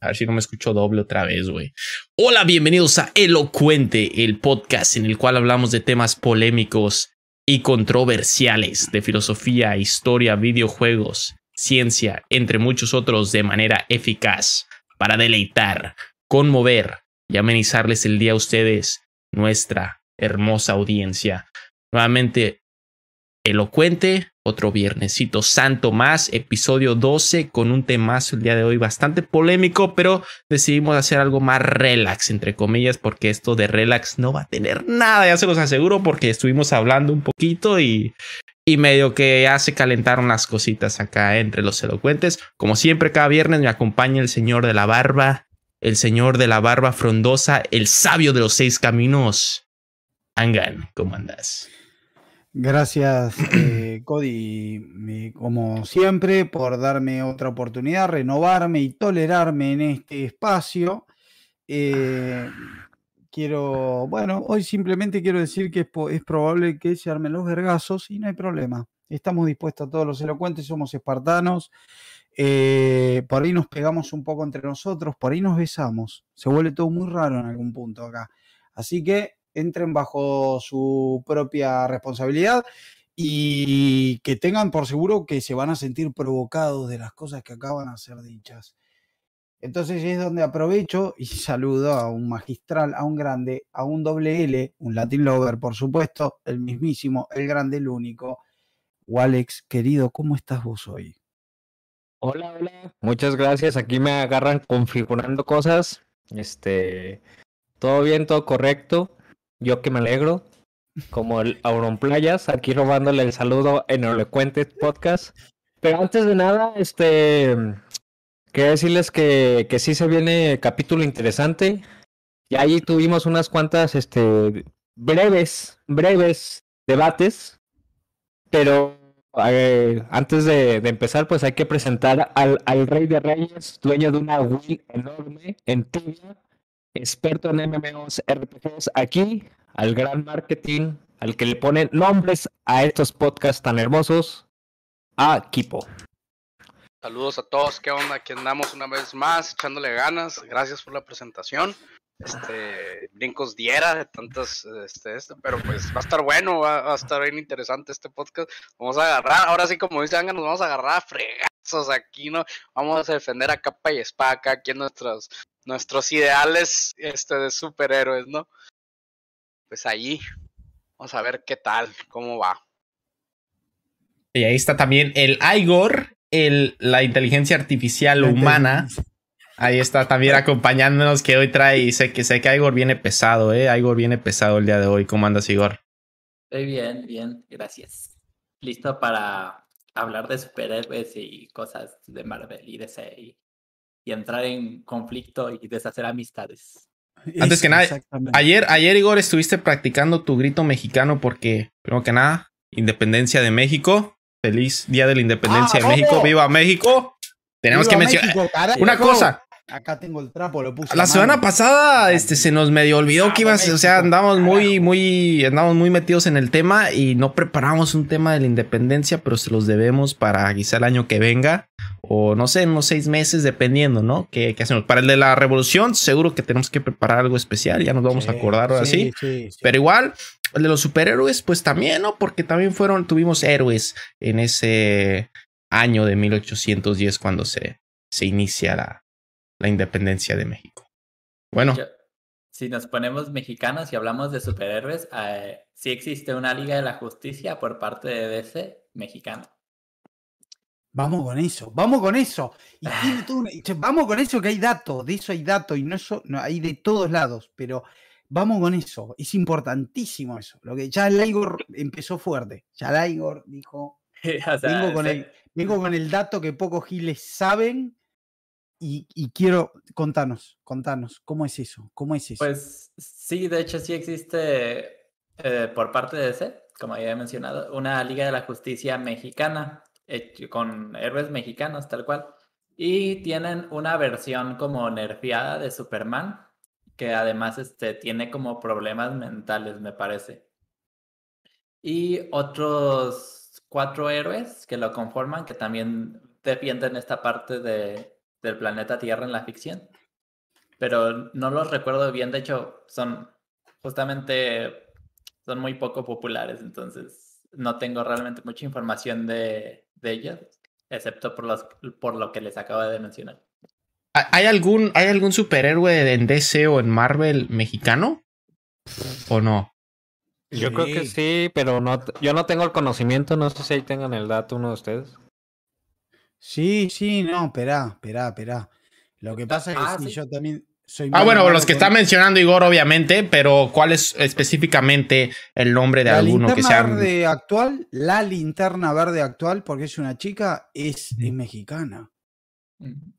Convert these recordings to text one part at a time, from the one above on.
A ver si no me escucho doble otra vez, güey. Hola, bienvenidos a Elocuente, el podcast en el cual hablamos de temas polémicos y controversiales de filosofía, historia, videojuegos, ciencia, entre muchos otros, de manera eficaz para deleitar, conmover y amenizarles el día a ustedes, nuestra hermosa audiencia. Nuevamente, elocuente, otro viernesito santo más, episodio 12 con un temazo el día de hoy bastante polémico, pero decidimos hacer algo más relax, entre comillas, porque esto de relax no va a tener nada, ya se los aseguro, porque estuvimos hablando un poquito y, y medio que ya se calentaron las cositas acá entre los elocuentes. Como siempre, cada viernes me acompaña el señor de la barba, el señor de la barba frondosa, el sabio de los seis caminos. Angan, ¿cómo andas? Gracias, eh, Cody, como siempre, por darme otra oportunidad, renovarme y tolerarme en este espacio. Eh, quiero, bueno, hoy simplemente quiero decir que es, probable que se armen los vergazos y no hay problema. Estamos dispuestos a todos los elocuentes, somos espartanos. Eh, por ahí nos pegamos un poco entre nosotros, por ahí nos besamos. Se vuelve todo muy raro en algún punto acá. Así que entren bajo su propia responsabilidad y que tengan por seguro que se van a sentir provocados de las cosas que acaban de ser dichas. Entonces es donde aprovecho y saludo a un magistral, a un grande, a un doble L, un Latin Lover, por supuesto, el mismísimo, el grande, el único. Walex, querido, ¿cómo estás vos hoy? Hola, hola. Muchas gracias. Aquí me agarran configurando cosas. Este, todo bien, todo correcto. Yo que me alegro. Como el Auron Playas, aquí robándole el saludo en Elocuente Podcast. Pero antes de nada, este, quería decirles que, que sí se viene capítulo interesante. Y ahí tuvimos unas cuantas, este, breves, breves debates. Pero eh, antes de, empezar, pues hay que presentar al, al Rey de Reyes, dueño de una Wii enorme en Tibia, experto en MMOs RPGs aquí, al gran marketing, al que le pone nombres a estos podcasts tan hermosos, a Kipo. Saludos a todos, ¿qué onda? Aquí andamos una vez más, echándole ganas. Gracias por la presentación este, brincos diera de tantas, este, este, pero pues va a estar bueno, va, a estar bien interesante este podcast. Vamos a agarrar, ahora sí como dice Anga, nos vamos a agarrar a aquí, ¿no? Vamos a defender a capa y espada acá, aquí en nuestros, nuestros ideales este, de superhéroes, ¿no? Pues ahí, vamos a ver qué tal, cómo va. Y ahí está también el Igor, el, la inteligencia artificial humana. Ahí está también acompañándonos que hoy trae y sé que sé que Igor viene pesado, eh. Igor viene pesado el día de hoy. ¿Cómo andas, Igor? Estoy bien, bien, gracias. Listo para hablar de superhéroes y cosas de Marvel y DC y, y entrar en conflicto y deshacer amistades. Antes que nada, ayer, ayer Igor estuviste practicando tu grito mexicano porque, primero que nada, Independencia de México. Feliz Día de la Independencia de México. ¡Viva México! Tenemos que mencionar una cosa. Acá tengo el trapo, lo puse. La, semana pasada este, se nos medio olvidó ah, que ibas, o sea, andamos muy, muy, andamos muy metidos en el tema y no preparamos un tema de la independencia, pero se los debemos para quizá el año que venga o no sé, unos seis meses, dependiendo, ¿no? ¿Qué, hacemos? Para el de la revolución, seguro que tenemos que preparar algo especial, ya nos vamos a acordar ahora sí, Pero igual, el de los superhéroes, pues también, ¿no? Porque también fueron, tuvimos héroes en ese año de 1810 cuando se, se inicia la, la independencia de México. Bueno. si nos ponemos mexicanos y hablamos de superhéroes, eh, sí existe una Liga de la Justicia por parte de DC mexicano. Vamos con eso, vamos con eso. Y vamos con eso que hay datos, de eso hay datos y no, eso, no hay de todos lados, pero vamos con eso. Es importantísimo eso. Lo que ya el Igor empezó fuerte. Ya el Igor dijo, vengo, con el, vengo con el dato que pocos giles saben y, quiero, contanos, contanos, ¿cómo es eso? ¿Cómo es eso? Pues sí, de hecho sí existe eh, por parte de DC, como ya he mencionado, una Liga de la Justicia mexicana, con héroes mexicanos tal cual. Y tienen una versión como nerfeada de Superman, que además este, tiene como problemas mentales, me parece. Y otros cuatro héroes que lo conforman, que también defienden esta parte de del planeta Tierra en la ficción. Pero no los recuerdo bien, de hecho, son justamente, son muy poco populares, entonces no tengo realmente mucha información de, de ellos, excepto por, los, por lo que les acabo de mencionar. ¿Hay algún, ¿Hay algún superhéroe en DC o en Marvel mexicano? ¿O no? Yo creo que sí, pero no, yo no tengo el conocimiento, no sé si ahí tengan el dato uno de ustedes. Sí, sí, no, espera, espera, espera. Lo que pasa es que ah, yo también soy... Ah, bueno, los que está mencionando Igor, obviamente, pero ¿cuál es específicamente el nombre de alguno que sea... La verde actual, la linterna verde actual, porque es una chica, es, mexicana.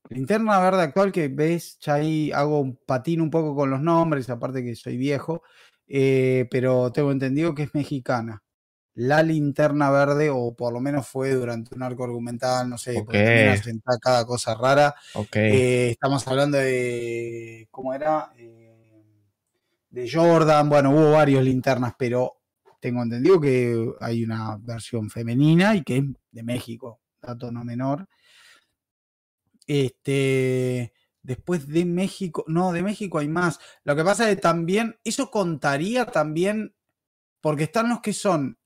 Linterna verde actual que ves, ya ahí hago un patín un poco con los nombres, aparte que soy viejo, eh, pero tengo entendido que es mexicana la linterna verde, o por lo menos fue durante un arco argumental, no sé, porque cada cosa rara. Eh, estamos hablando de, ¿cómo era? Eh, de Jordan, bueno, hubo varios linternas, pero tengo entendido que hay una versión femenina y que es de México, dato no menor. Este, después de México, no, de México hay más. Lo que pasa es que también, eso contaría también, porque están los que son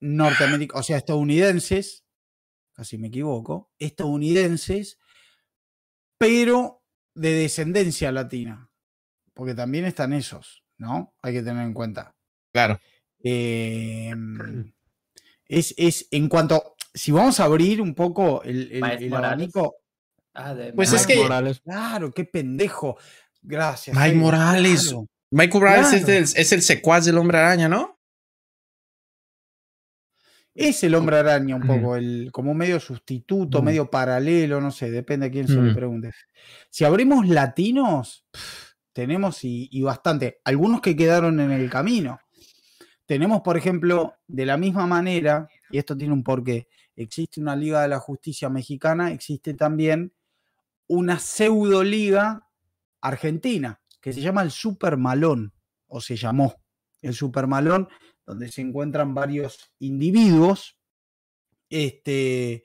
norteamericanos, o sea, estadounidenses, casi me equivoco, estadounidenses, pero de descendencia latina, porque también están esos, ¿no? Hay que tener en cuenta. Claro. Em, es, es, en cuanto, si vamos a abrir un poco el, abanico. Ah, pues es que. Morales. Claro, qué pendejo. Gracias. Mike Morales. Mike Morales es, el, es el secuaz del hombre araña, ¿no? Es el hombre araña un poco, el, como medio sustituto, medio paralelo, no sé, depende a quién se le pregunte. Si abrimos latinos, tenemos y, y, bastante. Algunos que quedaron en el camino. Tenemos, por ejemplo, de la misma manera, y esto tiene un porqué, existe una Liga de la Justicia Mexicana, existe también una pseudo liga argentina, que se llama el Super Malón, o se llamó el Super Malón, donde se encuentran varios individuos, este,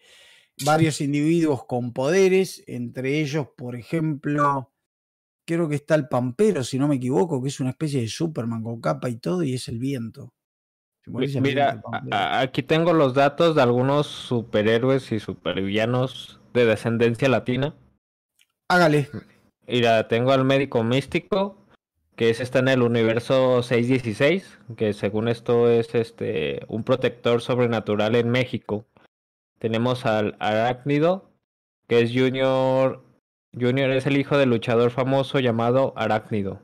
varios individuos con poderes, entre ellos, por ejemplo, creo que está el Pampero, si no me equivoco, que es una especie de Superman con capa y todo, y es el viento. Mira, aquí tengo los datos de algunos superhéroes y supervillanos de descendencia latina. Hágale. Mira, tengo al médico místico, que es está en el universo 616, que según esto es este un protector sobrenatural en México. Tenemos al Arácnido, que es Junior. Junior es el hijo del luchador famoso llamado Arácnido.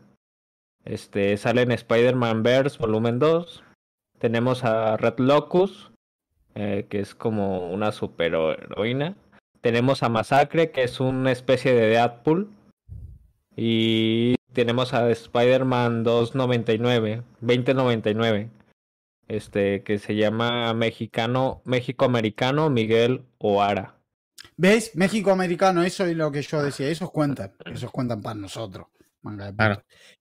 Este sale en Spider-Man Verse volumen 2. Tenemos a Red Locus, eh, que es como una superheroína. Tenemos a Masacre, que es una especie de Deadpool. Y tenemos a Spider-Man 299, 2099, este, que se llama mexicano, México-americano Miguel Oara. ¿Ves? México-americano, eso es lo que yo decía, esos cuentan, esos cuentan para nosotros.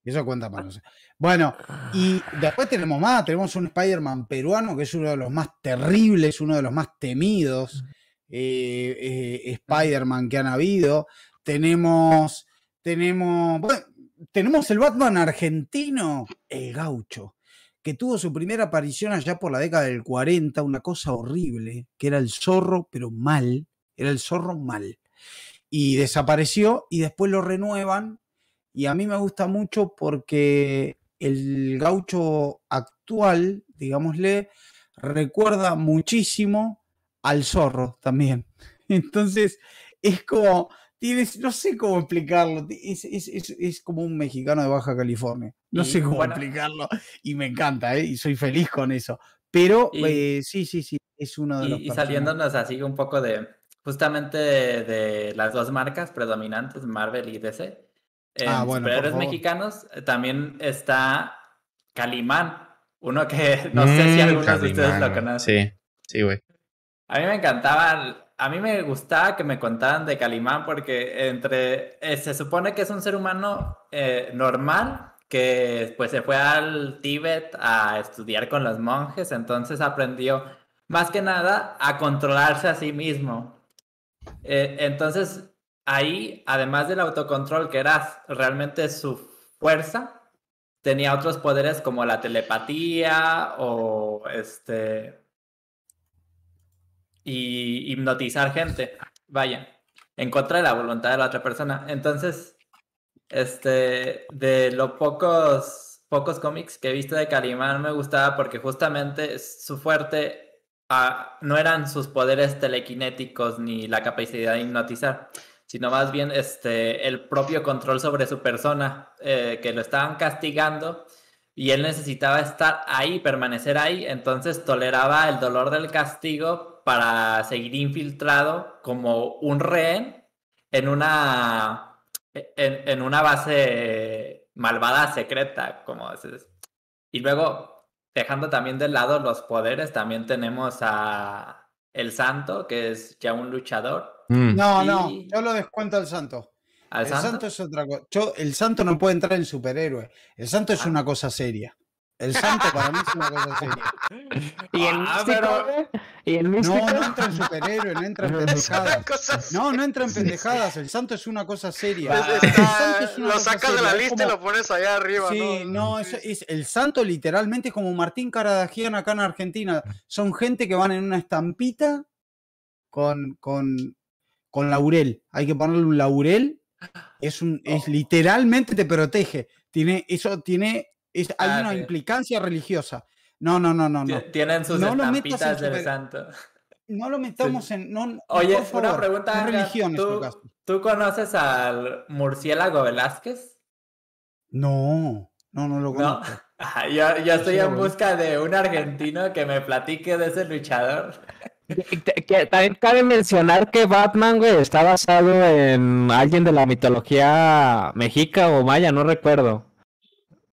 Eso cuenta para nosotros. Bueno, y después tenemos más, tenemos un Spider-Man peruano que es uno de los más terribles, uno de los más temidos eh, eh, Spider-Man que han habido. Tenemos, tenemos, bueno, tenemos el Batman argentino, el gaucho, que tuvo su primera aparición allá por la década del 40, una cosa horrible, que era el zorro, pero mal, era el zorro mal. Y desapareció y después lo renuevan. Y a mí me gusta mucho porque el gaucho actual, digámosle, recuerda muchísimo al zorro también. Entonces, es como, no sé cómo explicarlo, es, como un mexicano de Baja California, no sé cómo explicarlo y me encanta, ¿eh? y soy feliz con eso, pero eh, sí, sí, sí, es uno de y, los... Y saliéndonos así un poco de, justamente de, las dos marcas predominantes, Marvel y DC, en ah, bueno, superhéroes mexicanos eh, también está Calimán, uno que no sé si mm, algunos de ustedes lo conocen. Sí, sí, güey. A mí me encantaba a mí me gustaba que me contaran de Calimán porque entre eh, se supone que es un ser humano eh, normal que pues se fue al Tíbet a estudiar con los monjes, entonces aprendió más que nada a controlarse a sí mismo. Eh, entonces ahí, además del autocontrol, que era realmente su fuerza, tenía otros poderes como la telepatía o este. Y hipnotizar gente. Vaya, en contra de la voluntad de la otra persona. Entonces, este, de los pocos, pocos cómics que he visto de Calimán me gustaba porque justamente su fuerte ah, no eran sus poderes telequinéticos ni la capacidad de hipnotizar, sino más bien este, el propio control sobre su persona, eh, que lo estaban castigando y él necesitaba estar ahí, permanecer ahí, entonces toleraba el dolor del castigo para seguir infiltrado como un rehén en una, en, en una base malvada secreta, como es. Y luego, dejando también de lado los poderes, también tenemos a el santo, que es ya un luchador, Mm. No, no, yo lo descuento al santo. el santo? es otra cosa. el santo no puede entrar en superhéroe. El santo es ah. una cosa seria. El santo para mí es una cosa seria. ¿Y el ah, místico? No, no entra en superhéroe, no entra en pendejadas. No, no entra en pendejadas. El santo es una cosa seria. lo sacas de la lista y lo pones allá arriba. Sí, no, es, el santo literalmente es como Martín Caradagian acá en Argentina. Son gente que van en una estampita con, con con laurel. Hay que ponerle un laurel. Es un, es oh. literalmente te protege. Tiene, eso tiene, es, hay ah, una implicancia religiosa. No, no, no, no, no. Tienen sus no estampitas del santo. No lo metamos en. No, Oye, una pregunta. religión ¿tú, ¿Tú conoces al murciélago Velázquez? No, no, no lo conozco. yo, estoy en busca de un argentino que me platique de ese luchador. también cabe mencionar que Batman, güey, está basado en alguien de la mitología mexica o maya, no recuerdo.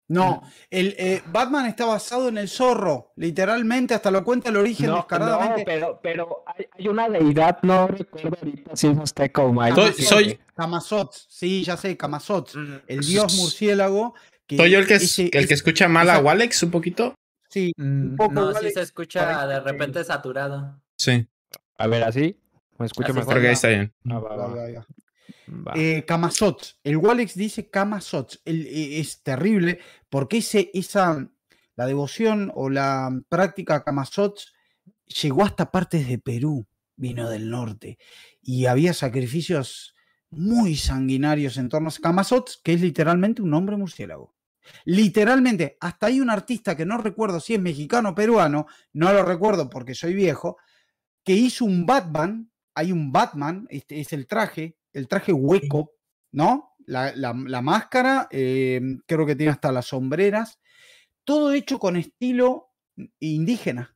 No, el eh, Batman está basado en el zorro, literalmente, hasta lo cuenta el origen no, descaradamente. pero, pero hay, una deidad, no recuerdo ahorita si es azteca o maya. Soy, Camazot, sí, ya sé, Camazot, el dios murciélago. ¿Soy yo el que, el que escucha mal a Walex un poquito? Sí, un mm, poco. No, sí se escucha de repente saturado. Sí. A ver, así. ¿Me escucho mejor? Creo que ahí está bien. Ah, eh, El Walex dice Camazot. E, es terrible porque esa, la devoción o la práctica Camazot llegó hasta partes de Perú, vino del norte. Y había sacrificios muy sanguinarios en torno a Camazot, que es literalmente un hombre murciélago. Literalmente, hasta hay un artista que no recuerdo si es mexicano o peruano, no lo recuerdo porque soy viejo, que hizo un Batman, hay un Batman, este es el traje, el traje hueco, ¿no? La, máscara, eh, creo que tiene hasta las sombreras, todo hecho con estilo indígena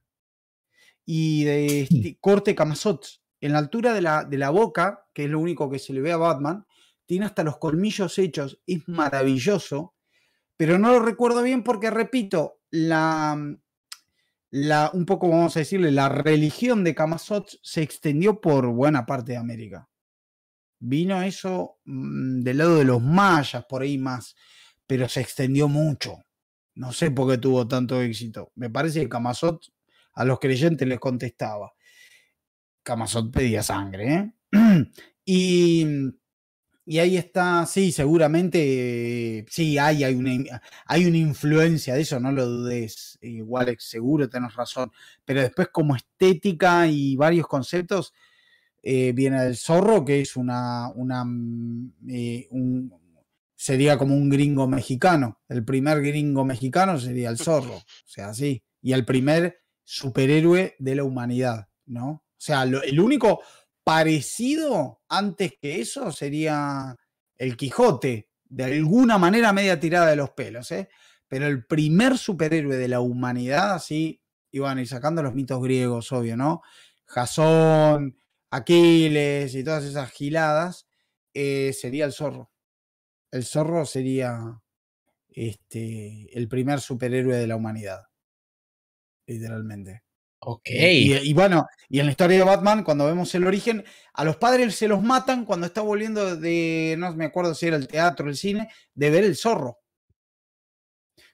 y de corte camazot. En la altura de la, de la boca, que es lo único que se le ve a Batman, tiene hasta los colmillos hechos, es maravilloso, pero no lo recuerdo bien porque, repito, la, la, un poco, vamos a decirle, la religión de Camazot se extendió por buena parte de América. Vino eso mm, del lado de los mayas, por ahí más, pero se extendió mucho. No sé por qué tuvo tanto éxito. Me parece que Camazot a los creyentes les contestaba. Camazot pedía sangre. ¿eh? y y ahí está, sí, seguramente, sí, hay, hay, una, hay una influencia de eso, no lo dudes, igual seguro tenés razón, pero después como estética y varios conceptos, eh, viene el zorro, que es una, una eh, un, sería como un gringo mexicano, el primer gringo mexicano sería el zorro, o sea, sí, y el primer superhéroe de la humanidad, ¿no? O sea, el único parecido antes que eso sería el Quijote, de alguna manera media tirada de los pelos, ¿eh? pero el primer superhéroe de la humanidad, así iban a ir sacando los mitos griegos, obvio, ¿no? Jasón, Aquiles y todas esas giladas, eh, sería el zorro. El zorro sería este, el primer superhéroe de la humanidad, literalmente. Ok. Y, bueno, y en la historia de Batman, cuando vemos el origen, a los padres se los matan cuando está volviendo de, no me acuerdo si era el teatro, el cine, de ver el zorro.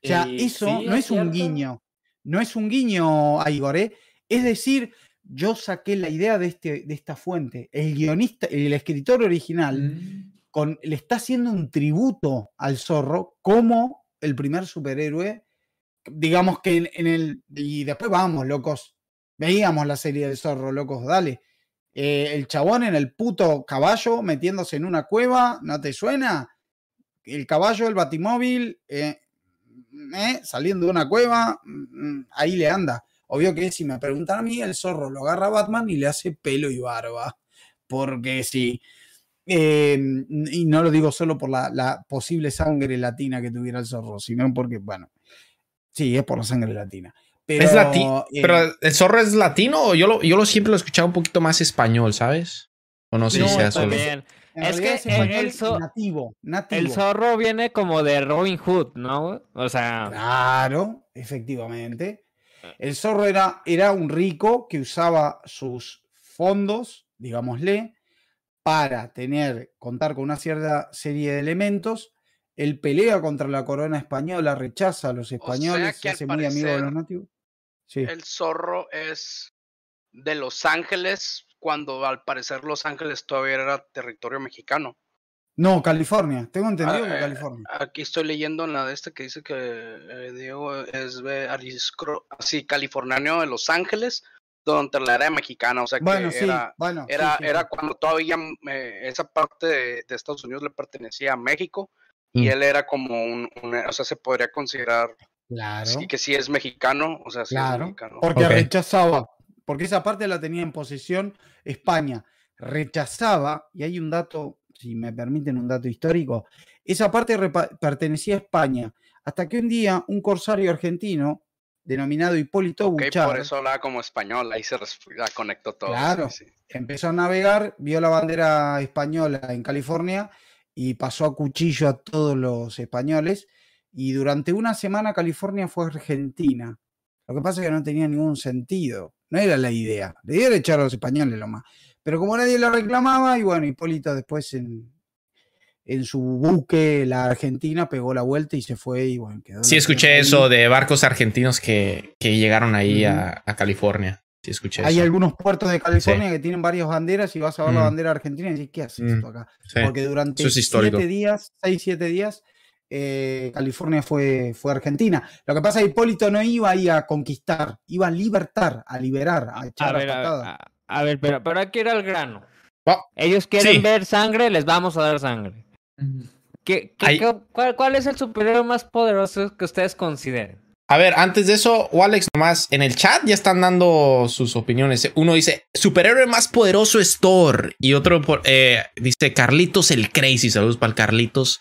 O sea, eso no es un guiño, no es un guiño a Igor, ¿eh? Es decir, yo saqué la idea de, este, de esta fuente. El guionista, el escritor original, Mm. con, le está haciendo un tributo al zorro como el primer superhéroe. Digamos que en, en el. Y después vamos, locos. Veíamos la serie del zorro, locos, dale. Eh, el chabón en el puto caballo metiéndose en una cueva, ¿no te suena? El caballo, el batimóvil, eh, eh, saliendo de una cueva, mm, mm, ahí le anda. Obvio que si me preguntan a mí, el zorro lo agarra a Batman y le hace pelo y barba. Porque sí. Eh, y no lo digo solo por la, la posible sangre latina que tuviera el zorro, sino porque, bueno, sí, es por la sangre latina. Pero, ¿Es latino? eh, ¿Pero el zorro es latino o yo lo, yo lo siempre lo escuchaba un poquito más español, ¿sabes? O no sé No, si sea solo. También. en es que español el zo- nativo, nativo. El zorro viene como de Robin Hood, ¿no? O sea, Claro, efectivamente. El zorro era, era un rico que usaba sus fondos, digámosle, para tener, contar con una cierta serie de elementos. Él pelea contra la corona española, rechaza a los españoles, que hace muy amigo de los nativos. Sí. El zorro es de Los Ángeles, cuando al parecer Los Ángeles todavía era territorio mexicano. No, California. Tengo entendido Ah, que eh, California. Aquí estoy leyendo en la de este que dice que eh, Diego es de Ariscro, así, californiano de Los Ángeles, durante la era mexicana, o sea que Bueno, sí, era, bueno. era, sí, era cuando todavía eh, esa parte de, de Estados Unidos le pertenecía a México y Mm. él era como un, un- o sea, se podría considerar Claro. sí, que sí es mexicano, o sea, sí es Claro, mexicano. porque rechazaba, porque esa parte la tenía en posesión España. Rechazaba, y hay un dato, si me permiten un dato histórico, esa parte pertenecía a España, hasta que un día un corsario argentino, denominado Hipólito Ok, Buchar, por eso hablaba como español, ahí se conectó todo. Claro. sí. empezó a navegar, vio la bandera española en California y pasó a cuchillo a todos los españoles. Y durante una semana California fue Argentina. Lo que pasa es que no tenía ningún sentido. No era la idea. Le dieron echar a los españoles lo más. Pero como nadie lo reclamaba, y bueno, Hipólito después en, en su buque, la Argentina, pegó la vuelta y se fue. Y bueno, quedó. Sí, escuché ahí. eso de barcos argentinos que, que llegaron ahí a, a California. Sí, escuché Hay eso. algunos puertos de California que tienen varias banderas y vas a ver la Mm. bandera argentina y decís, ¿qué hace esto Mm. acá? Sí. porque durante es siete días, seis, siete días, eh, California fue, fue Argentina. Lo que pasa es que Hipólito no iba ahí a conquistar, iba a libertar, a liberar, a echar a, ver, a, patadas. a- a ver, pero, pero aquí era el grano. Oh, Ellos quieren sí. ver sangre, les vamos a dar sangre. ¿Qué, qué- Hay- qué- cuál, cuál es el superhéroe más poderoso que ustedes consideren? A ver, antes de eso, Alex, nomás en el chat ya están dando sus opiniones. Uno dice, superhéroe más poderoso es Thor. Y otro eh, dice, Carlitos el Crazy. Saludos para el Carlitos.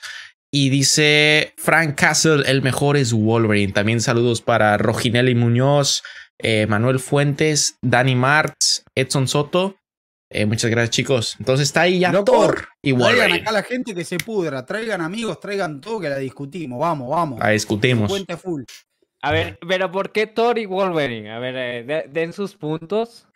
Y dice, Frank Castle, el mejor es Wolverine. También saludos para Roginelli Muñoz, eh, Manuel Fuentes, Dani Martz, Edson Soto. Eh, muchas gracias, chicos. Entonces está ahí ya Loco, Thor y Traigan Wolverine. acá a la gente que se pudra, traigan amigos, traigan todo que la discutimos. Vamos, vamos. La discutimos. Cuente full. A ver, pero ¿por qué Thor y Wolverine? A ver, eh, de- den sus puntos.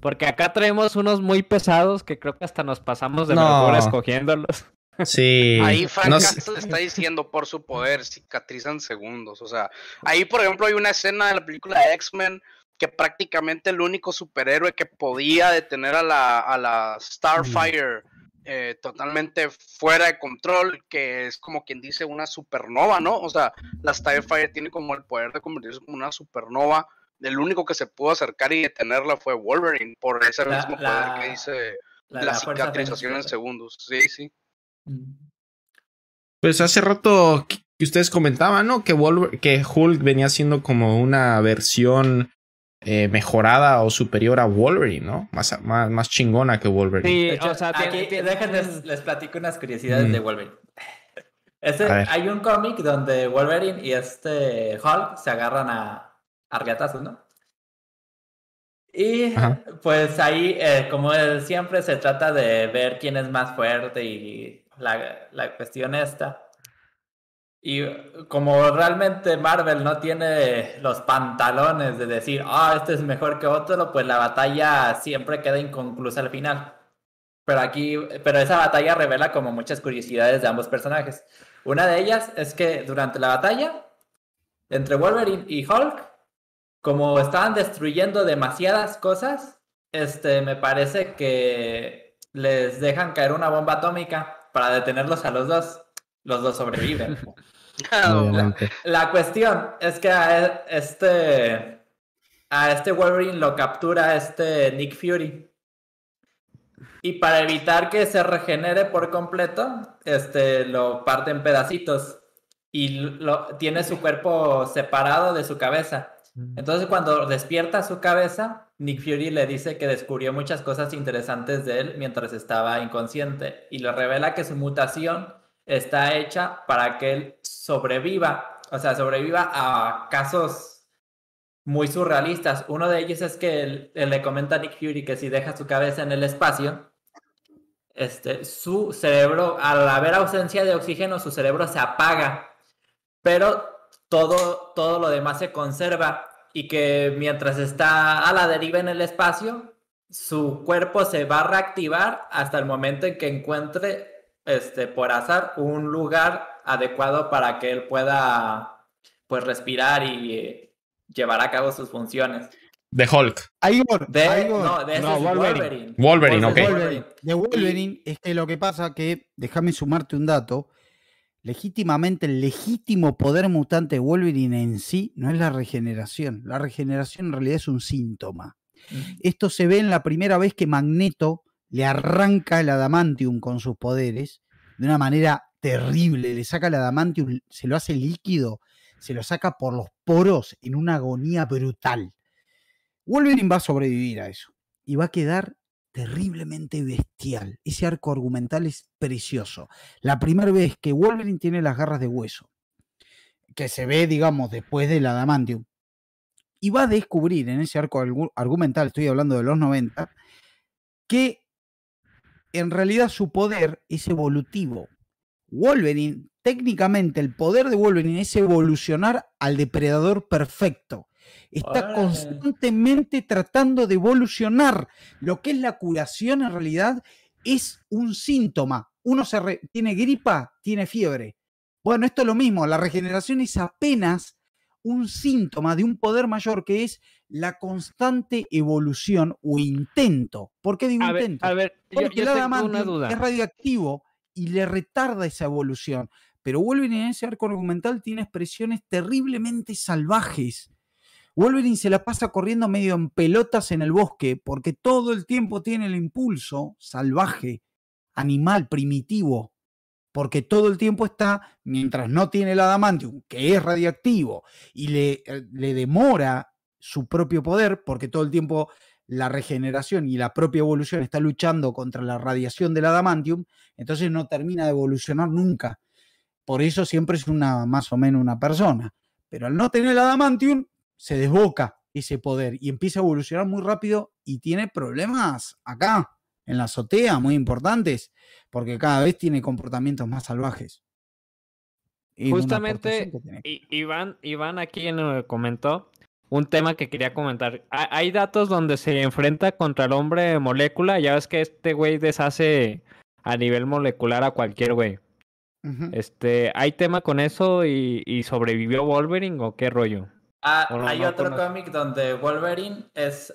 Porque acá traemos unos muy pesados que creo que hasta nos pasamos de No. escogiéndolos. Sí. Ahí Frank No sé- Castle está diciendo por su poder cicatrizan segundos. O sea, ahí por ejemplo hay una escena de la película de X-Men que prácticamente el único superhéroe que podía detener a la, a la Starfire eh, totalmente fuera de control, que es como quien dice una supernova, ¿no? O sea, la Starfire tiene como el poder de convertirse en una supernova. El único que se pudo acercar y detenerla fue Wolverine por ese La- mismo la- poder que dice La, la, la fuerza cicatrización en segundos. Sí, sí. Mm. Pues hace rato que ustedes comentaban, ¿no? Que, Wolver- que Hulk venía siendo como una versión eh, mejorada o superior a Wolverine, ¿no? Más, más, más chingona que Wolverine. Sí, hecho, o sea, aquí, déjenles, les platico unas curiosidades Mm. de Wolverine. Este, hay un cómic donde Wolverine y este Hulk se agarran a, a ¿no? Y Ajá. pues ahí, eh, como siempre, se trata de ver quién es más fuerte y la, la cuestión esta. Y como realmente Marvel no tiene los pantalones de decir, ah, este es mejor que otro, pues la batalla siempre queda inconclusa al final. Pero aquí, pero esa batalla revela como muchas curiosidades de ambos personajes. Una de ellas es que durante la batalla entre Wolverine y Hulk, como estaban destruyendo demasiadas cosas, este, me parece que les dejan caer una bomba atómica para detenerlos a los dos. Los dos sobreviven. La cuestión es que a e- este, a este Wolverine lo captura este Nick Fury. Y para evitar que se regenere por completo, este, lo parte en pedacitos. Y lo, tiene su cuerpo separado de su cabeza. Entonces cuando despierta su cabeza, Nick Fury le dice que descubrió muchas cosas interesantes de él mientras estaba inconsciente y le revela que su mutación está hecha para que él sobreviva, o sea, sobreviva a casos muy surrealistas. Uno de ellos es que él, le comenta a Nick Fury que si deja su cabeza en el espacio, este, su cerebro, al haber ausencia de oxígeno, su cerebro se apaga, pero todo, todo lo demás se conserva y que mientras está a la deriva en el espacio, su cuerpo se va a reactivar hasta el momento en que encuentre, este, por azar, un lugar adecuado para que él pueda, pues, respirar y eh, llevar a cabo sus funciones. De Hulk. Igor, De, Igor, no, de No, Wolverine. Wolverine. Wolverine, ok. Wolverine. De Wolverine es que lo que pasa que, déjame sumarte un dato, legítimamente el legítimo poder mutante de Wolverine en sí no es la regeneración. La regeneración en realidad es un síntoma. Esto se ve en la primera vez que Magneto le arranca el adamantium con sus poderes de una manera terrible. Le saca el adamantium, se lo hace líquido, se lo saca por los poros en una agonía brutal. Wolverine va a sobrevivir a eso y va a quedar terriblemente bestial. Ese arco argumental es precioso. La primera vez que Wolverine tiene las garras de hueso, que se ve, digamos, después del adamantium, y va a descubrir en ese arco argu- argumental, estoy hablando de los 90, que en realidad su poder es evolutivo. Wolverine, técnicamente el poder de Wolverine es evolucionar al depredador perfecto. Está constantemente tratando de evolucionar. Lo que es la curación en realidad es un síntoma. Uno se re- tiene gripa, tiene fiebre. Bueno, esto es lo mismo. La regeneración es apenas un síntoma de un poder mayor que es la constante evolución o intento. ¿Por qué digo A ver, intento? a ver, yo, Porque yo una duda. es radioactivo y le retarda esa evolución. Pero Wolverine en ese arco argumental tiene expresiones terriblemente salvajes. Wolverine se la pasa corriendo medio en pelotas en el bosque porque todo el tiempo tiene el impulso salvaje, animal, primitivo. Porque todo el tiempo está, mientras no tiene el adamantium, que es radiactivo, y le, eh, le demora su propio poder, porque todo el tiempo la regeneración y la propia evolución está luchando contra la radiación del adamantium, entonces no termina de evolucionar nunca. Por eso siempre es una más o menos una persona. Pero al no tener el adamantium, se desboca ese poder y empieza a evolucionar muy rápido y tiene problemas acá, en la azotea, muy importantes, porque cada vez tiene comportamientos más salvajes. Y Justamente, Iván, Iván aquí comentó un tema que quería comentar. Ha- Hay datos donde se enfrenta contra el hombre molécula. Ya ves que este güey deshace a nivel molecular a cualquier güey. Este, ¿hay tema con eso y, y sobrevivió Wolverine o qué rollo? Ah, no- hay no otro cómic donde Wolverine es.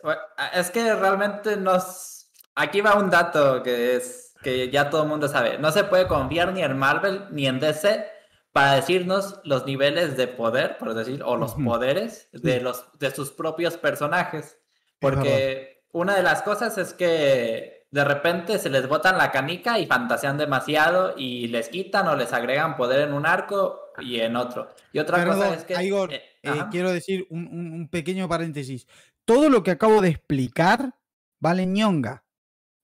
Es que realmente nos. Aquí va un dato que es que ya todo el mundo sabe. No se puede confiar ni en Marvel ni en DC para decirnos los niveles de poder, por decir, o los poderes de los de sus propios personajes. Es Porque una de las cosas es que de repente se les botan la canica y fantasean demasiado y les quitan o les agregan poder en un arco y en otro. Y otra cosa es que. Igor, eh, eh, quiero decir un, un- un pequeño paréntesis. Todo lo que acabo de explicar vale ñonga,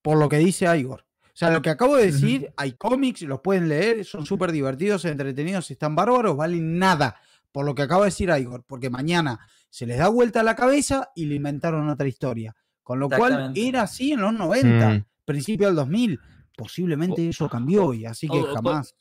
por lo que dice Igor. O sea, lo que acabo de decir, hay cómics, los pueden leer, son súper divertidos, entretenidos, están bárbaros, valen nada, por lo que acabo de decir Igor, porque mañana se les da vuelta la cabeza y le inventaron otra historia. Con lo cual era así en los 90, Mm. principio del 2000. Posiblemente eso cambió y así que o- o- jamás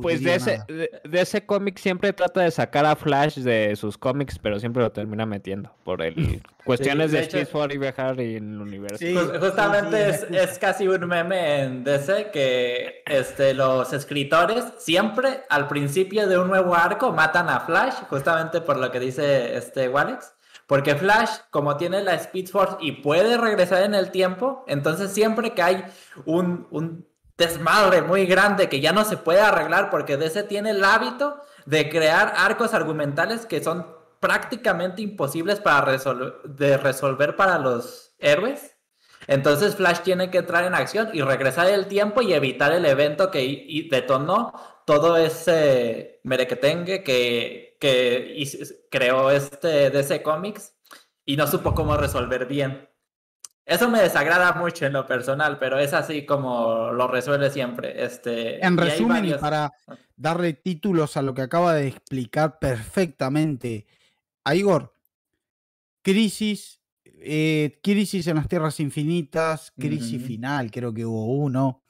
Pues de ese, de, de ese cómic siempre trata de sacar a Flash de sus cómics, pero siempre lo termina metiendo por el cuestiones de de, hecho- Speed for y viajar y en el universo. Sí. Justamente sí, es, es casi un meme en DC que este, los escritores siempre al principio de un nuevo arco matan a Flash, justamente por lo que dice este Walex, Porque Flash, como tiene la Speed Force y puede regresar en el tiempo, entonces siempre que hay un, un desmadre muy grande que ya no se puede arreglar porque DC tiene el hábito de crear arcos argumentales que son prácticamente imposibles para de resolver para los héroes. Entonces Flash tiene que entrar en acción y regresar el tiempo y evitar el evento que detonó todo ese merequetengue que, que creó este DC Comics y no supo cómo resolver bien. Eso me desagrada mucho en lo personal, pero es así como lo resuelve siempre. Este, en resumen, y para darle títulos a lo que acaba de explicar perfectamente a Igor, crisis, eh, crisis en las tierras infinitas, crisis final, creo que hubo uno,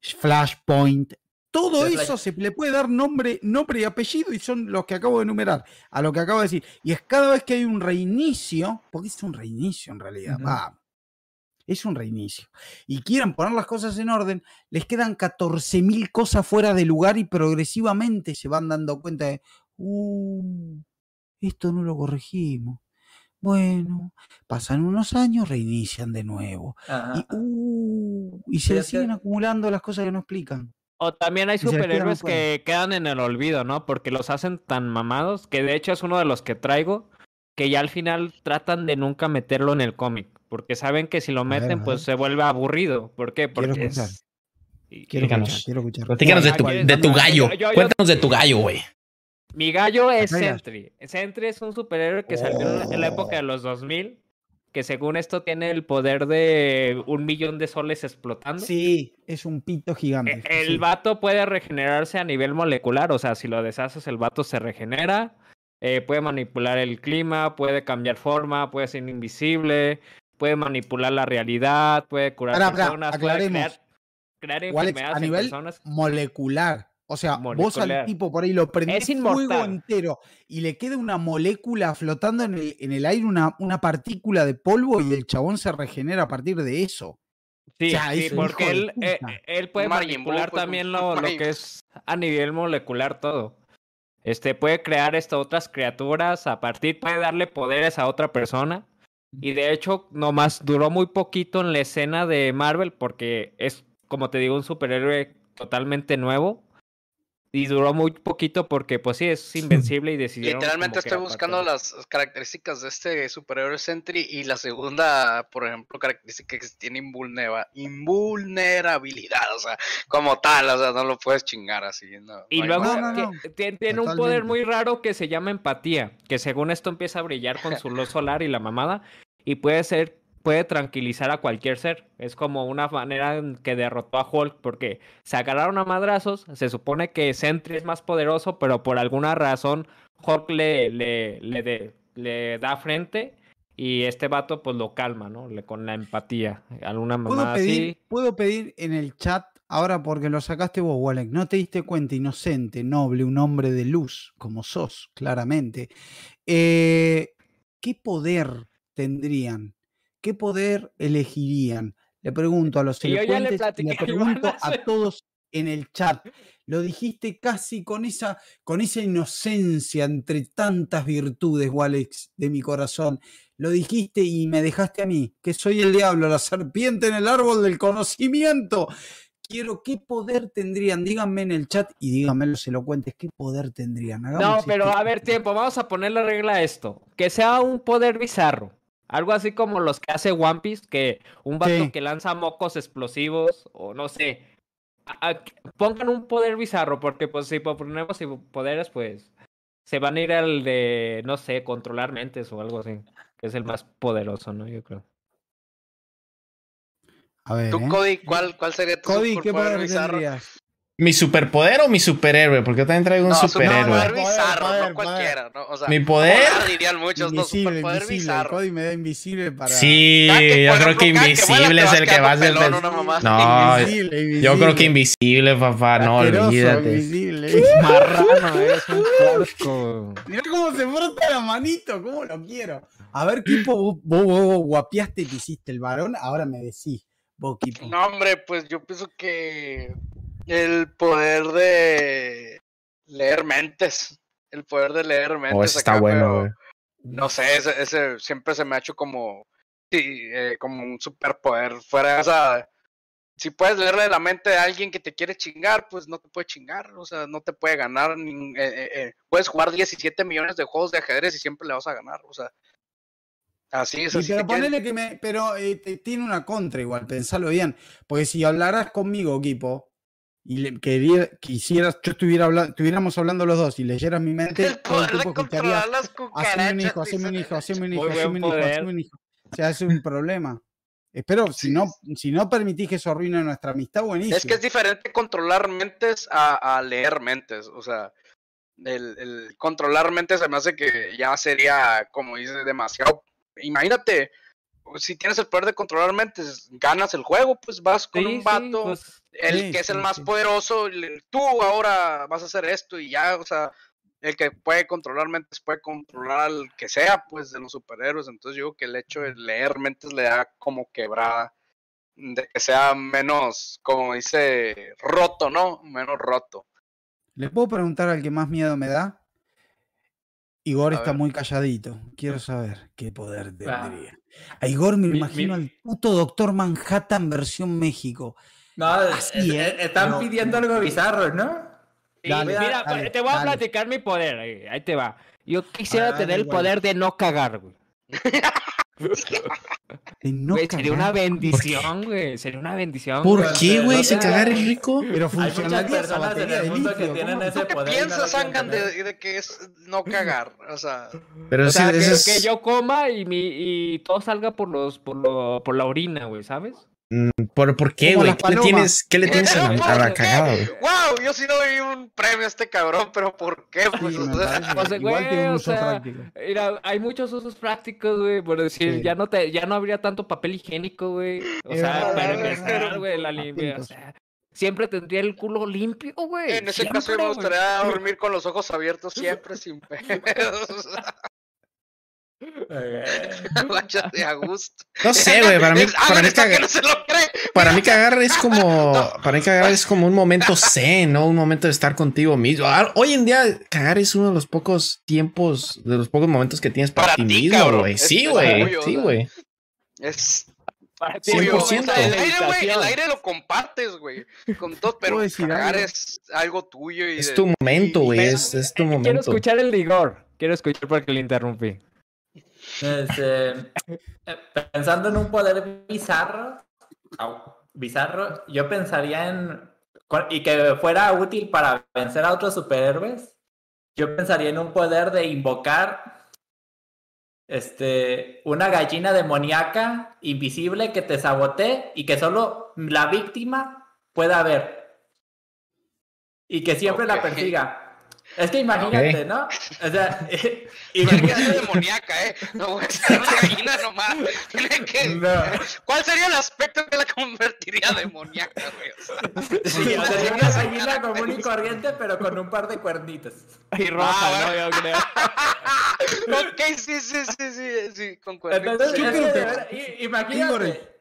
Flashpoint, todo eso se le puede dar nombre, nombre y apellido y son los que acabo de enumerar, a lo que acabo de decir. Y es cada vez que hay un reinicio, porque es un reinicio en realidad, es un reinicio. Y quieran poner las cosas en orden, les quedan 14.000 cosas fuera de lugar y progresivamente se van dando cuenta de, uh, esto no lo corregimos. Bueno, pasan unos años, reinician de nuevo. Y, uh, y se siguen acumulando las cosas que no explican. O también hay superhéroes que quedan en el olvido, ¿no? Porque los hacen tan mamados, que de hecho es uno de los que traigo, que ya al final tratan de nunca meterlo en el cómic, porque saben que si lo meten, pues se vuelve aburrido. ¿Por qué? Porque quiero escuchar. Quiero, escuchar, Cuéntanos de tu, de tu gallo. Cuéntanos de tu gallo, güey. Mi gallo es Sentry. Sentry es un superhéroe que salió en la época de los 2000 que según esto tiene el poder de un millón de soles explotando. Sí, es un pito gigante. E, el vato puede regenerarse a nivel molecular, o sea, si lo deshaces, el vato se regenera. Eh, puede manipular el clima, puede cambiar forma, puede ser invisible, puede manipular la realidad, puede curar personas, puede crear, enfermedades a nivel molecular. O sea, vos al tipo por ahí lo prendés fuego entero y le queda una molécula flotando en el, en el aire, una, una, partícula de polvo y el chabón se regenera a partir de eso. Sí, porque él, eh, él, puede manipular pues, también lo, lo, que es a nivel molecular todo. Este puede crear estas otras criaturas, a partir puede darle poderes a otra persona. Y de hecho, nomás duró muy poquito en la escena de Marvel porque es, como te digo, un superhéroe totalmente nuevo y duró muy poquito porque, pues sí, es invencible y decidieron. Literalmente estoy buscando las características de este superhéroe Sentry y la segunda, por ejemplo, característica que tiene invulnerabilidad, o sea, como tal, o sea, no lo puedes chingar así. y luego tiene un poder muy raro que se llama empatía, que según esto empieza a brillar con su luz solar y la mamada, y puede ser puede tranquilizar a cualquier ser. Es como una manera en que derrotó a Hulk porque se agarraron a madrazos. Se supone que Sentry es más poderoso, pero por alguna razón Hulk le, le, le, le da frente y este vato pues lo calma, ¿no? Le, con la empatía. Alguna mamá así. Puedo pedir en el chat, ahora porque lo sacaste vos, Walek, no te diste cuenta, inocente, noble, un hombre de luz, como sos, claramente. Eh, ¿Qué poder tendrían ¿qué poder elegirían? Le pregunto a los elocuentes y le pregunto a todos en el chat. Lo dijiste casi con esa, con esa inocencia entre tantas virtudes, Walex, de mi corazón. Lo dijiste y me dejaste a mí, que soy el diablo, la serpiente en el árbol del conocimiento. Quiero, ¿qué poder tendrían? Díganme en el chat y díganme los elocuentes, ¿qué poder tendrían? no, pero a ver, tiempo, vamos a poner la regla a esto. Que sea un poder bizarro. Algo así como los que hace One Piece, que un vato que lanza mocos explosivos, o no sé. pongan un poder bizarro, porque pues si ponemos poderes, pues se van a ir al de, no sé, controlar mentes o algo así, que es el más poderoso, ¿no? Yo creo. A ver, ¿Tú, ¿eh? Cody, cuál, cuál sería tu Cody, ¿qué poder bizarro? ¿Mi superpoder o mi superhéroe? Porque yo también traigo un superhéroe. No, poder bizarro, no cualquiera. ¿no? O sea, mi poder. dirían muchos, invisible, no, superpoder invisible. bizarro. Cody me da invisible para. Sí, yo creo que invisible es el que va a ser. No, invisible, yo creo que invisible, papá. No, olvídate. Invisible. Marrano, eres un porco. Mira cómo se frota la manito, cómo lo quiero. A ver, Kipo, vos, vos, guapiaste que hiciste el varón, ahora me decís. Vos, Kipo. No, hombre, pues yo pienso que el poder de leer mentes. El poder de leer mentes. Oh, está bueno, No sé, ese, ese siempre se me ha hecho como, sí, eh, como un superpoder. Fuera de esa. Si puedes leerle la mente a alguien que te quiere chingar, pues no te puede chingar, o sea, no te puede ganar. ni- eh, eh, puedes jugar 17 millones de juegos de ajedrez y siempre le vas a ganar, o sea. Así es, Sí, así pero te quieres- ponele que me. Pero eh, te- tiene una contra igual, pensalo bien. Porque si hablaras conmigo, equipo, y le, quería- quisieras, yo estuviera hablando, estuviéramos hablando los dos y leyeras mi mente, El todo el poder de controlar las Haceme un hijo, haceme un hijo, haceme un hijo, haceme un hijo, poder. haceme un hijo. O sea, es un problema. Espero, si no, si no permitís que eso arruine nuestra amistad, buenísimo. Es que es diferente controlar mentes a, a leer mentes. O sea, el, el controlar mentes se me hace que ya sería, como dices, demasiado. Imagínate, si tienes el poder de controlar mentes, ganas el juego, pues vas con Sí, un sí, vato, pues, el Sí, que es el sí, más sí. poderoso, tú ahora vas a hacer esto y ya, o sea, el que puede controlar mentes puede controlar al que sea, pues, de los superhéroes. Entonces yo digo que el hecho de leer mentes le da como quebrada, de que sea menos, como dice, roto, ¿no? Menos roto. ¿Le puedo preguntar al que más miedo me da? Igor A está ver. muy calladito. Quiero saber qué poder Ah. tendría. A Igor me lo Mi- imagino mi- al puto Doctor Manhattan versión México. No, Así, es- ¿eh? es- están Pero- pidiendo algo bizarro, ¿no? Sí, Dale, mira, dale, te voy a dale. platicar mi poder. Ahí, ahí te va. Yo quisiera Ah, tener el poder de no cagar, güey. De no Güey, sería una cagar. bendición, güey. Sería una bendición. ¿Por güey. qué, güey? no ¿Se te- cagar el rico? Pero Hay muchas personas en el mundo que tienen ese ¿Tú qué poder piensas, Angan, de, de que es no cagar? O sea, Pero O sea, que, es- que yo coma y, mi, y todo salga por los por, lo- por la orina, güey, ¿sabes? Mm, ¿Por, por qué, güey? ¿Qué le tienes, qué le tienes a la, a la ¿Por qué? cagada, güey? wow, yo sí le doy un premio a este cabrón, pero ¿por qué? Pues, Sí, o sea, O igual güey, o. Mira, hay muchos usos prácticos, güey, por decir, Sí. ya no te, ya no habría tanto papel higiénico, güey. O sea, verdad, para empezar, güey, la limpia, o sea, siempre tendría el culo limpio, güey. en ese siempre, caso me güey. gustaría dormir con los ojos abiertos siempre sin pedos. Váyate a gusto. No sé, güey. Para mí, Es- para mí, esta que cagar, no se lo cree. para mí cagar es como. Para mí cagar es como un momento zen, ¿no? Un momento de estar contigo mismo. Ah, Hoy en día, cagar es uno de los pocos tiempos, de los pocos momentos que tienes para, Para ti mismo, güey. Es- Sí, güey. Sí, güey. Es Para ti, tuyo, güey, 100%. o sea, el de aire, güey, el aire lo compartes, güey, con todo, pero ¿Puedo decir cagar es algo tuyo y Es de- tu momento, güey. Es, es tu Quiero momento. escuchar el rigor. Quiero escuchar porque le interrumpí. Este, eh, pensando en un poder bizarro, bizarro, yo pensaría en y que fuera útil para vencer a otros superhéroes. Yo pensaría en un poder de invocar este una gallina demoníaca invisible que te sabotee y que solo la víctima pueda ver y que siempre la persiga. Es que imagínate, Ok. ¿no? O sea, Imagínate imagínate. demoníaca, ¿eh? No voy a ser una gallina nomás. Tiene que... No. ¿Cuál sería el aspecto que la convertiría demoníaca, güey? O sea, Sí, o sería una gallina común y corriente, pero con un par de cuernitos. Y roja, Ah, ¿no? Yo creo. ok, sí, sí, sí, sí, sí, con cuernitos. Entonces, Yo es creo que imagínate.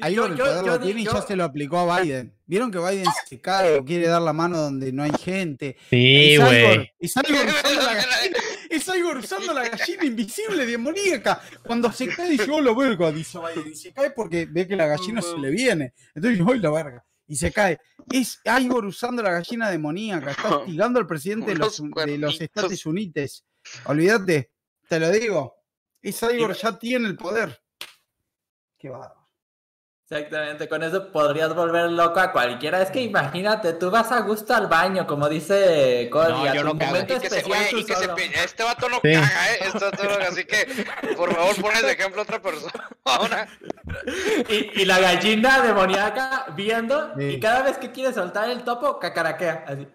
Ahí yo- el poder lo tiene y ya se lo aplicó a Biden. ¿Vieron que Biden se cae o quiere dar la mano donde no hay gente? Sí, güey. Es Igor usando la gallina, invisible demoníaca. Cuando se cae dice, oh la verga, dice Biden. Y se cae porque ve que la gallina se le viene. Entonces dice, oh la verga. Y se cae. Es Igor usando la gallina demoníaca. Está hostigando al presidente de los, de. Estados Unidos. Olvídate, te lo digo. Es Igor ya tiene el poder. Qué va. Exactamente, con eso podrías volver loco a cualquiera. Es que imagínate, tú vas a gusto al baño, como dice Cody, No, a yo no cago. momento Y que se, tú y que se pe- este vato no Sí. caga, ¿eh? Este vato no- así que, por favor, pones de ejemplo a otra persona. Y, y la gallina demoníaca viendo, Sí. y cada vez que quiere soltar el topo, cacaraquea. Así.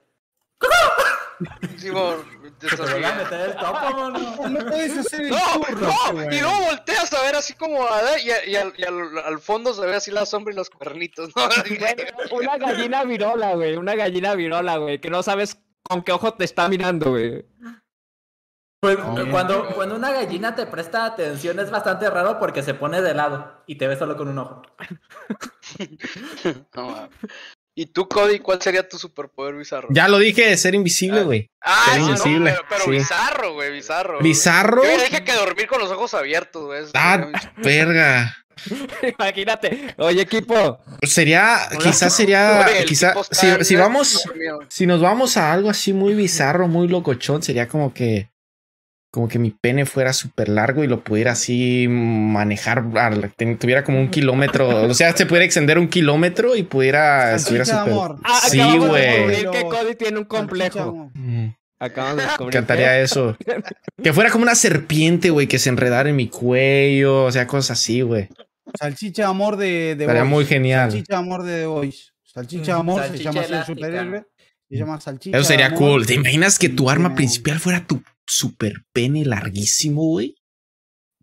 Simón, te meter el topo. No puedes hacer el No, y luego volteas a ver así como a ver, y, a- y al, y al- al fondo se ve así la sombra y los cuernitos, ¿no? Una gallina virola, güey. Una gallina virola, güey. Que no sabes con qué ojo te está mirando, güey. Pues No. cuando, cuando una gallina te presta atención es bastante raro porque se pone de lado y te ve solo con un ojo. No. ¿Y tú, Cody, cuál sería tu superpoder bizarro? Ya lo dije, ser invisible, Ah. güey. Ah, Ser sí, no, invisible, pero, pero sí. bizarro, güey, bizarro. ¿Bizarro? Yo dije que dormir con los ojos abiertos, güey. Ah, sería verga. Imagínate. Oye, equipo. Sería, Hola. quizás sería, Oye, el quizá, tipo está si, si vamos, si nos vamos a algo así muy bizarro, muy locochón, sería como que, como que mi pene fuera súper largo y lo pudiera así manejar, ten- tuviera como un kilómetro, o sea, se pudiera extender un kilómetro y pudiera, estuviera amor. Ah, Sí, güey. que Cody tiene un complejo. amor. Mm, Acabamos de descubrir. Cantaría eso. Que fuera como una serpiente, güey, que se enredara en mi cuello, o sea, cosas así, güey. Salchicha de amor de, de Estaría muy genial. Salchicha de amor de The Voice. Salchicha de amor se Salchicha llama así el superhéroe. Se llama salchicha. Eso sería amor. cool. ¿Te imaginas que tu arma principal fuera tu super pene larguísimo, güey?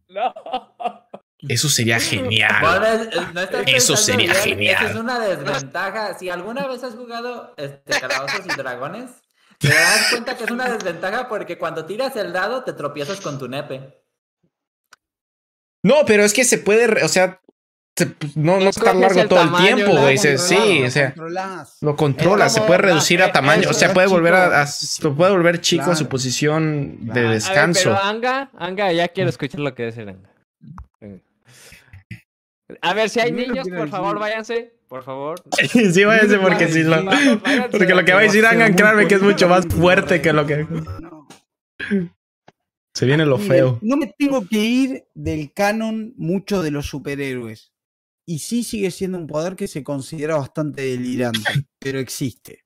No. Eso sería genial. No estás Eso sería bien, genial. Esa es una desventaja. Si alguna vez has jugado este, Calabozos y Dragones, te das cuenta que es una desventaja porque cuando tiras el dado te tropiezas con tu nepe. No, pero es que se puede, o sea, se- no, no No está largo el todo el tiempo, güey. Sí, lo o sea, lo controla, se puede reducir a tamaño, o sea, puede volver a, lo puede volver chico a su posición de Claro. A ver, A ver, descanso. pero Anga, Anga, ya quiero escuchar lo que dice Anga. A ver, si hay niños, por favor, váyanse. Por favor. sí, váyanse porque si lo, porque lo que va a decir Angan, créanme que es mucho más fuerte que lo que se viene lo feo. No me tengo que ir del canon mucho de los superhéroes. Y sí sigue siendo un poder que se considera bastante delirante, pero existe.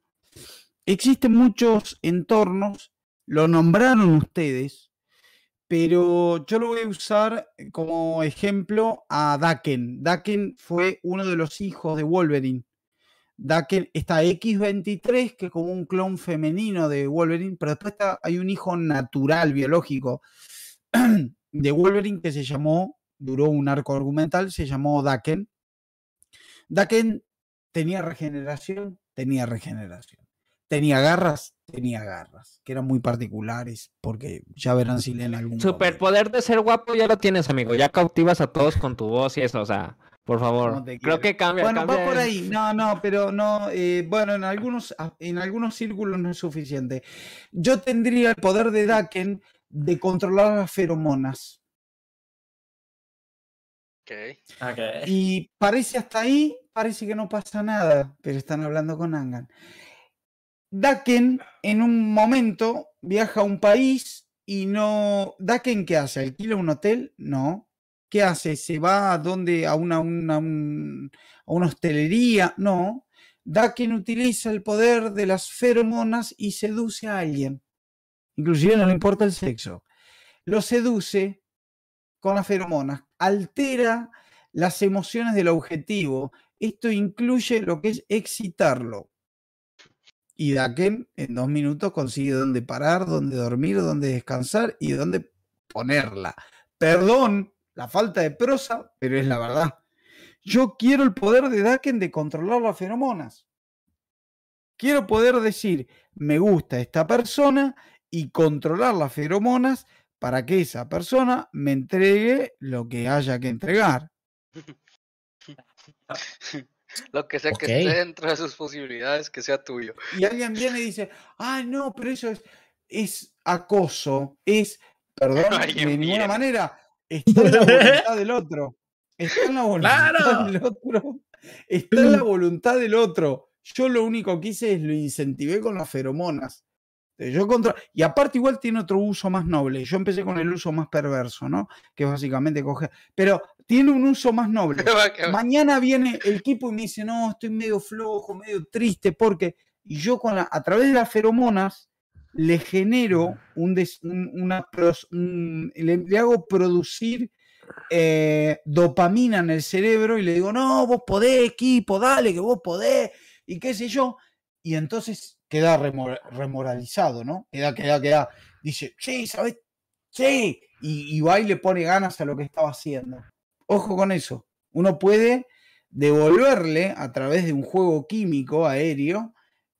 Existen muchos entornos, lo nombraron ustedes, pero yo lo voy a usar como ejemplo a Daken. Daken fue uno de los hijos de Wolverine. Daken está X23, que es como un clon femenino de Wolverine, pero después está- hay un hijo natural, biológico, de Wolverine que se llamó, duró un arco argumental, se llamó Daken. Daken tenía regeneración, tenía regeneración. Tenía garras, tenía garras, que eran muy particulares, porque ya verán si leen algún. Superpoder de ser guapo ya lo tienes, amigo. Ya cautivas a todos con tu voz y eso, o sea, por favor. Creo que cambia. Bueno, cambia va por ahí. No, no, pero no. eh, bueno, en algunos, a- en algunos círculos no es suficiente. Yo tendría el poder de Daken de controlar las feromonas. Ok. Ok. Y parece hasta ahí, parece que no pasa nada, pero están hablando con Angan. Daken en un momento viaja a un país y no. ¿Daken qué hace? ¿Alquila un hotel? No. ¿Qué hace? ¿Se va a donde? ¿A una, una, un- a una hostelería? No. Daken utiliza el poder de las feromonas y seduce a alguien. Inclusive no le importa el sexo. Lo seduce con las feromonas. Altera las emociones del objetivo. Esto incluye lo que es excitarlo. Y Daken en dos minutos consigue dónde parar, dónde dormir, dónde descansar y dónde ponerla. Perdón la falta de prosa, pero es la verdad. Yo quiero el poder de Daken de controlar las feromonas. Quiero poder decir, me gusta esta persona y controlar las feromonas para que esa persona me entregue lo que haya que entregar. Lo que sea que esté dentro de sus posibilidades, que sea tuyo. y alguien viene y dice, ah, no, pero eso es, es acoso, es, perdón, de ninguna manera, está en la voluntad del otro, está en la voluntad Claro. del otro, está en la voluntad del otro. Yo lo único que hice es lo incentivé con las feromonas. Eh, Yo contra... Y aparte igual tiene otro uso más noble. Yo empecé con el uso más perverso, ¿no? Que básicamente coger... Pero tiene un uso más noble. Mañana viene el equipo y me dice, no, estoy medio flojo, medio triste, porque y yo con la, a través de las feromonas le genero un, des- un- una un- le, le hago producir eh, dopamina en el cerebro y le digo, no, vos podés, equipo, dale, que vos podés, y qué sé yo. Y entonces queda remor- remoralizado, ¿no? Queda, queda, queda. Dice, sí, ¿sabes? Sí. Y, y va y le pone ganas a lo que estaba haciendo. Ojo con eso. Uno puede devolverle a través de un juego químico aéreo,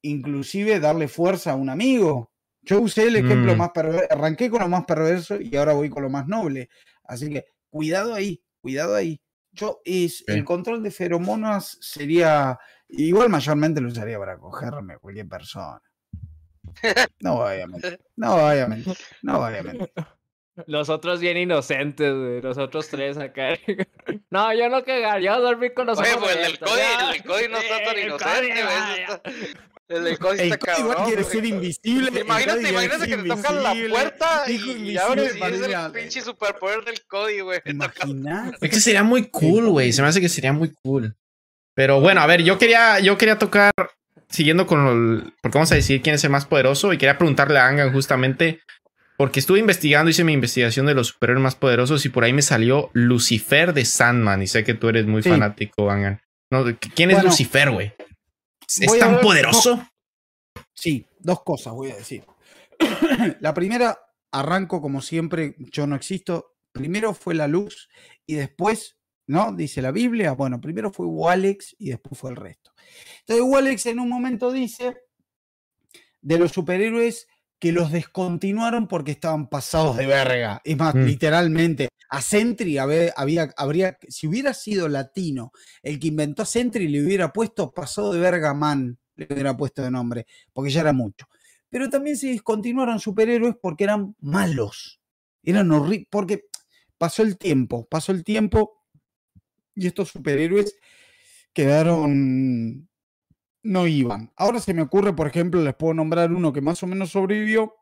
inclusive darle fuerza a un amigo. Yo usé el ejemplo Mm. más perverso, arranqué con lo más perverso y ahora voy con lo más noble. Así que cuidado ahí, cuidado ahí. Yo es el control de feromonas sería Igual mayormente lo usaría para cogerme cualquier persona. No voy a mentir. No voy a mentir. No voy a mentir. Los otros bien inocentes, güey. Los otros tres acá. No, yo no cagaría, yo dormí con los Oye, pues el del Cody, ya. el del Cody no está tan inocente, güey, El del Cody está Cody igual cabrón. quiere ser invisible. Imagínate, imagínate que te tocan la puerta y, abres y invisible, es el pinche superpoder del Cody, güey. Es que sería muy cool, güey. Se me hace que sería muy cool. Pero bueno, a ver, yo quería, yo quería tocar, siguiendo con el, porque vamos a decir quién es el más poderoso, y quería preguntarle a Angan justamente, porque estuve investigando, hice mi investigación de los superhéroes más poderosos y por ahí me salió Lucifer de Sandman, y sé que tú eres muy Sí. fanático, Angan. No, ¿Quién es Bueno, Lucifer, güey? ¿Es tan ver- poderoso? Sí, dos cosas voy a decir. la primera, arranco como siempre, yo no existo. Primero fue la luz y después, ¿no? Dice la Biblia. Bueno, primero fue Walex y después fue el resto. Entonces, Walex en un momento dice de los superhéroes que los descontinuaron porque estaban pasados de verga. Es más, Mm. literalmente, a Sentry había, habría, si hubiera sido latino el que inventó a Sentry, le hubiera puesto pasado de verga man, le hubiera puesto de nombre, porque ya era mucho. Pero también se descontinuaron superhéroes porque eran malos. Eran horribles, porque pasó el tiempo, pasó el tiempo y estos superhéroes quedaron no iban. Ahora se me ocurre, por ejemplo, les puedo nombrar uno que más o menos sobrevivió,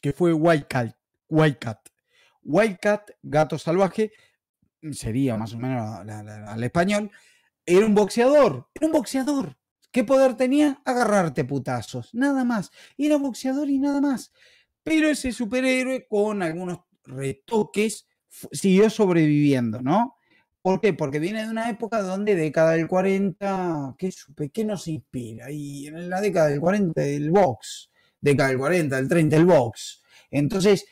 que fue White Cat. White Cat, White Cat, gato salvaje, sería más o menos la- al español, era un boxeador, era un boxeador. ¿Qué poder tenía? Agarrarte putazos, nada más. Era boxeador y nada más. Pero ese superhéroe, con algunos retoques, siguió sobreviviendo, ¿no? ¿Por qué? Porque viene de una época donde década del 40, ¿qué, supe? ¿Qué nos inspira? Y en la década del 40 el box, década del 40, del 30 el box. Entonces,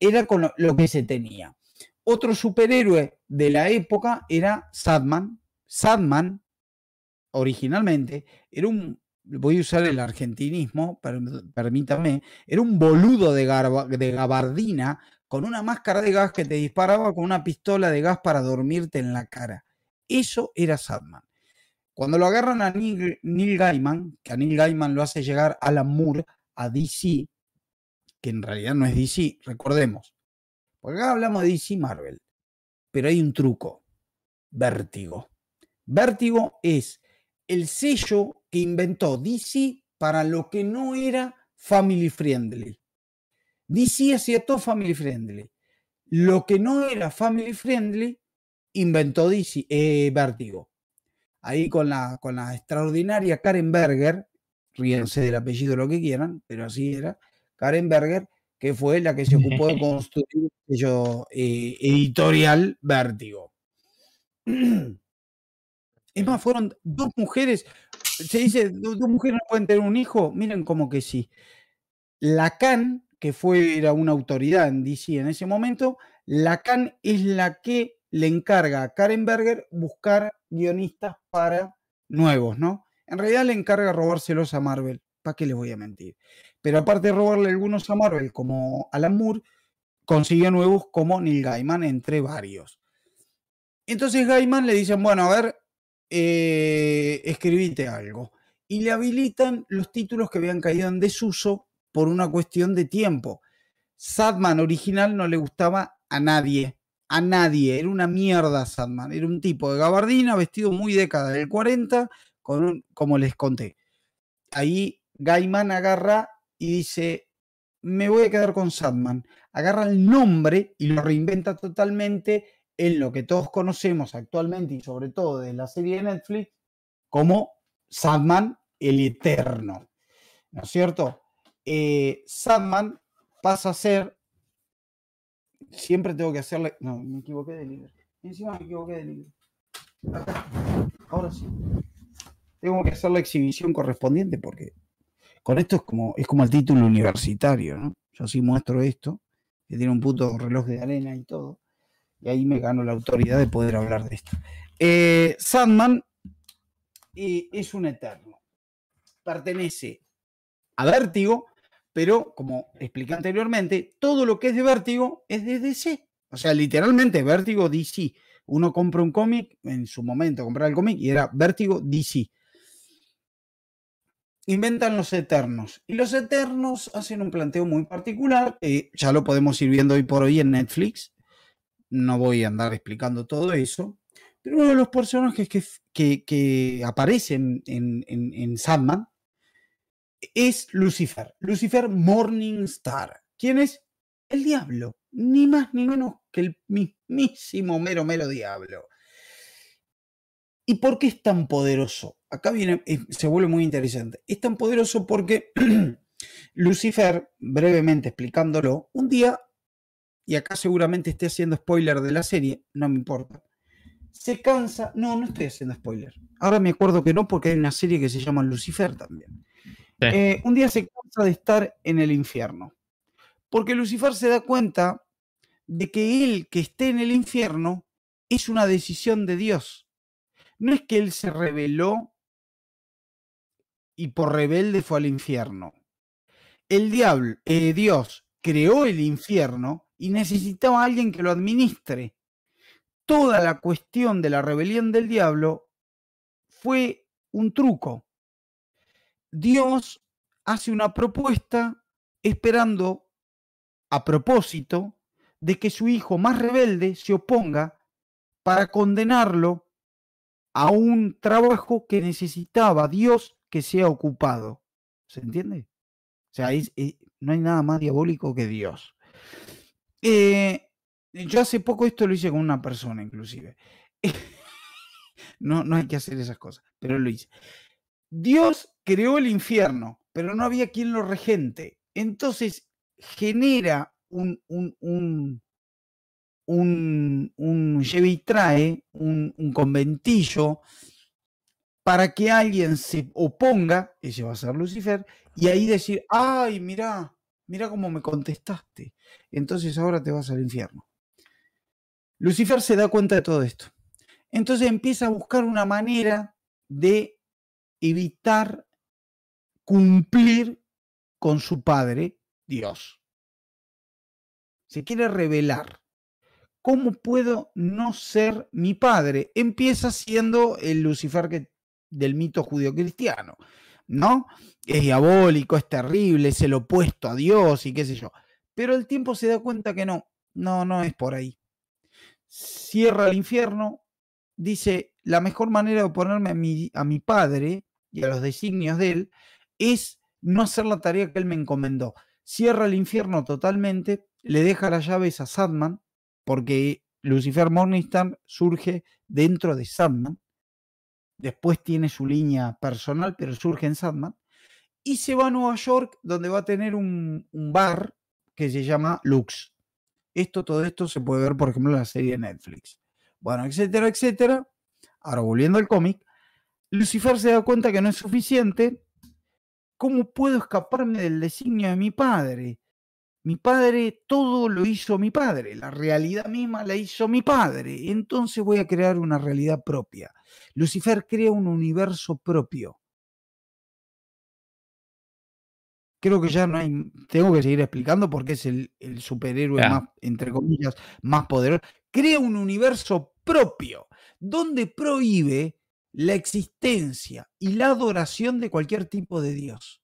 era con lo, que se tenía. Otro superhéroe de la época era Sadman. Sadman, originalmente, era un, voy a usar el argentinismo, per- permítame, era un boludo de gabardina con una máscara de gas que te disparaba con una pistola de gas para dormirte en la cara. Eso era Sadman. Cuando lo agarran a Neil, Gaiman, que a Neil Gaiman lo hace llegar Alan Moore a DC, que en realidad no es DC, recordemos. Porque acá hablamos de DC Marvel, pero hay un truco. Vértigo. Vértigo es el sello que inventó DC para lo que no era family friendly. DC hacía todo family friendly. Lo que no era family friendly, inventó DC, eh, Vértigo. Ahí con la, con la extraordinaria Karen Berger, ríense del apellido lo que quieran, pero así era, Karen Berger, que fue la que se ocupó de construir el sello eh, editorial Vértigo. Es más, fueron dos mujeres. Se dice, "Do- dos mujeres no pueden tener un hijo. Miren como que sí. Lacan, que fue, era una autoridad en DC en ese momento, Lacan es la que le encarga a Karen Berger buscar guionistas para nuevos, ¿no? En realidad le encarga robárselos a Marvel. ¿Para qué les voy a mentir? Pero aparte de robarle algunos a Marvel, como Alan Moore, consiguió nuevos como Neil Gaiman, entre varios. Entonces Gaiman le dicen, bueno, a ver, eh, escribite algo. Y le habilitan los títulos que habían caído en desuso por una cuestión de tiempo. Sadman original no le gustaba a nadie, a nadie, era una mierda Sadman, era un tipo de gabardina, vestido muy década del 40, con como les conté. Ahí Gaiman agarra y dice, me voy a quedar con Sadman. Agarra el nombre y lo reinventa totalmente en lo que todos conocemos actualmente y sobre todo de la serie de Netflix como Sadman el Eterno. ¿No es cierto? Eh, Sadman pasa a ser, siempre tengo que hacerle, no, me equivoqué de libro. Encima me equivoqué de libro. Ahora sí. Tengo que hacer la exhibición correspondiente porque con esto es como, es como el título universitario, ¿no? Yo sí muestro esto, que tiene un puto reloj de arena y todo, y ahí me gano la autoridad de poder hablar de esto. Eh, Sandman eh, es un eterno. Pertenece a Vértigo, pero como expliqué anteriormente, todo lo que es de Vértigo es de DC. O sea, literalmente Vértigo DC. Uno compra un cómic, en su momento compraba el cómic y era Vértigo DC. inventan los Eternos. Y los Eternos hacen un planteo muy particular, que ya lo podemos ir viendo hoy por hoy en Netflix. No voy a andar explicando todo eso. Pero uno de los personajes que, que, aparecen en, en, en Sandman es Lucifer. Lucifer Morningstar. ¿Quién es? El diablo. Ni más ni menos que el mismísimo mero mero diablo. ¿Y por qué es tan poderoso? Acá viene, se vuelve muy interesante. Es tan poderoso porque Lucifer, brevemente explicándolo, un día, y acá seguramente esté haciendo spoiler de la serie, no me importa, se cansa, no, no estoy haciendo spoiler. Ahora me acuerdo que no, porque hay una serie que se llama Lucifer también. Eh, un día se cansa de estar en el infierno, porque Lucifer se da cuenta de que él que esté en el infierno es una decisión de Dios. No es que él se rebeló y por rebelde fue al infierno. El diablo, eh, Dios creó el infierno y necesitaba a alguien que lo administre. Toda la cuestión de la rebelión del diablo fue un truco. Dios hace una propuesta esperando a propósito de que su hijo más rebelde se oponga para condenarlo a un trabajo que necesitaba Dios que sea ocupado. ¿Se entiende? O sea, eh, no hay nada más diabólico que Dios. Eh, yo hace poco esto lo hice con una persona, inclusive. no, no hay que hacer esas cosas, pero lo hice. Dios creó el infierno, pero no había quien lo regente. Entonces genera un, un, un, un, un trae, un, un conventillo, para que alguien se oponga, ese va a ser Lucifer, y ahí decir, ay, mira, mira cómo me contestaste, entonces ahora te vas al infierno. Lucifer se da cuenta de todo esto. Entonces empieza a buscar una manera de evitar cumplir con su padre, Dios. Se quiere revelar. ¿Cómo puedo no ser mi padre? Empieza siendo el Lucifer del mito judío-cristiano, ¿no? Es diabólico, es terrible, es el opuesto a Dios y qué sé yo. Pero el tiempo se da cuenta que no, no, no es por ahí. Cierra el infierno, dice, la mejor manera de oponerme a mi, a mi padre y a los designios de él es no hacer la tarea que él me encomendó. Cierra el infierno totalmente, le deja las llaves a Sadman, porque Lucifer Morningstar surge dentro de Sadman, Después tiene su línea personal, pero surge en Sandman. Y se va a Nueva York, donde va a tener un, bar que se llama Lux. Esto, todo esto se puede ver, por ejemplo, en la serie de Netflix. Bueno, etcétera, etcétera. Ahora, volviendo al cómic, Lucifer se da cuenta que no es suficiente. ¿Cómo puedo escaparme del designio de mi padre? Mi padre, todo lo hizo mi padre, la realidad misma la hizo mi padre, entonces voy a crear una realidad propia. Lucifer crea un universo propio. Creo que ya no hay, tengo que seguir explicando porque es el, superhéroe más, entre comillas, más poderoso. Crea un universo propio, donde prohíbe la existencia y la adoración de cualquier tipo de Dios.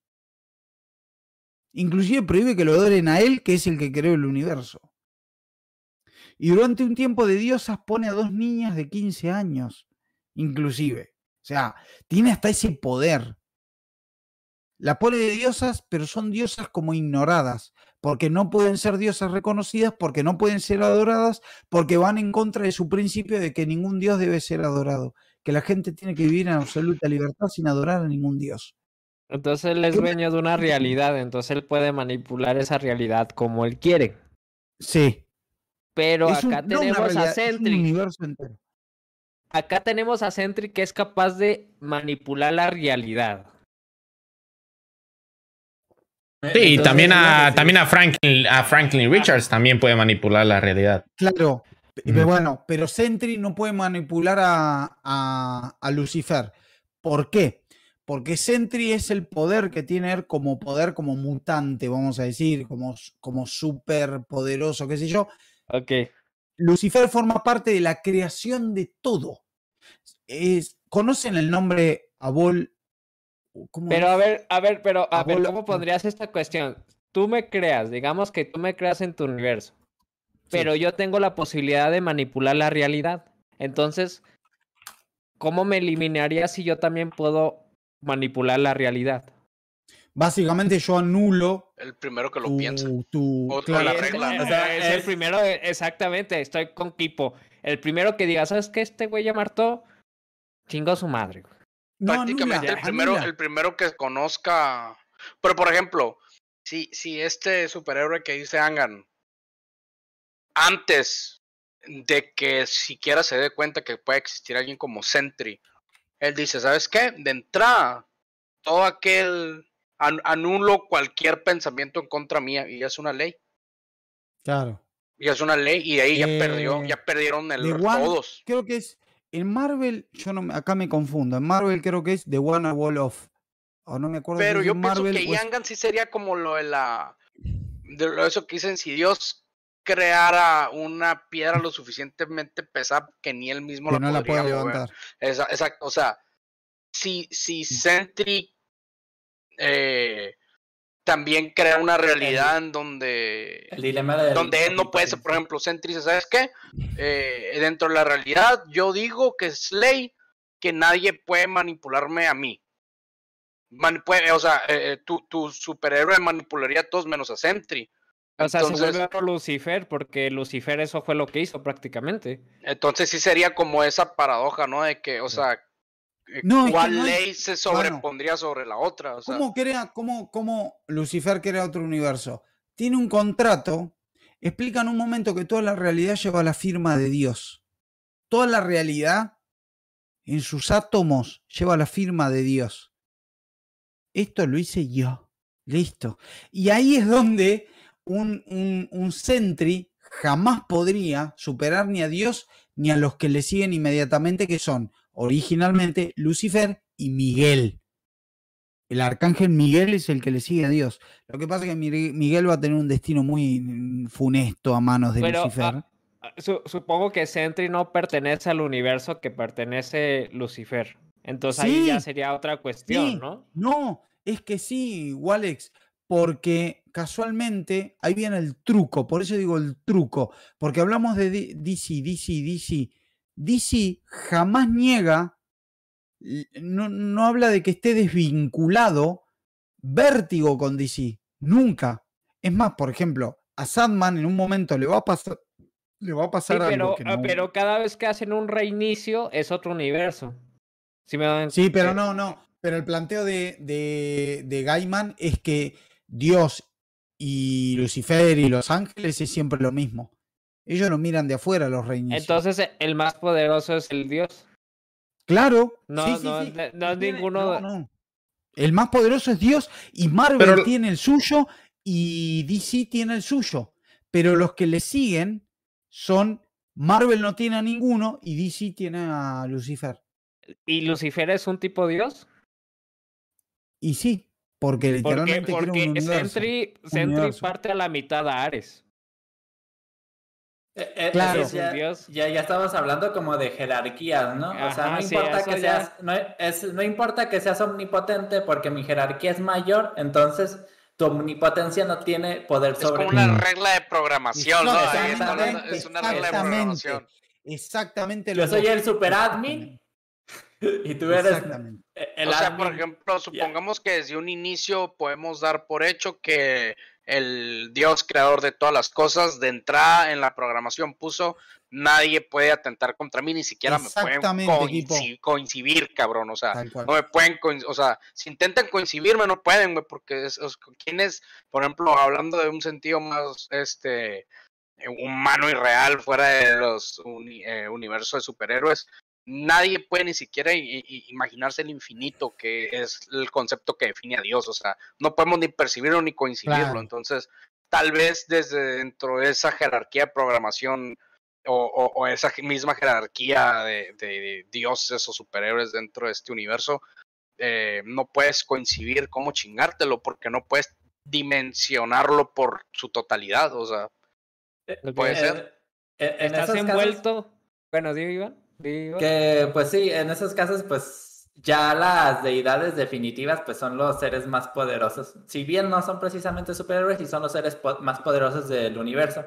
Inclusive prohíbe que lo adoren a él, que es el que creó el universo. Y durante un tiempo de diosas pone a dos niñas de 15 años, inclusive. O sea, tiene hasta ese poder. La pone de diosas, pero son diosas como ignoradas, porque no pueden ser diosas reconocidas, porque no pueden ser adoradas, porque van en contra de su principio de que ningún dios debe ser adorado, que la gente tiene que vivir en absoluta libertad sin adorar a ningún dios. Entonces él es dueño de una realidad, entonces él puede manipular esa realidad como él quiere. Sí. Pero acá tenemos a Sentry. Acá tenemos a Sentry que es capaz de manipular la realidad. Sí, y también a, también a Franklin, a Franklin Richards también puede manipular la realidad. Claro, pero bueno, pero Sentry no puede manipular a, a, a Lucifer. ¿Por qué? porque Sentry es el poder que tiene él como poder como mutante, vamos a decir, como, como súper poderoso, qué sé yo. Ok. Lucifer forma parte de la creación de todo. Es, ¿Conocen el nombre Abol ¿cómo Pero es? a ver, a ver, pero a ver, ¿cómo pondrías esta cuestión? Tú me creas, digamos que tú me creas en tu universo, pero yo tengo la posibilidad de manipular la realidad. Entonces, ¿cómo me eliminarías si yo también puedo manipular la realidad? Básicamente yo anulo El primero que lo tu, piensa. tu- O- la regla. es- O sea, es el primero, exactamente, estoy con Kipo. El primero que diga, ¿sabes qué? Este güey ya martó, chingo a su madre. güey". no, prácticamente anula, el primero, anula. el primero que conozca. Pero por ejemplo, si, si este superhéroe que dice Angan, antes de que siquiera se dé cuenta que puede existir alguien como Sentry, él dice, ¿sabes qué? De entrada, todo aquel an- anulo cualquier pensamiento en contra mía y ya es una ley. Claro. Ya es una ley y ahí ya Eh, perdió, ya perdieron el One- todos. Creo que es. En Marvel, yo no acá me confundo. En Marvel creo que es The One Wall of. O no me acuerdo Pero si yo en pienso Marvel que Yangan sí sería como lo de la. De lo- eso que dicen, si Dios creara una piedra lo suficientemente pesada que ni él mismo que la no la puede mover. levantar. Exacto, o sea, si, si Sentry eh, también crea una realidad en donde El dilema de. donde él no puede ser, por ejemplo, Sentry dice, ¿sabes qué? Eh, dentro de la realidad, yo digo que es ley que nadie puede manipularme a mí. O sea, eh, eh, tu, tu superhéroe manipularía a todos menos a Sentry. O sea, se vuelve otro Lucifer, porque Lucifer eso fue lo que hizo prácticamente. Entonces sí sería como esa paradoja, ¿no? De que, o sea, eh, No, es que ¿cuál no hay- ley se sobrepondría sobre la otra? O sea, ¿Cómo crea, cómo, cómo Lucifer crea otro universo? Tiene un contrato. Explica en un momento que toda la realidad lleva la firma de Dios. Toda la realidad en sus átomos lleva la firma de Dios. Esto lo hice yo. Listo. Y ahí es donde un, un, un Sentry jamás podría superar ni a Dios ni a los que le siguen inmediatamente, que son originalmente Lucifer y Miguel. El arcángel Miguel es el que le sigue a Dios. Lo que pasa es que Miguel va a tener un destino muy mm, funesto a manos de Pero, Lucifer. ah, ah, su- supongo que Sentry no pertenece al universo que pertenece Lucifer. Entonces ahí ya sería otra cuestión, sí. ¿no? No, es que sí, Walex, porque casualmente ahí viene el truco, por eso digo el truco, porque hablamos de DC, DC, DC. DC jamás niega, no, no habla de que esté desvinculado vértigo con DC, nunca. Es más, por ejemplo, a Sandman en un momento le va a pasar, le va a Sí, pasar algo pero, que ah, no- pero cada vez que hacen un reinicio es otro universo. ¿Sí me dan- Sí, pero no, no. Pero el planteo de, de, de Gaiman es que Dios y Lucifer y los ángeles es siempre lo mismo. Ellos lo miran de afuera los reinicios. Entonces el más poderoso es el Dios. claro. No, sí, sí, no, sí, no es ninguno- no, no. El más poderoso es Dios y Marvel Pero- tiene el suyo y DC tiene el suyo. Pero los que le siguen son Marvel no tiene a ninguno y DC tiene a Lucifer. ¿Y Lucifer es un tipo Dios? Y sí, porque Porque, literalmente un porque universo. Sentry, Sentry universo. parte a la mitad a Ares. Eh, eh, Claro. ya, Dios. ya, ya estamos hablando como de jerarquías, ¿no? o sea, no sí, importa que ya- seas, no, es, no importa que seas omnipotente porque mi jerarquía es mayor, entonces tu omnipotencia no tiene poder es sobre como mí. una regla de programación, ¿no? Ahí está hablando- Exactamente, es una regla de exactamente. programación. Exactamente Yo lo soy mismo. el super admin y tú eres Exactamente. el o sea, por ejemplo, supongamos que desde un inicio podemos dar por hecho que el Dios creador de todas las cosas de entrada en la programación puso nadie puede atentar contra mí, ni siquiera me pueden coincidir, cabrón, o sea, no me pueden, o sea, si intentan coincidirme no pueden, güey, porque es, es- quién es, por ejemplo, hablando de un sentido más, este, humano y real fuera de los uni- eh, universos de superhéroes, nadie puede ni siquiera imaginarse el infinito, que es el concepto que define a Dios, o sea, no podemos ni percibirlo ni coincidirlo, Claro. entonces, tal vez desde dentro de esa jerarquía de programación o, o- o esa misma jerarquía de, de dioses o superhéroes dentro de este universo, eh, no puedes coincidir cómo chingártelo porque no puedes dimensionarlo por su totalidad, o sea, puede Eh, ser. eh, en ¿Estás casos- envuelto? Bueno, digo Iván. Digo. Que pues sí, en esos casos pues ya las deidades definitivas pues son los seres más poderosos. Si bien no son precisamente superhéroes, y son los seres más poderosos del universo.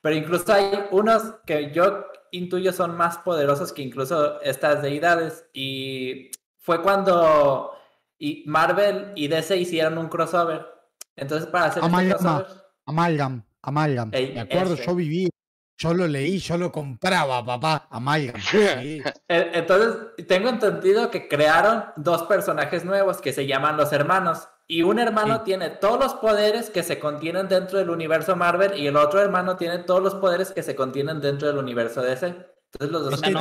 Pero incluso hay unos que yo intuyo son más poderosos que incluso estas deidades. Y fue cuando Marvel y DC hicieron un crossover. Entonces, para hacer Amalgam, este crossover. Amalgam, Amalgam. Me acuerdo, yo viví yo lo leí, yo lo compraba, papá. Amalgam. E, entonces, tengo entendido que crearon dos personajes nuevos que se llaman los hermanos. Y un hermano tiene todos los poderes que se contienen dentro del universo Marvel y el otro hermano tiene todos los poderes que se contienen dentro del universo DC. Entonces los dos el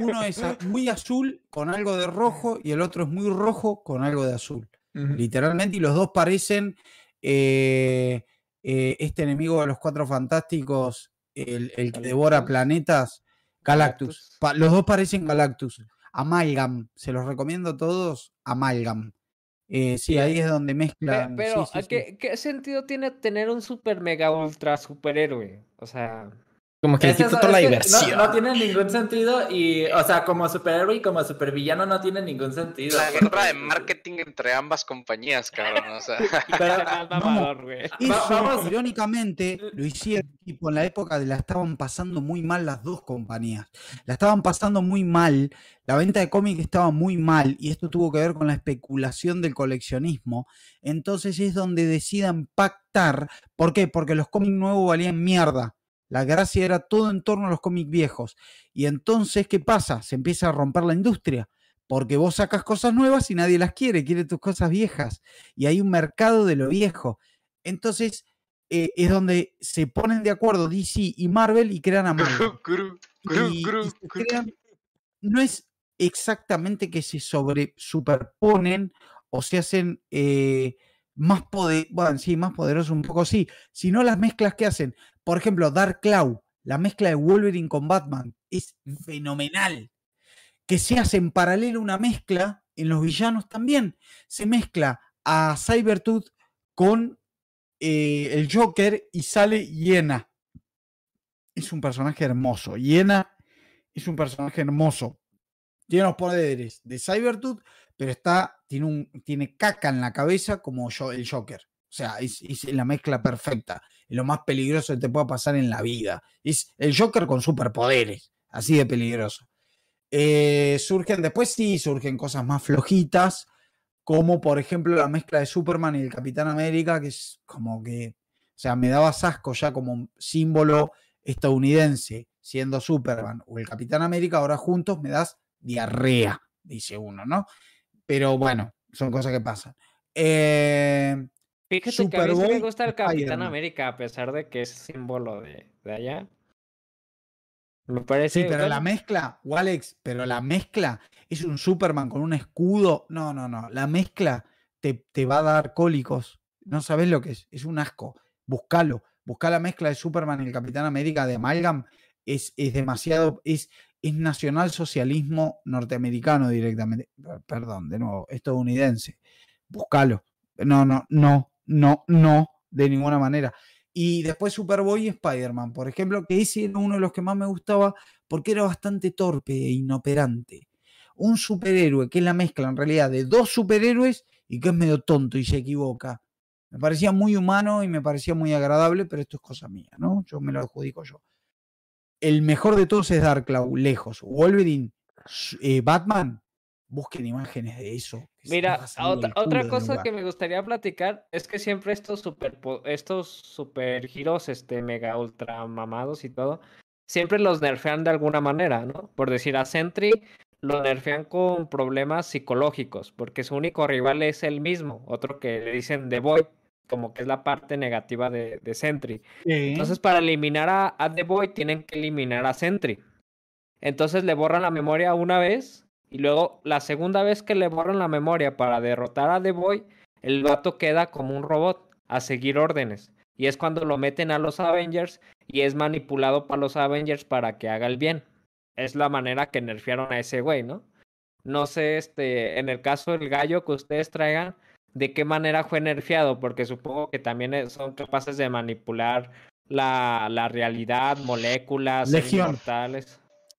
Uno es muy azul con algo de rojo y el otro es muy rojo con algo de azul. Literalmente, y los dos parecen eh, eh, este enemigo de los cuatro fantásticos, el, que devora planetas, Galactus. los dos parecen Galactus. Amalgam, se los recomiendo a todos, Amalgam. Eh, sí, ahí es donde mezclan. Pero, ¿qué, sentido tiene tener un super mega ultra superhéroe? O sea. Como que toda la diversión. No, tiene ningún sentido y, o sea, como superhéroe y como supervillano no tiene ningún sentido. La guerra de marketing entre ambas compañías, cabrón, o sea. Pero, irónicamente, lo hicieron tipo en la época de la estaban pasando muy mal las dos compañías. La estaban pasando muy mal, la venta de cómics estaba muy mal y esto tuvo que ver con la especulación del coleccionismo. Entonces es donde decidan pactar. ¿Por qué? Porque los cómics nuevos valían mierda la gracia era todo en torno a los cómics viejos. Y entonces, ¿qué pasa? Se empieza a romper la industria. Porque vos sacas cosas nuevas y nadie las quiere, quiere tus cosas viejas. Y hay un mercado de lo viejo. Entonces, eh, es donde se ponen de acuerdo DC y Marvel y crean a Marvel. no es exactamente que se sobre superponen o se hacen eh, más poder, bueno, sí, más poderosos un poco sí, sino las mezclas que hacen. Por ejemplo, Dark Claw, la mezcla de Wolverine con Batman, es fenomenal. Que se hace en paralelo una mezcla en los villanos también. Se mezcla a Cybertooth con eh, el Joker y sale Hiena. Es un personaje hermoso. Hiena es un personaje hermoso. Tiene los poderes de Cybertooth, pero está, tiene, un, tiene caca en la cabeza como yo, el Joker. O sea, es la mezcla perfecta lo más peligroso que te pueda pasar en la vida. Es el Joker con superpoderes, así de peligroso. Eh, surgen, después sí, surgen cosas más flojitas, como por ejemplo la mezcla de Superman y el Capitán América, que es como que, o sea, me daba asco ya como símbolo estadounidense, siendo Superman o el Capitán América, ahora juntos me das diarrea, dice uno, ¿no? Pero bueno, son cosas que pasan. Eh, Fíjate que a mí sí me gusta el Capitán América, a pesar de que es símbolo de, de allá. Me parece. Sí, pero la mezcla, Walex, pero la mezcla es un Superman con un escudo. No, no, no. La mezcla te, te va a dar cólicos. No sabes lo que es. Es un asco. Búscalo. Busca la mezcla de Superman y el Capitán América de Amalgam. Es, es demasiado. Es, es nacionalsocialismo norteamericano directamente. Perdón, de nuevo, estadounidense. Búscalo. No, no, no no, no, de ninguna manera. Y después Superboy y Spider-Man, por ejemplo, que ese era uno de los que más me gustaba porque era bastante torpe e inoperante. Un superhéroe que es la mezcla en realidad de dos superhéroes y que es medio tonto y se equivoca. Me parecía muy humano y me parecía muy agradable, pero esto es cosa mía, ¿no? Yo me lo adjudico yo. El mejor de todos es Darklau, lejos. Wolverine, eh, Batman, busquen imágenes de eso. Mira, otra, cosa que me gustaría platicar es que siempre estos super estos super giros, este mega ultra mamados y todo, siempre los nerfean de alguna manera, ¿no? Por decir a Sentry lo nerfean con problemas psicológicos, porque su único rival es el mismo, otro que le dicen The Boy, como que es la parte negativa de, de Sentry. Entonces, para eliminar a, a The Boy, tienen que eliminar a Sentry. Entonces le borran la memoria una vez y luego, la segunda vez que le borran la memoria para derrotar a The Boy, el vato queda como un robot a seguir órdenes. Y es cuando lo meten a los Avengers y es manipulado para los Avengers para que haga el bien. Es la manera que nerfearon a ese güey, ¿no? No sé, este, en el caso del gallo que ustedes traigan, de qué manera fue nerfeado, porque supongo que también son capaces de manipular la, la realidad, moléculas, Legión. Legión.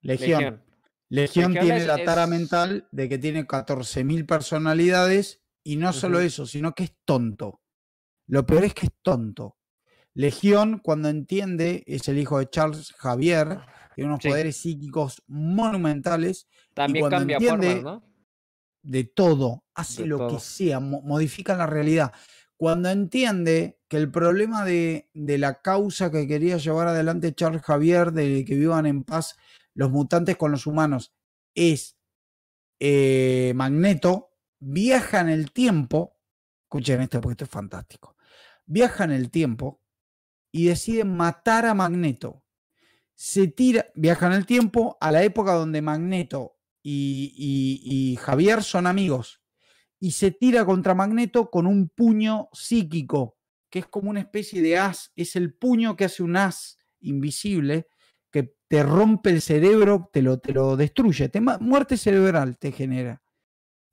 Legión, Legión tiene es- la tara es- mental de que tiene 14.000 personalidades y no solo eso, sino que es tonto. Lo peor es que es tonto. Legión, cuando entiende, es el hijo de Charles Javier, tiene unos Sí. poderes psíquicos monumentales También cuando cambia entiende- formas, ¿no? de todo, hace De lo que sea, mo- modifica la realidad. Cuando entiende que el problema de, de la causa que quería llevar adelante Charles Javier, de que vivan en paz los mutantes con los humanos, es eh, Magneto, viaja en el tiempo, escuchen esto porque esto es fantástico, viaja en el tiempo y decide matar a Magneto. Se tira, viaja en el tiempo a la época donde Magneto y, y- y Javier son amigos y se tira contra Magneto con un puño psíquico, que es como una especie de as, es el puño que hace un as invisible te rompe el cerebro, te lo, te lo destruye, te muerte cerebral te genera,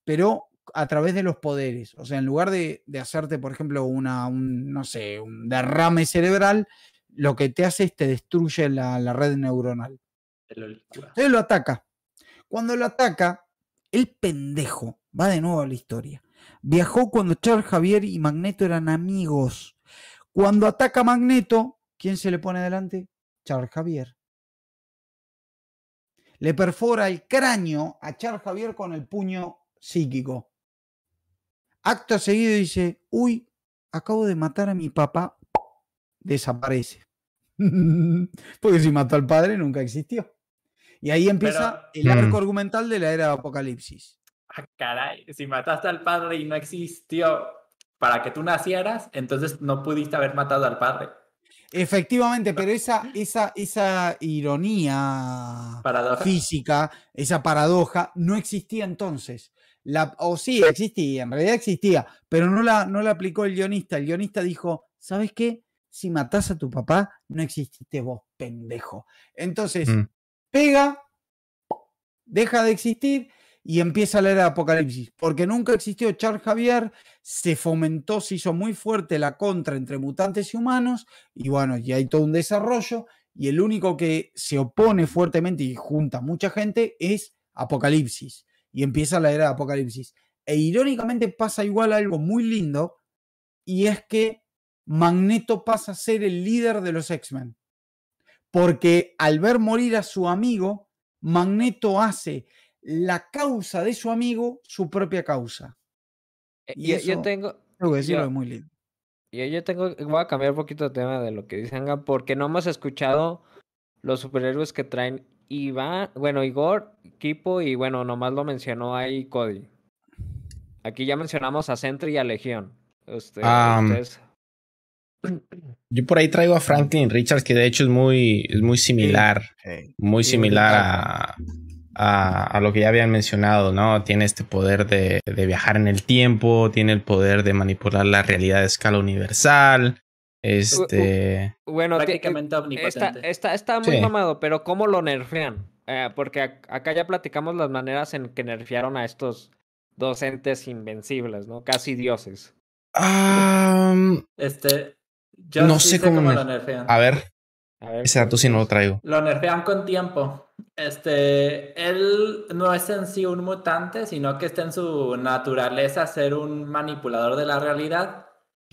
pero a través de los poderes. O sea, en lugar de, de hacerte, por ejemplo, una, un, no sé, un derrame cerebral, lo que te hace es te destruye la, la red neuronal. Licúa. Entonces lo ataca. Cuando lo ataca, el pendejo, va de nuevo a la historia. Viajó cuando Charles Javier y Magneto eran amigos. Cuando ataca a Magneto, ¿quién se le pone delante? Charles Javier. Le perfora el cráneo a Charles Javier con el puño psíquico. Acto seguido dice, uy, acabo de matar a mi papá. Desaparece. Porque si mató al padre nunca existió. Y ahí empieza el Mm. arco argumental de la era de Apocalipsis. Ah, caray, si mataste al padre y no existió para que tú nacieras, entonces no pudiste haber matado al padre. Efectivamente, pero esa, esa, esa ironía Paradoja. física, esa paradoja, no existía entonces. La, o sí, existía, en realidad existía, pero no la, no la aplicó el guionista. El guionista dijo, ¿sabes qué? Si matás a tu papá, no exististe vos, pendejo. Entonces, Mm. pega, deja de existir y empieza era de Apocalipsis. Porque nunca existió Charles Javier, se fomentó, se hizo muy fuerte la contra entre mutantes y humanos, y bueno, y hay todo un desarrollo, y el único que se opone fuertemente y junta mucha gente es Apocalipsis. Y empieza la era de Apocalipsis. E irónicamente pasa igual algo muy lindo, y es que Magneto pasa a ser el líder de los X-Men. Porque al ver morir a su amigo, Magneto hace la causa de su amigo su propia causa. Eh, Y yo, yo eso- tengo, Tengo que decirlo, Yo- es muy lindo. yo, yo tengo, voy a cambiar un poquito de tema de lo que dice Anga, porque no hemos escuchado los superhéroes que traen Iván, bueno, Igor, Kipo y bueno, nomás lo mencionó ahí Cody. Aquí ya mencionamos a Sentry y a Legión. Usted- Am, ustedes- Yo por ahí traigo a Franklin Richards, que de hecho es muy, es muy similar, muy Sí, similar a, a, a lo que ya habían mencionado, ¿no? Tiene este poder de, de viajar en el tiempo, tiene el poder de manipular la realidad a escala universal. Este. Bueno, ti- Prácticamente Está, omnipotente. está, está muy Sí. mamado, pero ¿cómo lo nerfean? Eh, porque ac- acá ya platicamos las maneras en que nerfearon a estos docentes invencibles, ¿no? Casi dioses. Este, yo No sí sé cómo cómo me- lo nerfean. a ver, A ver, ese dato sí no lo traigo. Lo nerfean con tiempo. Este, él no es en sí un mutante, sino que está en su naturaleza ser un manipulador de la realidad.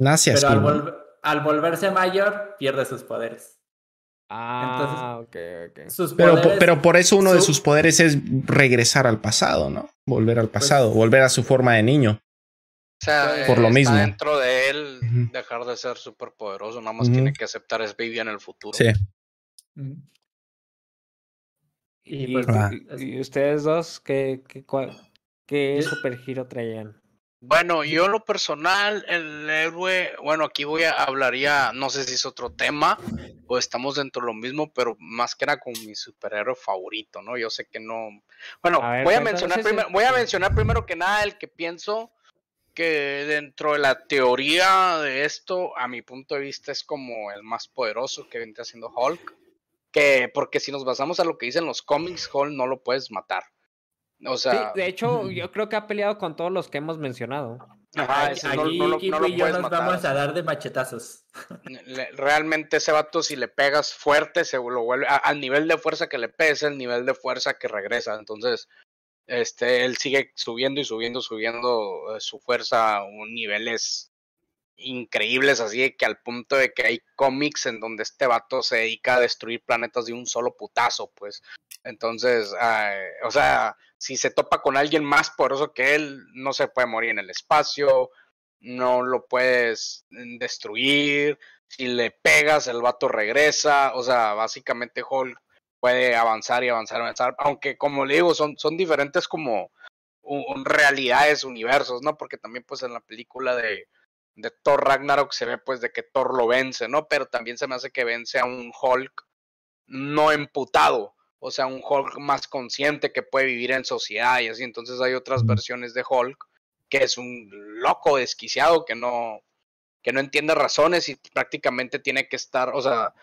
Así. Pero al, volverse mayor, pierde sus poderes. Ah, ok, ok. Sus Pero, po- poderes pero por eso uno de su- sus poderes es regresar al pasado, ¿no? Volver al Pues pasado, volver a su forma de niño. O sea, Por lo está mismo. dentro de él dejar de ser súper poderoso, nada más tiene que aceptar es Baby en el futuro. Sí. Ujú. ¿Y, Y pues, Ah. y- ustedes dos qué, qué, cuál- qué supergiro traían? Bueno, yo en lo personal, el héroe, bueno, aquí voy a hablaría, no sé si es otro tema o estamos dentro de lo mismo, pero más que era como mi superhéroe favorito, ¿no? Yo sé que no. Bueno, A ver, voy a mencionar primero, voy a mencionar primero que nada el que pienso que dentro de la teoría de esto, a mi punto de vista, es como el más poderoso que viene haciendo Hulk. Que, porque si nos basamos a lo que dicen los cómics, Hulk no lo puedes matar. O Sí, sea, de hecho, yo creo que ha peleado con todos los que hemos mencionado. Ajá, ese no- no lo- Kiko no lo y yo nos matar vamos a dar de machetazos. Le- Realmente ese vato si le pegas fuerte se lo vuelve a- al nivel de fuerza que le pegues el nivel de fuerza que regresa entonces este él sigue subiendo y subiendo subiendo eh, su fuerza a niveles increíbles así que al punto de que hay cómics en donde este vato se dedica a destruir planetas de un solo putazo pues entonces eh, o sea si se topa con alguien más poderoso que él no se puede morir en el espacio no lo puedes mm, destruir. Si le pegas, el vato regresa. O sea, básicamente Hulk puede avanzar y avanzar, avanzar. Aunque, como le digo, son, son diferentes como un- realidades, universos, ¿no? Porque también, pues, en la película de, de Thor Ragnarok se ve, pues, de que Thor lo vence, ¿no? Pero también se me hace que vence a un Hulk no emputado. O sea, un Hulk más consciente que puede vivir en sociedad y así. Entonces hay otras versiones de Hulk que es un loco desquiciado que no que no entiende razones y prácticamente tiene que estar, o sea,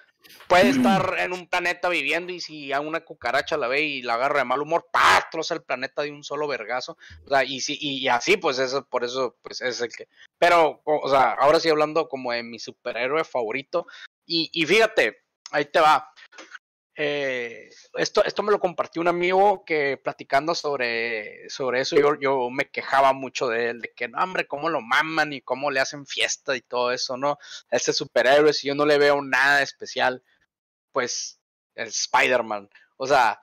puede estar en un planeta viviendo y si a una cucaracha la ve y la agarra de mal humor, ¡pah! troza el planeta de un solo vergazo. O sea, y sí, y, y así, pues eso, por eso, pues es el que. Pero, o, o sea, ahora sí hablando como de mi superhéroe favorito. Y, y fíjate, ahí te va. Eh, esto, esto me lo compartió un amigo que platicando sobre, sobre eso, yo, yo me quejaba mucho de él, de que no, hombre, cómo lo maman y cómo le hacen fiesta y todo eso, ¿no? Ese superhéroe, si yo no le veo nada especial, pues el Spider-Man. O sea,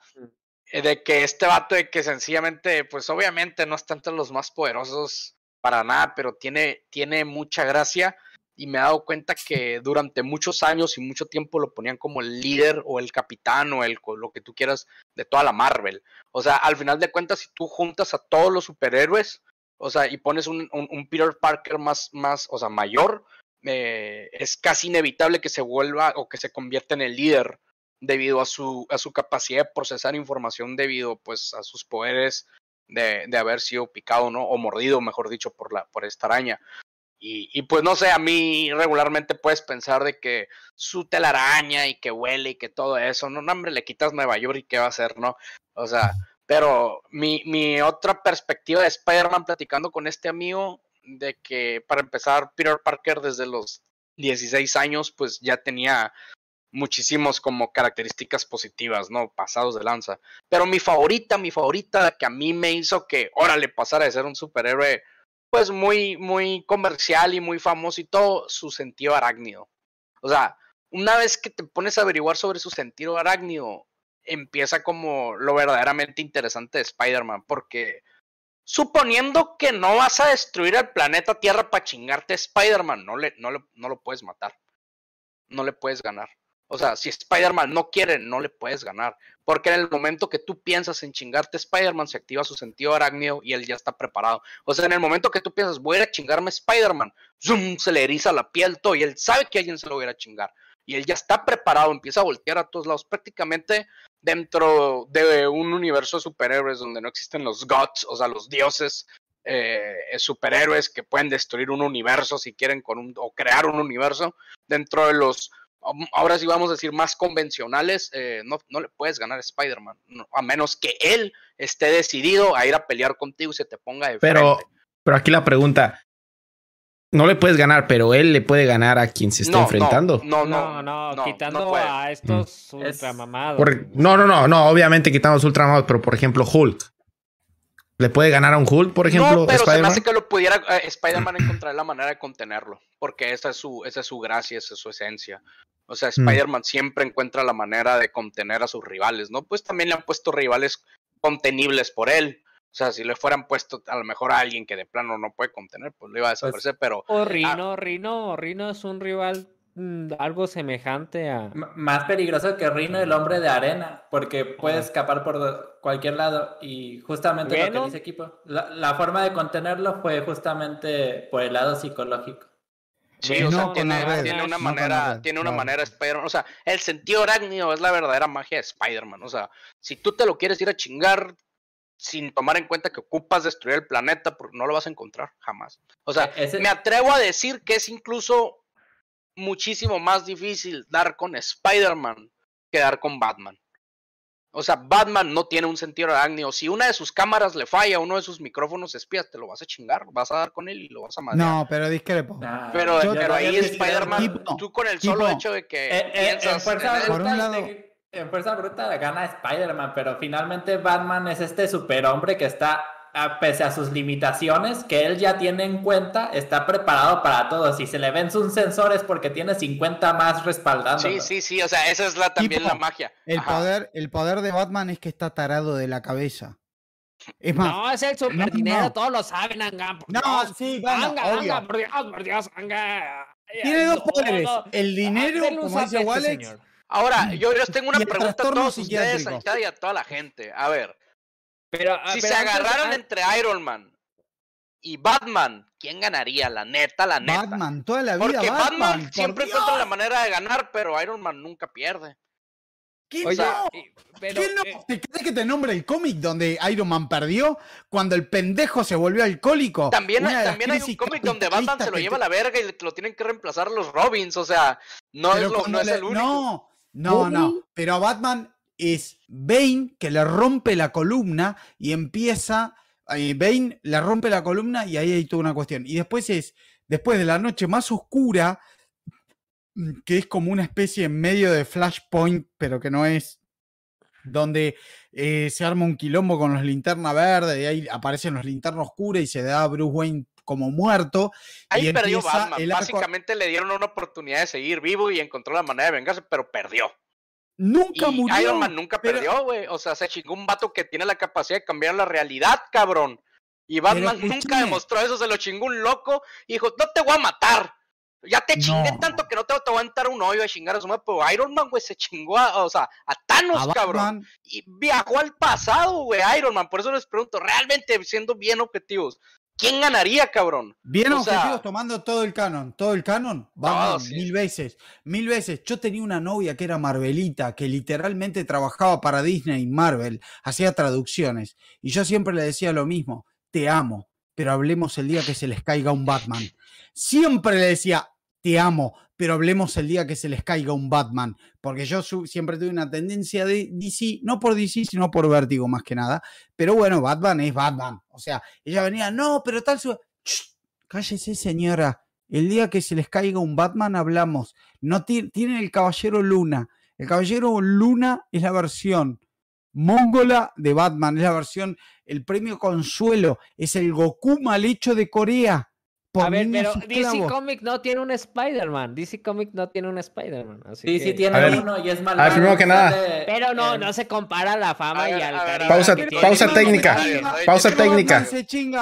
eh, de que este vato de que sencillamente, pues obviamente no está entre los más poderosos para nada, pero tiene, tiene mucha gracia y me he dado cuenta que durante muchos años y mucho tiempo lo ponían como el líder o el capitán o el lo que tú quieras de toda la Marvel. O sea, al final de cuentas, si tú juntas a todos los superhéroes, o sea, y pones un, un- un Peter Parker más, más, o sea, mayor, eh, es casi inevitable que se vuelva o que se convierta en el líder debido a su, a su capacidad de procesar información, debido pues a sus poderes de, de haber sido picado, ¿no? O mordido, mejor dicho, por, la, por esta araña. Y, y pues no sé, a mí regularmente puedes pensar de que su telaraña y que huele y que todo eso, no, no, hombre, le quitas Nueva York y qué va a hacer, ¿no? O sea, pero mi, mi otra perspectiva de Spider-Man platicando con este amigo, de que para empezar, Peter Parker desde los 16 años, pues ya tenía muchísimos como características positivas, ¿no? Pasados de lanza. Pero mi favorita, mi favorita, que a mí me hizo que, órale, pasara de ser un superhéroe, pues muy, muy comercial y muy famoso y todo, su sentido arácnido. O sea, una vez que te pones a averiguar sobre su sentido arácnido, empieza como lo verdaderamente interesante de Spider-Man, porque suponiendo que no vas a destruir el planeta Tierra para chingarte Spider-Man, no, le, no, no lo puedes matar. No le puedes ganar. O sea, si Spider-Man no quiere, no le puedes ganar. Porque en el momento que tú piensas en chingarte Spider-Man, se activa su sentido arácnido y él ya está preparado. O sea, en el momento que tú piensas, voy a ir a chingarme Spider-Man, zoom, se le eriza la piel todo y él sabe que alguien se lo va a ir a chingar. Y él ya está preparado, empieza a voltear a todos lados. Prácticamente dentro de un universo de superhéroes donde no existen los gods, o sea, los dioses eh, superhéroes que pueden destruir un universo si quieren con un, o crear un universo dentro de los ahora sí vamos a decir más convencionales eh, no, no le puedes ganar a Spider-Man no, a menos que él esté decidido a ir a pelear contigo y se te ponga de Pero, frente. pero aquí la pregunta. No le puedes ganar, pero él le puede ganar a quien se está No, enfrentando. no No, no no, no, quitando a estos Es- ultramamados. Por- no, no, no, no, obviamente quitamos Ultramamados, pero por ejemplo, Hulk. ¿Le puede ganar a un Hulk, por ejemplo, no, pero se me hace que lo pudiera eh, Spider-Man encontrar la manera de contenerlo, porque esa es su, esa es su gracia, esa es su esencia. O sea, Mm. Spider-Man siempre encuentra la manera de contener a sus rivales, ¿no? Pues también le han puesto rivales contenibles por él. O sea, si le fueran puesto a lo mejor a alguien que de plano no puede contener, pues lo iba a desaparecer, pero O Rino, Rino, Rino es un rival algo semejante a. M- Más peligroso que Rino, el hombre de arena, porque puede escapar por cualquier lado. Y justamente lo que dice equipo, la, la forma de contenerlo fue justamente por el lado psicológico. Sí, No o sea, tiene, una no manera, tiene una manera Spider-Man, o sea, el sentido arácnido es la verdadera magia de Spider-Man, o sea, si tú te lo quieres ir a chingar sin tomar en cuenta que ocupas destruir el planeta, porque no lo vas a encontrar jamás. O sea, E- ese- me atrevo a decir que es incluso muchísimo más difícil dar con Spider-Man que dar con Batman. O sea, Batman no tiene un sentido arácnido. Si una de sus cámaras le falla, uno de sus micrófonos espías, te lo vas a chingar, vas a dar con él y lo vas a matar. No, pero discrepo. Nah, Pero, Yo- pero yo- ahí Spider-Man, tú con el tipo, solo hecho de que Eh, eh, en, piensas fuerza en un bruta, lado- de- en fuerza bruta gana Spider-Man, pero finalmente Batman es este superhombre que está, a- pese a sus limitaciones, que él ya tiene en cuenta, está preparado para todo. Si se le ven sus sensores porque tiene 50 más respaldándolo. Sí, sí, sí, o sea, esa es la, también Tipo, la magia. El Ajá. poder, el poder de Batman es que está tarado de la cabeza. Es más, No, es el no, super dinero, no. todos lo saben, Anga. No, Dios. sí, Anga, obvio. Anga, por Dios, por Dios, Anga. tiene dos poderes. no. El dinero, como dice este. Ahora, yo les tengo una pregunta a todos ustedes, y a toda la gente. A ver, Pero, ah, si pero se antes- agarraran entre Iron Man y Batman, ¿quién ganaría? La neta, la neta. Batman, toda la vida Porque Batman, siempre Dios. encuentra la manera de ganar, pero Iron Man nunca pierde. ¿Qué Oye, no? y- pero, ¿Qué no? eh, ¿Te crees que te nombre el cómic donde Iron Man perdió cuando el pendejo se volvió alcohólico? También, también hay un cómic donde Batman se lo lleva a la verga y le- lo tienen que reemplazar los Robins. O sea, no, es, lo- no es el único. No, no, no. Pero a Batman es Bane que le rompe la columna y empieza. eh, Bane le rompe la columna y ahí hay toda una cuestión. Y después es, después de la noche más oscura, que es como una especie en medio de Flashpoint, pero que no es. Donde eh, se arma un quilombo con los linterna verde y ahí aparecen los linternas oscuras y se da a Bruce Wayne como muerto. Ahí y perdió Batman. Básicamente le dieron una oportunidad de seguir vivo y encontró la manera de vengarse, pero perdió. Nunca Y murió. Iron Man nunca pero- perdió, güey. O sea, se chingó un vato que tiene la capacidad de cambiar la realidad, cabrón. Y Batman nunca demostró eso, se lo chingó un loco y dijo, no te voy a matar. Ya te chingué No. tanto que no te, te voy a entrar un hoyo a chingar a su madre, pero Iron Man, güey, se chingó a, o sea, a Thanos, a cabrón. Y viajó al pasado, güey, Iron Man. Por eso les pregunto, realmente, siendo bien objetivos, ¿quién ganaría, cabrón? Bien O sea- objetivos tomando todo el canon, todo el canon, sí. mil veces, mil veces. Yo tenía una novia que era Marvelita, que literalmente trabajaba para Disney y Marvel, hacía traducciones, y yo siempre le decía lo mismo, te amo, pero hablemos el día que se les caiga un Batman. Siempre le decía, te amo, pero hablemos el día que se les caiga un Batman, porque yo siempre tuve una tendencia de DC, no por DC, sino por vértigo más que nada, pero bueno, Batman es Batman, o sea, ella venía, no, pero tal su... Cállese señora, el día que se les caiga un Batman hablamos, no ti- tienen el Caballero Luna, el Caballero Luna es la versión mongola de Batman, es la versión, el premio Consuelo, es el Goku mal hecho de Corea. Por a ver, pero DC esclavos. Comic no tiene un Spider-Man. DC Comic no tiene un Spider-Man. Sí, que- sí A tiene ver, uno y es a malvado. ver, primero que nada. Pero no, no se compara la fama A y al a a Pausa- pausa técnica. Pausa técnica.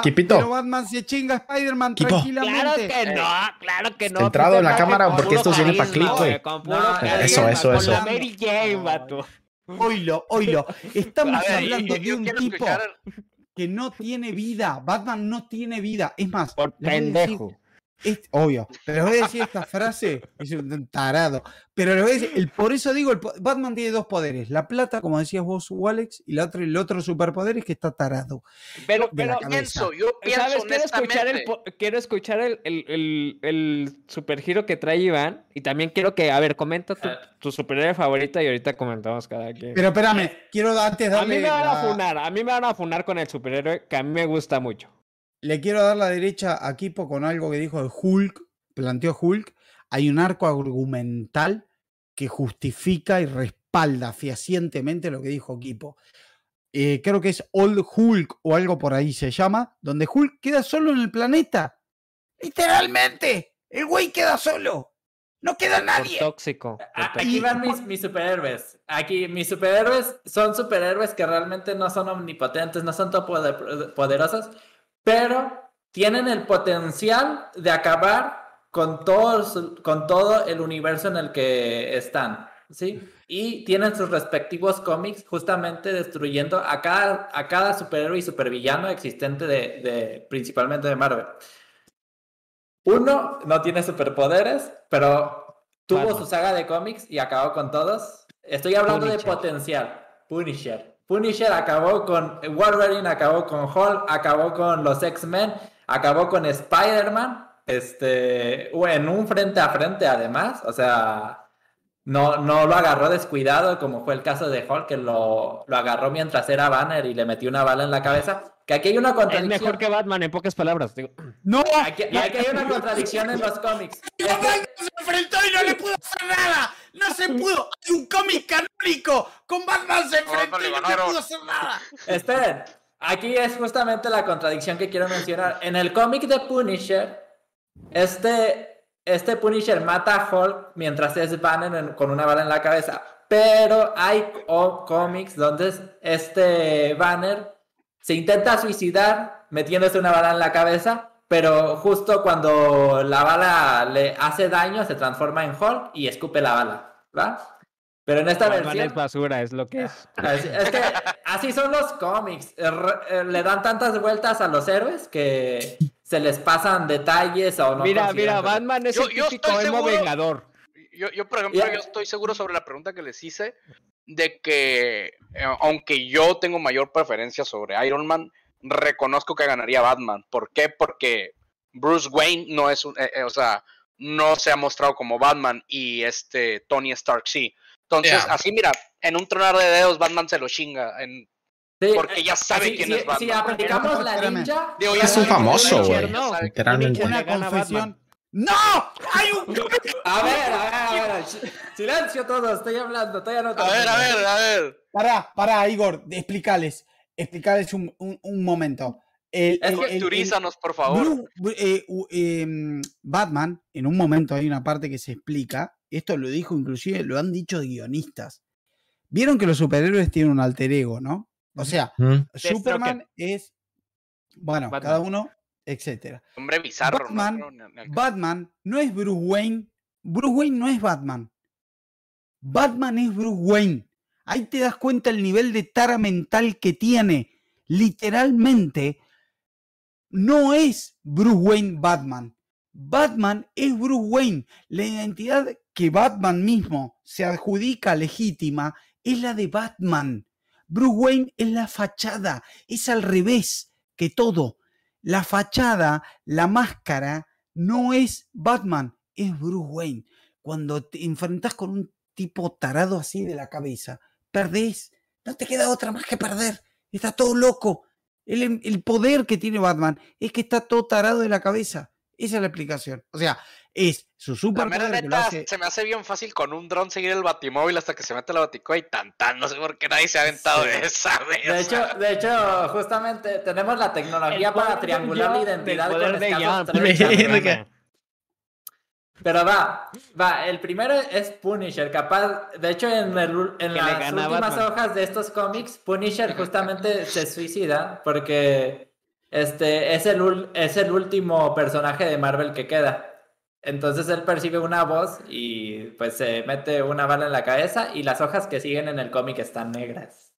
Quipito. pero Batman se chinga a Spider-Man tranquilamente. Claro que no, claro que no. Centrado en la cámara, porque esto viene pa' carisma, clip, güey. Eso, eso, con eso. la Mary Jane, vato. Oilo, oilo. Estamos A hablando de un tipo que no tiene vida. Batman no tiene vida. Es más, Por decir- obvio, pero les voy a decir esta frase, es un tarado. Pero les voy a decir, el, por eso digo, el Batman tiene dos poderes: la plata, como decías vos, Walex, y la otra, el otro superpoder es que está tarado. Pero, pero. Pienso, yo pienso ¿sabes? Quiero escuchar, el, quiero escuchar el, el, el, el supergiro que trae Iván. Y también quiero que, a ver, comenta tu, Ah. tu superhéroe favorita y ahorita comentamos cada quien. Pero espérame, quiero antes a mí darle. me van a la- funar, a mí me van a funar con el superhéroe que a mí me gusta mucho. Le quiero dar la derecha a Kipo con algo que dijo el Hulk, planteó Hulk. Hay un arco argumental que justifica y respalda fehacientemente lo que dijo Kipo. Eh, creo que es Old Hulk o algo por ahí se llama, donde Hulk queda solo en el planeta. Literalmente, el güey queda solo. No queda nadie. Por tóxico. por A- tóxico. Aquí van mis, mis superhéroes. Aquí mis superhéroes son superhéroes que realmente no son omnipotentes, no son poderosos, pero tienen el potencial de acabar con con todo el universo en el que están. ¿Sí? Y tienen sus respectivos cómics justamente destruyendo a cada, a cada superhéroe y supervillano existente de, de principalmente de Marvel. Uno no tiene superpoderes, pero tuvo su saga de cómics y acabó con todos. Estoy hablando de potencial. Punisher. Punisher acabó con Wolverine, acabó con Hulk, acabó con los X-Men, acabó con Spider-Man. Este, en un frente a frente además. O sea, no, no lo agarró descuidado, como fue el caso de Hulk, que lo, lo agarró mientras era Banner y le metió una bala en la cabeza. Que aquí hay una Es contradicción. mejor que Batman, en pocas palabras. digo. No, Aquí, aquí hay una contradicción en los cómics. Es que- se enfrentó y no le pudo hacer nada. No se pudo. Hay un cómic canónico. Con Batman se enfrentó y no le pudo hacer nada. Esperen, aquí es justamente la contradicción que quiero mencionar. En el cómic de Punisher, este, este Punisher mata a Hulk mientras es Banner con una bala en la cabeza. Pero hay cómics donde es- este Banner se intenta suicidar metiéndose una bala en la cabeza, pero justo cuando la bala le hace daño se transforma en Hulk y escupe la bala, ¿va? Pero en esta versión... es basura, es lo que es. Así- Es que así son los cómics. Re- eh, Le dan tantas vueltas a los héroes que se les pasan detalles o no. mira, mira. Batman es Yo- el yo típico emo seguro- vengador. Yo, yo, por ejemplo, yo estoy seguro sobre la pregunta que les hice de que, eh, aunque yo tengo mayor preferencia sobre Iron Man, reconozco que ganaría Batman. ¿Por qué? Porque Bruce Wayne no es un, eh, eh, o sea, no se ha mostrado como Batman y este Tony Stark sí. Entonces, así mira, en un tronar de dedos Batman se lo chinga. En, Sí, porque ya sabe si- quién es Batman. Si aplicamos la ninja. Digo, ya Es un famoso, güey. sabe- Literalmente. Una confesión. ¡No! ¡Hay un! A ver, a ver, a ver. si- Silencio todos, estoy hablando, todavía no A ver, a ver, a ver. Pará, pará, Igor, explícales. Explícales un, un, un momento. El, por favor. Eh, em, Batman, en un momento hay una parte que se explica, esto lo dijo inclusive, lo han dicho guionistas. Vieron que los superhéroes tienen un alter ego, ¿no? O sea, Mm. Superman es, bueno, Batman. cada uno, etcétera. Hombre bizarro, ¿no? Batman- No, caso. Batman no es Bruce Wayne. Bruce Wayne no es Batman. Batman es Bruce Wayne. Ahí te das cuenta el nivel de tara mental que tiene. Literalmente, no es Bruce Wayne Batman. Batman es Bruce Wayne. La identidad que Batman mismo se adjudica legítima es la de Batman. Bruce Wayne es la fachada, es al revés que todo. La fachada, la máscara, no es Batman, es Bruce Wayne. Cuando te enfrentas con un tipo tarado así de la cabeza, perdés. No te queda otra más que perder. Está todo loco. El, el poder que tiene Batman es que está todo tarado de la cabeza. Esa es la explicación. O sea, es su La que lo neta, hace. se me hace bien fácil con un dron seguir el batimóvil hasta que se mete la baticoa y tan tan. No sé por qué nadie se ha aventado Sí. esa, güey. De hecho, de hecho, justamente tenemos la tecnología El para triangular la identidad con de tres segundos. Pero va, va, el primero es Punisher, capaz, de hecho en, el en las últimas Batman. hojas de estos cómics, Punisher justamente se suicida porque este es el, es el último personaje de Marvel que queda. Entonces él percibe una voz y pues se mete una bala en la cabeza y las hojas que siguen en el cómic están negras.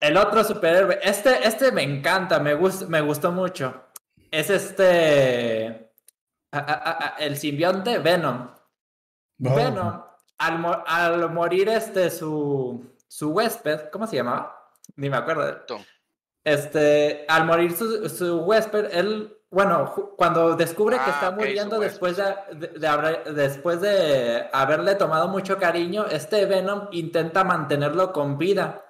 El otro superhéroe, este, este me encanta, me, gust- me gustó mucho. Es este... a- a- a- el simbionte Venom. Venom, al, mo- al morir este su, su huésped, ¿cómo se llamaba? Ni me acuerdo. Tom. Este, al morir su, su huésped, él, bueno, cuando descubre que Ah, está muriendo después de, de- de haber, después de haberle tomado mucho cariño, este Venom intenta mantenerlo con vida.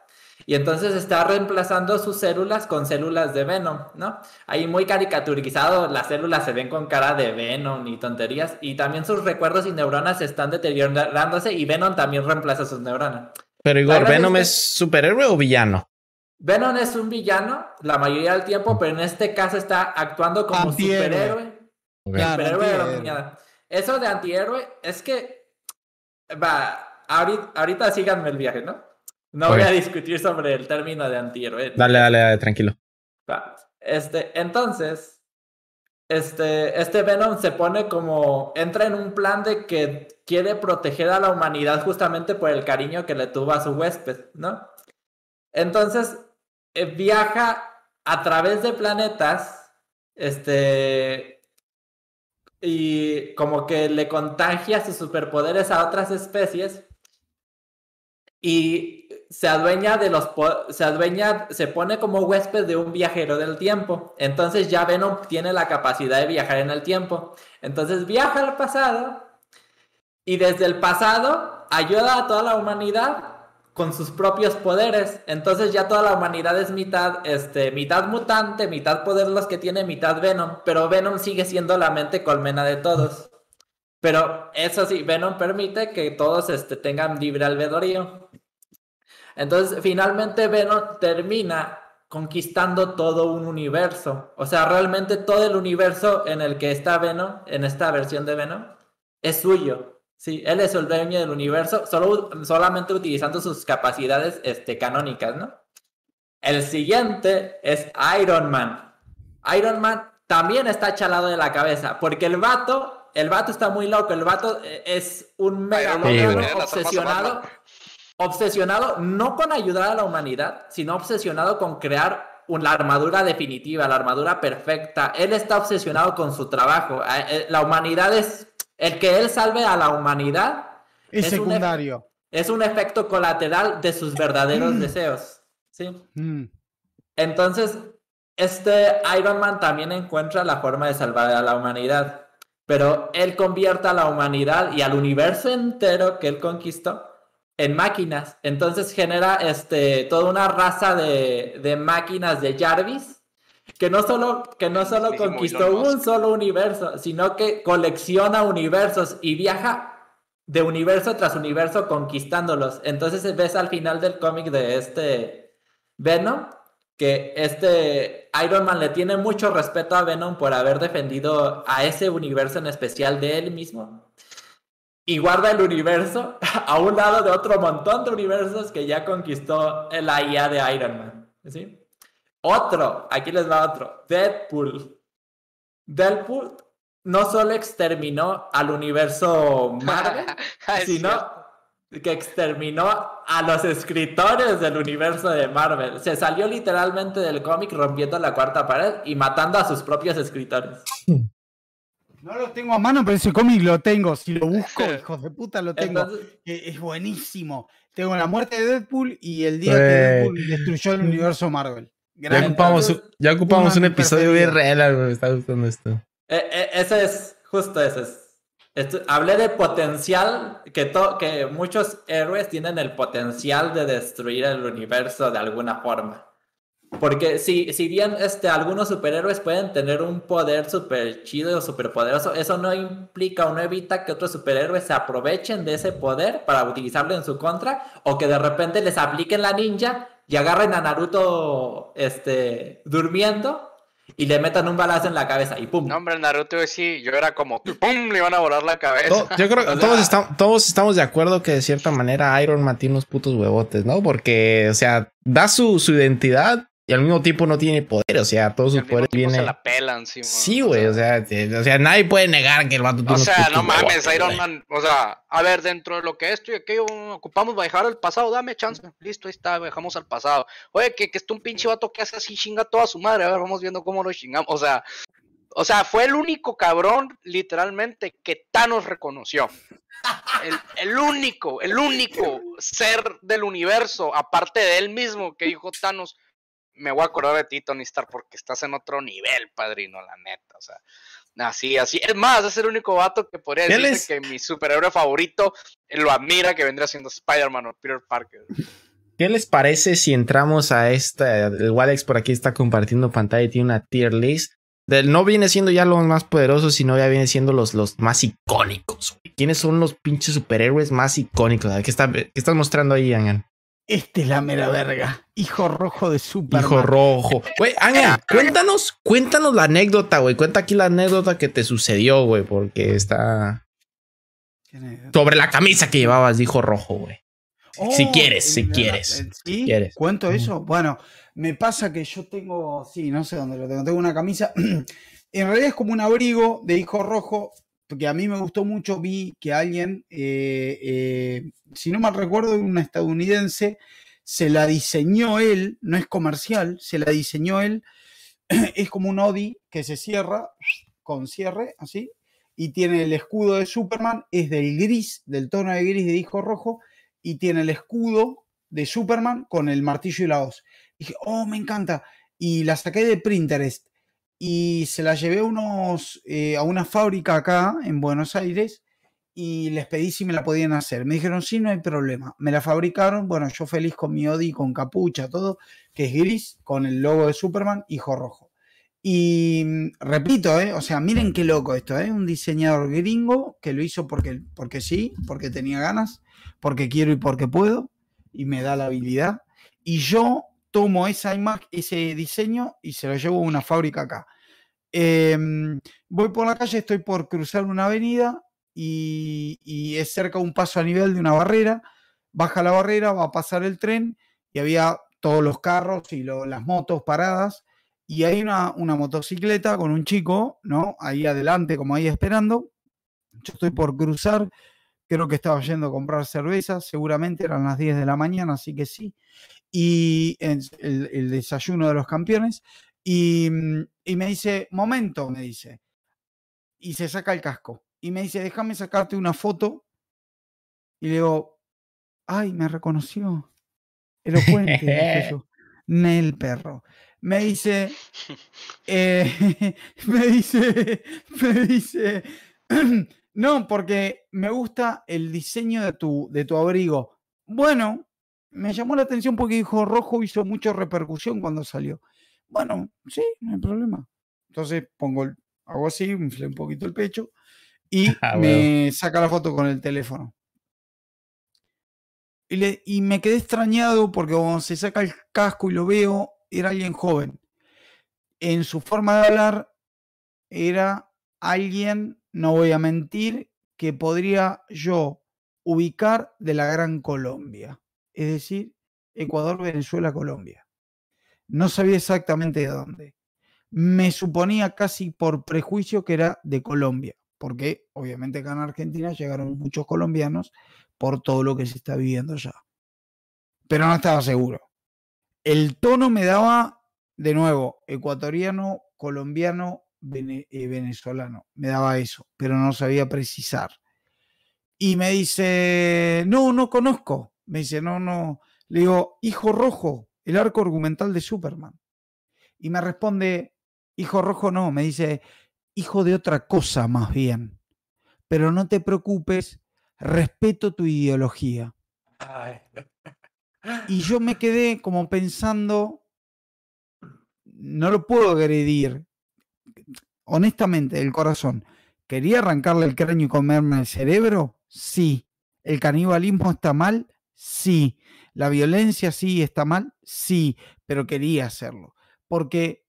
Y entonces está reemplazando sus células con células de Venom, ¿no? Ahí muy caricaturizado, las células se ven con cara de Venom y tonterías, y también sus recuerdos y neuronas están deteriorándose y Venom también reemplaza sus neuronas. Pero Igor, ¿Venom que- es superhéroe o villano? Venom es un villano la mayoría del tiempo, pero en este caso está actuando como Antihéroe. superhéroe. Ok. Claro, superhéroe de la. Eso de antihéroe es que, va, ahorita, ahorita síganme el viaje, ¿no? No voy a discutir sobre el término de antihéroe. Dale, dale, dale, tranquilo. Va, Este, entonces, este, este Venom se pone como, entra en un plan de que quiere proteger a la humanidad justamente por el cariño que le tuvo a su huésped, ¿no? Entonces, eh, viaja a través de planetas, este, y como que le contagia sus superpoderes a otras especies y se adueña de los se adueña se pone como huésped de un viajero del tiempo. Entonces ya Venom tiene la capacidad de viajar en el tiempo. Entonces viaja al pasado y desde el pasado ayuda a toda la humanidad con sus propios poderes. Entonces ya toda la humanidad es mitad, este, mitad mutante, mitad poder los que tiene, mitad Venom. Pero Venom sigue siendo la mente colmena de todos. Pero eso sí, Venom permite que todos este, tengan libre albedrío. Entonces, finalmente Venom termina conquistando todo un universo. O sea, realmente todo el universo en el que está Venom, en esta versión de Venom, es suyo. Sí, él es el dueño del universo, solo, solamente utilizando sus capacidades este, canónicas, ¿no? El siguiente es Iron Man. Iron Man también está chalado de la cabeza, porque el vato, el vato está muy loco, el vato eh, es un mega obsesionado, obsesionado no con ayudar a la humanidad, sino obsesionado con crear una armadura definitiva, la armadura perfecta. Él está obsesionado con su trabajo. Eh, la humanidad es el que él salve a la humanidad es, secundario. es un efecto colateral de sus verdaderos mm. deseos. ¿sí? Mm. Entonces, este Iron Man también encuentra la forma de salvar a la humanidad, pero él convierte a la humanidad y al universo entero que él conquistó en máquinas. Entonces genera este, toda una raza de, de máquinas de Jarvis que no solo, que no solo conquistó un solo universo, sino que colecciona universos y viaja de universo tras universo conquistándolos. Entonces ves al final del cómic de este Venom que este Iron Man le tiene mucho respeto a Venom por haber defendido a ese universo en especial de él mismo. Y guarda el universo a un lado de otro montón de universos que ya conquistó la IA de Iron Man. ¿sí? Otro, aquí les va otro. Deadpool. Deadpool no solo exterminó al universo Marvel, sino que exterminó a los escritores del universo de Marvel. Se salió literalmente del cómic rompiendo la cuarta pared y matando a sus propios escritores. No lo tengo a mano, pero ese cómic lo tengo. Si lo busco, hijos de puta, lo tengo. es buenísimo. Tengo la muerte de Deadpool y el día que Deadpool destruyó el universo Marvel. Ya ocupamos, ya ocupamos un episodio bien real, me está gustando esto. Eh, eh, ese es, justo ese es. hablé de potencial, que, que muchos héroes tienen el potencial de destruir el universo de alguna forma. Porque si, si bien este, algunos superhéroes pueden tener un poder súper chido o súper poderoso, eso no implica o no evita que otros superhéroes se aprovechen de ese poder para utilizarlo en su contra o que de repente les apliquen la ninja y agarren a Naruto este, durmiendo y le metan un balazo en la cabeza y pum. No, hombre, Naruto sí, yo era como pum, le iban a volar la cabeza. yo creo que todos, estamos, todos estamos de acuerdo que de cierta manera Iron Man tiene unos putos huevotes, ¿no? Porque, o sea, da su, su identidad y al mismo tiempo no tiene poder, o sea, todos sus poderes vienen. Se la pelan, sí, Sí, güey, o sea, o sea, nadie puede negar que el vato tiene O sea, no mames, Iron Man, o sea, a ver, dentro de lo que esto y aquello ocupamos viajar al pasado, dame chance, listo, ahí está, viajamos al pasado. Oye, que, que está un pinche vato que hace así, chinga toda su madre, a ver, vamos viendo cómo lo chingamos, o sea, o sea, fue el único cabrón, literalmente, que Thanos reconoció. El, el, único, el único ser del universo, aparte de él mismo, que dijo Thanos, me voy a acordar de ti, Tony Stark, porque estás en otro nivel, padrino, la neta. O sea, así, así. Es más, es el único vato que podría decir que mi superhéroe favorito lo admira, que vendría siendo Spider-Man o Peter Parker. ¿Qué les parece si entramos a esta? El Walex por aquí está compartiendo pantalla y tiene una tier list. no viene siendo ya los más poderosos, sino ya viene siendo los, los más icónicos. ¿Quiénes son los pinches superhéroes más icónicos? ¿Qué, está, qué estás mostrando ahí, Angan? Este es la mera verga. Hijo rojo de Superman. Hijo rojo. Güey, Ángel, cuéntanos, cuéntanos la anécdota, güey. Cuenta aquí la anécdota que te sucedió, güey, porque está. Sobre la camisa que llevabas, dijo rojo, güey. si oh, quieres, si quieres. ¿Sí? quieres. ¿Cuento eso? Bueno, me pasa que yo tengo, sí, no sé dónde lo tengo, tengo una camisa. en realidad es como un abrigo de hijo rojo, porque a mí me gustó mucho, vi que alguien eh, eh, si no mal recuerdo, un estadounidense, se la diseñó él, no es comercial, se la diseñó él, es como un Audi que se cierra con cierre, así, y tiene el escudo de Superman, es del gris, del tono de gris de hijo rojo, y tiene el escudo de Superman con el martillo y la hoz. dije, oh, me encanta. Y la saqué de Pinterest y se la llevé unos, eh, a una fábrica acá en Buenos Aires y les pedí si me la podían hacer. Me dijeron, sí, no hay problema. Me la fabricaron, bueno, yo feliz con mi Odi, con capucha, todo, que es gris, con el logo de Superman, hijo rojo. Y mm, repito, ¿eh? o sea, miren qué loco esto, ¿eh? un diseñador gringo que lo hizo porque, porque sí, porque tenía ganas, porque quiero y porque puedo, y me da la habilidad. Y yo tomo esa imagen, ese diseño y se lo llevo a una fábrica acá. Em, voy por la calle, estoy por cruzar una avenida y, es cerca un paso a nivel de una barrera. Baja la barrera, va a pasar el tren y había todos los carros y las motos paradas. Y hay una, una, motocicleta con un chico, ¿no? Ahí adelante, como ahí esperando. Yo estoy por cruzar, creo que estaba yendo a comprar cerveza, seguramente eran las 10 de la mañana, así que sí. Y el, el desayuno de los campeones. Y, y me dice, momento, me dice. Y se saca el casco y me dice, déjame sacarte una foto. Y le digo, ay, me reconoció. Elocuente, Nel perro. Me dice, eh, me dice, me dice, no, porque me gusta el diseño de tu, de tu abrigo. Bueno, me llamó la atención porque dijo rojo hizo mucha repercusión cuando salió. Bueno, sí, no hay problema. Entonces pongo, hago así, inflé un poquito el pecho y ah, me saca la foto con el teléfono. Y, le, y, me quedé extrañado porque cuando se saca el casco y lo veo, era alguien joven. En su forma de hablar, era alguien, no voy a mentir, que podría yo ubicar de la Gran Colombia. Es decir, Ecuador, Venezuela, Colombia. No sabía exactamente de dónde. Me suponía casi por prejuicio que era de Colombia porque obviamente acá en Argentina llegaron muchos colombianos por todo lo que se está viviendo ya. Pero no estaba seguro. El tono me daba, de nuevo, ecuatoriano, colombiano, eh, venezolano. Me daba eso, pero no sabía precisar. Y me dice, no, no conozco. Me dice, no, no. Le digo, Hijo Rojo, el arco argumental de Superman. Y me responde, Hijo Rojo no. Me dice, hijo de otra cosa más bien. Pero no te preocupes, respeto tu ideología. Y yo me quedé como pensando, no lo puedo agredir, honestamente, el corazón. ¿Quería arrancarle el cráneo y comerme el cerebro? Sí. ¿El canibalismo está mal? Sí. ¿La violencia sí está mal? Sí, pero quería hacerlo. Porque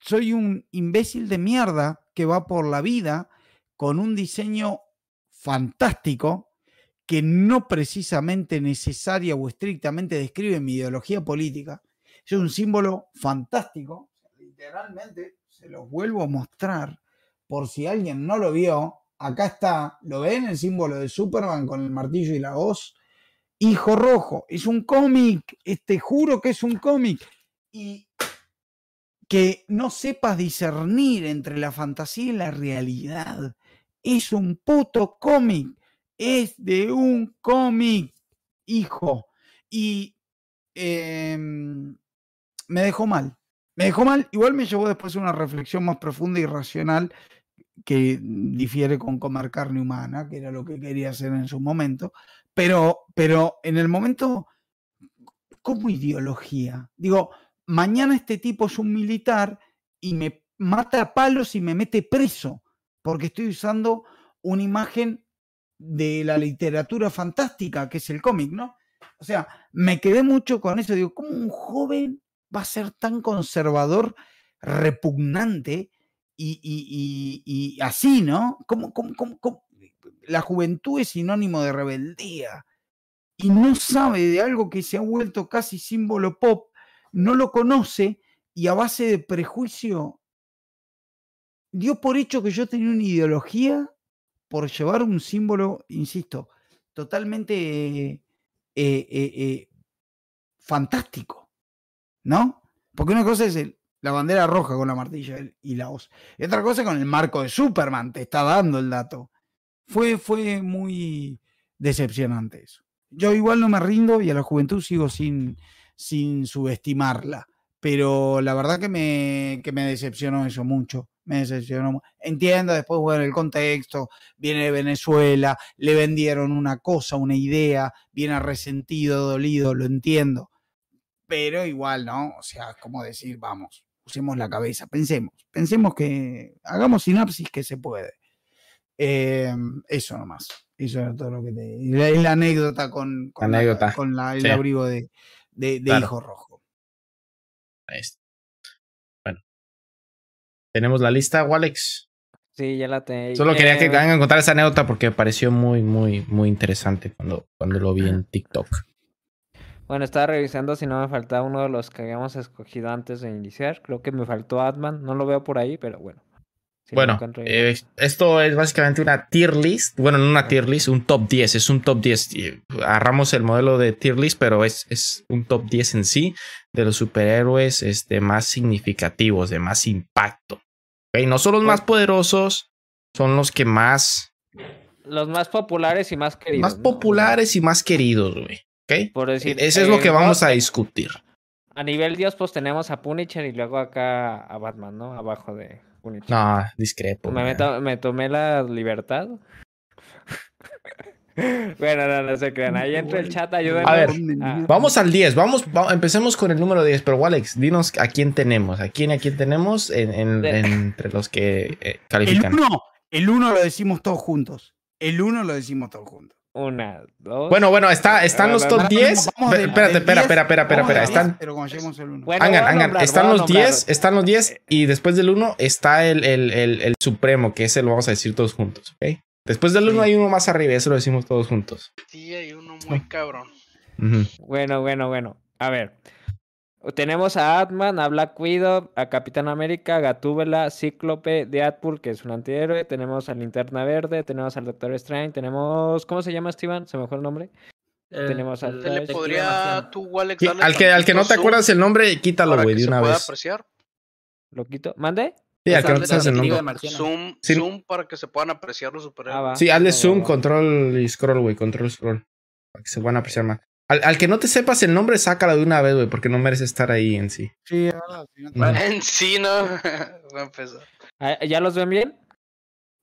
soy un imbécil de mierda que va por la vida con un diseño fantástico que no precisamente necesaria o estrictamente describe mi ideología política. Es un símbolo fantástico, literalmente se los vuelvo a mostrar por si alguien no lo vio. Acá está, ¿lo ven? El símbolo de Superman con el martillo y la hoz. Hijo Rojo, es un cómic, te juro que es un cómic. Y que no sepas discernir entre la fantasía y la realidad. Es un puto cómic. Es de un cómic, hijo. Y em, me dejó mal. Me dejó mal. Igual me llevó después a una reflexión más profunda y racional que difiere con comer carne humana, que era lo que quería hacer en su momento. Pero, pero en el momento, como ideología, digo, mañana este tipo es un militar y me mata a palos y me mete preso, porque estoy usando una imagen de la literatura fantástica, que es el cómic, ¿no? O sea, me quedé mucho con eso, digo, ¿cómo un joven va a ser tan conservador, repugnante y, así, ¿no? ¿Cómo, La juventud es sinónimo de rebeldía y no sabe de algo que se ha vuelto casi símbolo pop no lo conoce y a base de prejuicio dio por hecho que yo tenía una ideología por llevar un símbolo, insisto, totalmente eh, eh, eh, fantástico, ¿no? Porque una cosa es la bandera roja con la martilla y la hoz, y otra cosa con el marco de Superman, te está dando el dato. Fue, fue muy decepcionante eso. Yo igual no me rindo y a la juventud sigo sin, sin subestimarla. Pero la verdad que me, que me decepcionó eso mucho. me decepcionó. Entiendo después, bueno, el contexto, viene de Venezuela, le vendieron una cosa, una idea, viene resentido, dolido, lo entiendo. Pero igual, ¿no? O sea, como decir, vamos, usemos la cabeza, pensemos, pensemos que hagamos sinapsis que se puede. Eh, eso nomás. Eso era todo lo que te. y la, y la anécdota con, con, la- Anécdota, con la- el sí. abrigo de, de, de Claro. hijo rojo. Ahí está. Bueno. Tenemos la lista, Walex. Sí, ya la tengo. Solo quería que Eh, vengan a contar esa anécdota porque me pareció muy, muy, muy interesante cuando, cuando lo vi en TikTok. Bueno, estaba revisando si no me faltaba uno de los que habíamos escogido antes de iniciar. Creo que me faltó Atman. No lo veo por ahí, pero bueno. Si Bueno, eh, esto es básicamente una tier list. Bueno, no una tier list, un top 10. Es un top 10. Y Agarramos el modelo de tier list, pero es, es un top 10 en sí de los superhéroes este, más significativos, de más impacto. Ok, No son los más poderosos, son los que más, Los más populares y más queridos. más ¿no? populares y más queridos, güey. ¿Ok? Por decir. Eso es lo eh, que vamos God- a discutir. A nivel Dios, pues tenemos a Punisher y luego acá a Batman, ¿no? Abajo de Punisher. No, discrepo. Me, meto- me tomé la libertad. bueno, no, no se crean. Ahí entra el chat, ayúdenme. A ver, Ah, Vamos al 10, vamos, va- empecemos con el número 10, pero Alex, dinos a quién tenemos, a quién, a quién tenemos en, en- De- entre los que eh, El califican. uno, el uno lo decimos todos juntos. El uno lo decimos todos juntos. Una, dos. Bueno, bueno, está, están los top Ahora 10. vamos Ve- del- Espérate, espera, 10, espera, espera, espera, vamos espera. del 10, Están, Pero Angan, Angan, están los nombrar. 10, están los 10 y después del 1 está el, el, el, el supremo, que ese lo vamos a decir todos juntos, ¿ok? Después del 1 Sí. hay uno más arriba, ese lo decimos todos juntos. Sí, hay uno muy cabrón. Bueno, bueno, bueno. A ver. Tenemos a Atman, a Black Widow, a Capitán América, a Gatúbela, Cíclope, Deadpool, que es un antihéroe. Tenemos a Linterna Verde, tenemos al Doctor Strange, tenemos. ¿Cómo se llama, Steven? ¿Se me fue el nombre? El- Tenemos al el ¿Te le podría tú, Alex, darle Al que, al que no te acuerdas el nombre, quítalo, güey, de una vez. apreciar? ¿Lo quito? ¿Mande? Sí, al que no te sabes el nombre. Zoom, Sí. zoom para que se puedan apreciar los Ah, superhéroes. va. Sí, hazle va, zoom, va. control y scroll, güey, control scroll. Para que se puedan apreciar más. Al, al que no te sepas el nombre, sácalo de una vez, güey, porque no merece estar ahí en sí. Sí, no Bueno. En sí, ¿no? Empezar. Ah, ¿Ya los ven bien?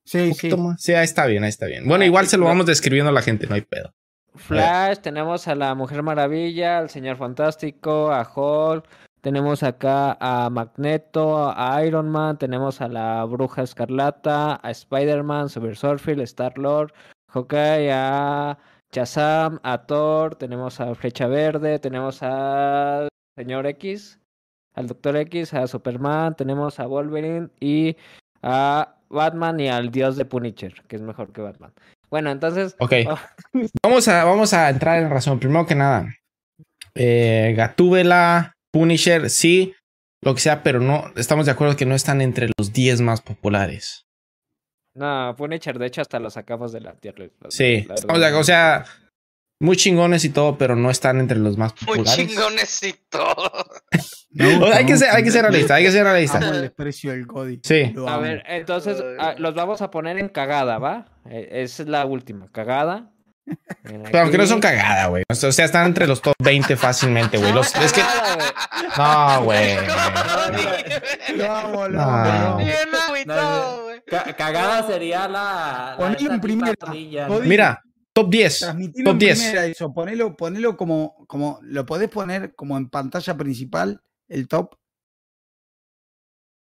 Sí, sí. más. Sí, ahí está bien, ahí está bien. Bueno, igual se lo vamos describiendo a la gente, no hay pedo. Flash, tenemos a la Mujer Maravilla, al Señor Fantástico, a Hulk, tenemos acá a Magneto, a Iron Man, tenemos a la Bruja Escarlata, a Spider-Man, Super Surfield, Star-Lord, Hawkeye, a Shazam, a Thor, tenemos a Flecha Verde, tenemos al Señor X, al Doctor X, a Superman, tenemos a Wolverine y a Batman y al Dios de Punisher, que es mejor que Batman. Bueno, entonces... Ok. oh, Vamos a, vamos a entrar en razón. Primero que nada, eh, Gatúbela, Punisher, sí, lo que sea, pero no, estamos de acuerdo que no están entre los 10 más populares. No, Punisher, de hecho, hasta lo sacamos de la tier list. la- Sí, la verdad. acuerdo, o sea, muy chingones y todo, pero no están entre los más Muy populares. chingones y todo. O sea, hay, que ser, hay que ser realista, hay que ser Amo realista. el desprecio del Cody. Sí. A ver, entonces los vamos a poner en cagada, ¿va? Eh, esa es la última, cagada. Pero aunque no son cagada, güey. O sea, están entre los top 20 fácilmente, güey. Los- es que. Cagada, güey. No, güey. Lo amo, lo No. amo, lo cagada sería la. la Ponelo en primera. Mira, top 10. Transmitilo Top en 10. primera eso, ponelo, ponelo como, como, lo podés poner como en pantalla principal, el top.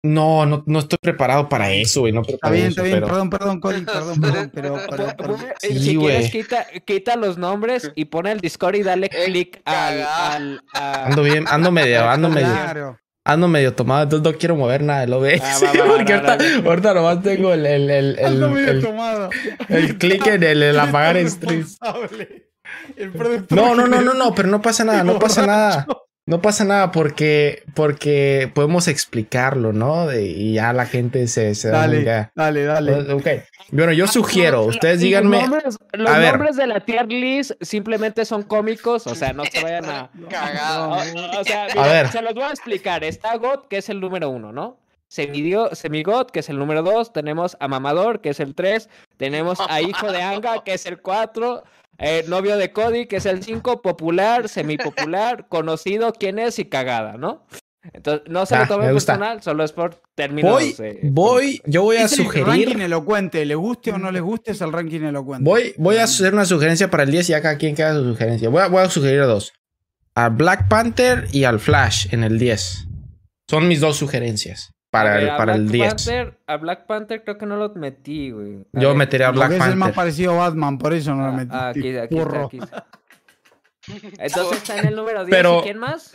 No, no, no estoy preparado para eso, güey. No Está preparado bien, eso, está bien, pero. perdón, perdón, Cody, perdón, perdón, pero, pero, pero- Pon- Sí, si güey. quieres, quita, quita los nombres y pon el Discord y dale Eh, clic al. al Ando bien, ando medio, ando medio, claro. Ando medio tomado, entonces no quiero mover nada del OBS. Ah, va, va, porque ahorita, ahorita nomás tengo el, el, el, el, Ando medio el- tomado. el clic en el, el apagar stream. El No, no, no, no, no, pero no pasa nada, no pasa nada. No pasa nada porque, porque podemos explicarlo, ¿no? Y ya la gente se, se dale, da Dale, dale. Ok. Bueno, yo ah, sugiero, ustedes díganme. Los nombres, los nombres de la tier list simplemente son cómicos, o sea, no se vayan a. Cagado. O, o sea, a ver. se los voy a explicar. Está God, que es el número uno, ¿no? Semidio, que es el número 2, tenemos a Mamador, que es el tres. tenemos a Hijo de Anga, que es el cuatro. Eh, novio de Cody, que es el 5, popular, semipopular, conocido, quién es y cagada, ¿no? Entonces, no se lo ah, tome personal, solo es por términos. Voy, voy, yo voy a sugerir. El ranking elocuente, le guste o no le guste, es el ranking elocuente. Voy, voy a mm. hacer una sugerencia para el 10 y acá quien queda su sugerencia. Voy a, sugerir dos: al Black Panther y al Flash en el 10. Son mis dos sugerencias para, el, para el Black 10. Panther, a Black Panther creo que no lo metí, güey. A Yo ver, metería a Black es el más Panther. parecido a Batman, por eso no lo ah, metí. ah, aquí, aquí, está, Burro. aquí está. Entonces está en el número 10. Pero- ¿Y quién más?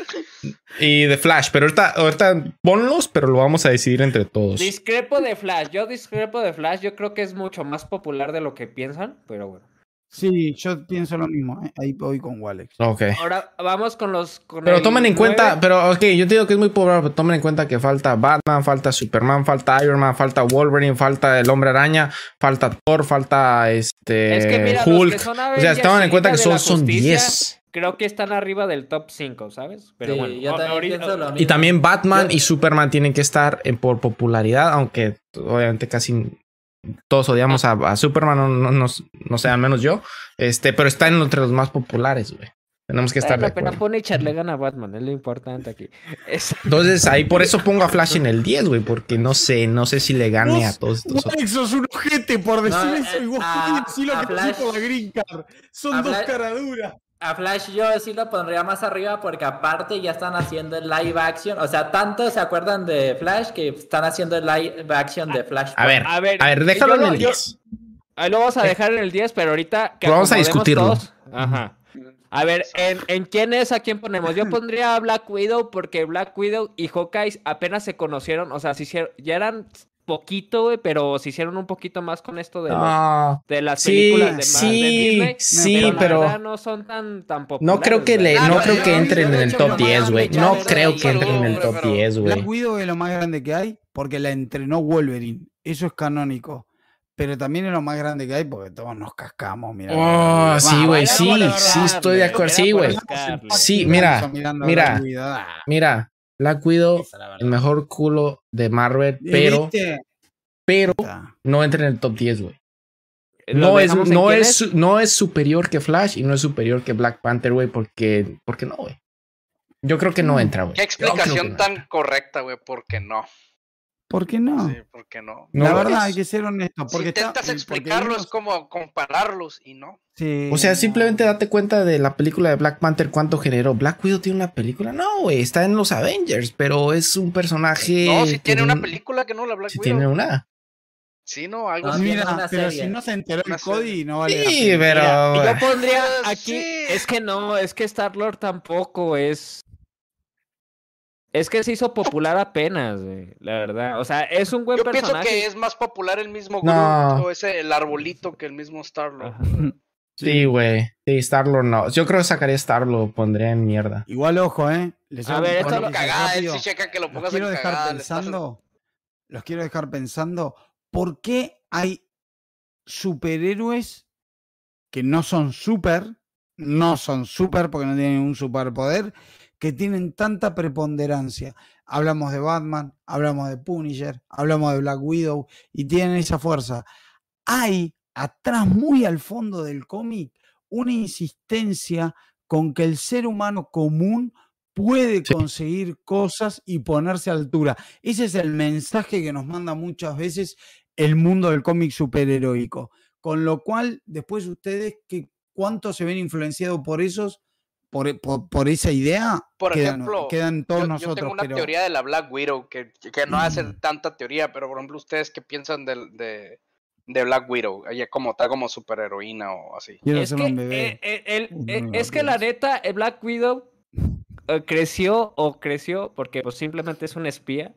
Y de Flash, pero ahorita, ahorita ponlos, pero lo vamos a decidir entre todos. Discrepo de Flash. Yo discrepo de Flash. Yo creo que es mucho más popular de lo que piensan, pero bueno. Sí, yo pienso lo mismo. ¿eh? Ahí voy con Walex. Ok. Ahora vamos con los. con Pero tomen en cuenta, pero ok, yo te digo que es muy popular, pero tomen en cuenta que falta Batman, falta Superman, falta Iron Man, falta Wolverine, falta el Hombre Araña, falta Thor, falta este Es que mira, los que Hulk. son o sea, tomen en y cuenta que son, son Justicia, 10. Creo que están arriba del top 5, ¿sabes? Pero Sí, bueno, yo también ahorita- pienso lo Y mismo. también Batman Yo- y Superman tienen que estar en- por popularidad, aunque obviamente casi todos odiamos a, a Superman, no, no, no, no sé, al menos yo. Este, pero está entre los más populares, güey. Tenemos que estar de Bueno, pero acuerdo. pone echarle gana a Batman, es lo importante aquí. Es- Entonces ahí por eso pongo a Flash en el 10, güey, porque no sé, no sé si le gane a todos estos. Walex, sos un ojete por decir No, eso. eh, Y vos a- decir lo que Flash- la Green Card. Son a dos Flash- caraduras. A Flash yo sí lo pondría más arriba porque aparte ya están haciendo el live action. O sea, tanto se acuerdan de Flash que están haciendo el live action de Flash. A ver, A ver, a ver, déjalo en el yo- 10. Ahí lo vamos a dejar en el 10, pero ahorita que vamos a discutirlo. todos- Ajá. A ver, ¿en, en quién es? ¿A quién ponemos? Yo pondría a Black Widow porque Black Widow y Hawkeye apenas se conocieron. O sea, se hicieron, ya eran poquito, güey, pero se hicieron un poquito más con esto de, los- No, de las sí, películas de, más de sí, Disney. sí, la pero verdad no son tan, tan populares. no creo que le, no Ah, creo yo- que yo entren en el top me 10, mandan güey. No creo que entren en el pero- top pero- 10, güey. Black Widow es lo más grande que hay porque la entrenó Wolverine. Eso es canónico. Pero también es lo más grande que hay porque todos nos cascamos. Mira, Oh, sí, güey, sí, la sí estoy de acuerdo, sí, güey. Sí, mira, mira. Ah, Mira, Black Widow, la el mejor culo de Marvel, ¿Y pero, viste? pero no entra en el top 10, güey. ¿Lo No es, no, es, no es superior que Flash y no es superior que Black Panther, güey, porque, porque no, güey. Yo creo que no entra, güey. Qué explicación no tan entra. correcta, güey, ¿por qué no? ¿Por qué no? Sí, ¿por qué no? No, la verdad, es- hay que ser honesto. Si Porque está- intentas porque explicarlo es como compararlos y no. Sí, O sea, no. simplemente date cuenta de la película de Black Panther, cuánto generó. Black Widow tiene una película. No, güey, está en los Avengers, pero es un personaje. No, si que tiene una no- película que no la Black Sí Widow. tiene una. Sí, no, algo No, así. Mira, una pero serie. si no se enteró el Cody, no vale Sí, pero. Mira, yo pondría aquí. sí. Es que no, es que Star Lord tampoco es. Es que se hizo popular apenas, güey, la verdad. O sea, es un buen Yo pienso personaje. que es más popular el mismo No. Groot o ese el arbolito que el mismo Star Lord. Ajá. Sí, güey. Sí, Star-Lord no. Yo creo que sacaría Star-Lord, lo pondría en mierda. Igual, ojo, ¿eh? Les A ver, esto lo- cagada, él sí checa que lo Los pongas quiero en dejar cagada. le estás- pensando. Los quiero dejar pensando. ¿Por qué hay superhéroes que no son super? No son super porque no tienen un superpoder. Que tienen tanta preponderancia. Hablamos de Batman, hablamos de Punisher, hablamos de Black Widow y tienen esa fuerza. Hay atrás, muy al fondo del cómic, una insistencia con que el ser humano común puede Sí. conseguir cosas y ponerse a altura. Ese es el mensaje que nos manda muchas veces el mundo del cómic superheroico. Con lo cual, después ustedes, ¿qué, ¿cuánto se ven influenciados por esos, por, e- por- por esa idea? Por quedan, ejemplo, quedan todos yo, yo nosotros. tengo una pero- teoría de la Black Widow que, que no hace Mm. tanta teoría, pero por ejemplo, ¿ustedes qué piensan del- de, de Black Widow? Ella como tal, como superheroína o así. Es que, eh, eh, el- eh, es que la neta, eh, Black Widow eh, creció o creció porque pues, simplemente es una espía.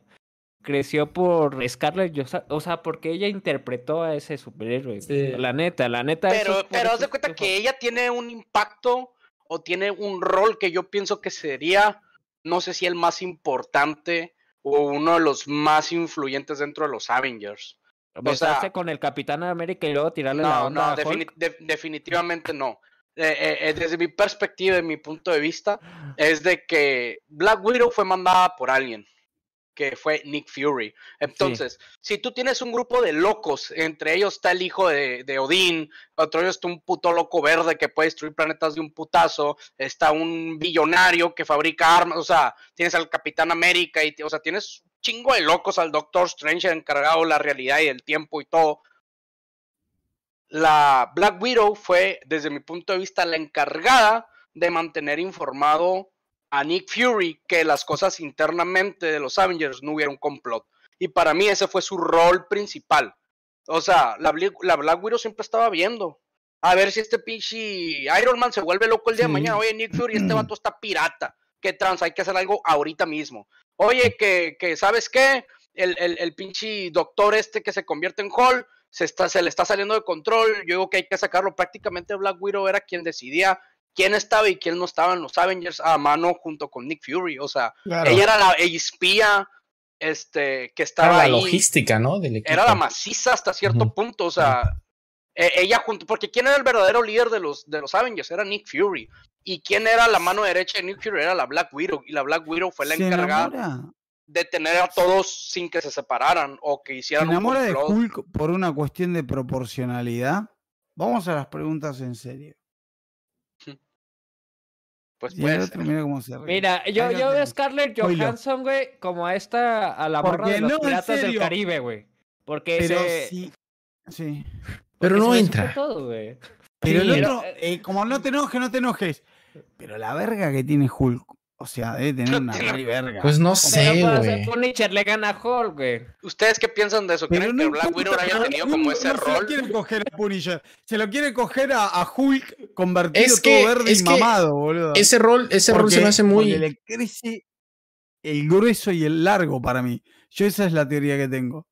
Creció por Scarlett Johansson, o sea, porque ella interpretó a ese superhéroe. Sí. La neta, la neta. Pero, pero haz de cuenta que ella tiene un impacto o tiene un rol que yo pienso que sería, no sé si el más importante o uno de los más influyentes dentro de los Avengers. Besarse sea- con el Capitán América y luego tirarle la No, onda no, defini- de- definitivamente no. Eh, eh, eh, desde mi perspectiva y mi punto de vista, es de que Black Widow fue mandada por alguien. Que fue Nick Fury. Entonces, si tú tienes un grupo de locos, entre ellos está el hijo de, de Odín, otro ellos está un puto loco verde que puede destruir planetas de un putazo, está un billonario que fabrica armas, o sea, tienes al Capitán América, y, o sea, tienes un chingo de locos al Doctor Strange encargado de la realidad y el tiempo y todo. La Black Widow fue, desde mi punto de vista, la encargada de mantener informado a Nick Fury que las cosas internamente de los Avengers no hubiera un complot. Y para mí ese fue su rol principal. O sea, la, Black Widow siempre estaba viendo. A ver si este pinche Iron Man se vuelve loco el día de Sí. mañana. Oye, Nick Fury, este vato está pirata. ¿Qué trans? Hay que hacer algo ahorita mismo. Oye, que, que ¿sabes qué? El, el, el pinche doctor este que se convierte en Hall se, está, se le está saliendo de control. Yo digo que hay que sacarlo. Prácticamente Black Widow era quien decidía quién estaba y quién no estaba en los Avengers a mano junto con Nick Fury. O sea, Claro. ella era la espía este, que Era estaba la ahí. logística, ¿no? Del equipo. Era la maciza hasta cierto punto. O sea, e- ella junto. Porque quién era el verdadero líder de los, de los Avengers? Era Nick Fury. Y quién era la mano derecha de Nick Fury? Era la Black Widow. Y la Black Widow fue la ¿Se encargada enamora, de tener a todos sin que se separaran o que se hicieran un enamora de complot. Hulk por una cuestión de proporcionalidad? Vamos a las preguntas en serio. Pues puede ser. mira cómo se ríe. Mira, yo, yo veo a. Scarlett. Johansson, güey, como a esta, a la morra de los no, piratas del. Caribe, güey. Porque Pero ese- sí. Sí. Pero porque no entra. supo todo, güey. Pero Sí, el pero- otro, eh, como no te enojes, no te enojes. Pero la verga que tiene Hulk. O sea, debe tener una tiene- verga. Pues no sé, güey. Punisher le gana a Hulk, güey. ¿Ustedes qué piensan de eso? Pero ¿Creen no que Black Widow haya tenido no- como no ese se lo rol? quiere coger a Punisher. Se lo quiere coger a, a Hulk convertido Es que- todo verde es y que mamado, boludo. Ese rol, ese rol se me hace porque muy. le crece el grueso y el largo para mí. Yo esa es la teoría que tengo.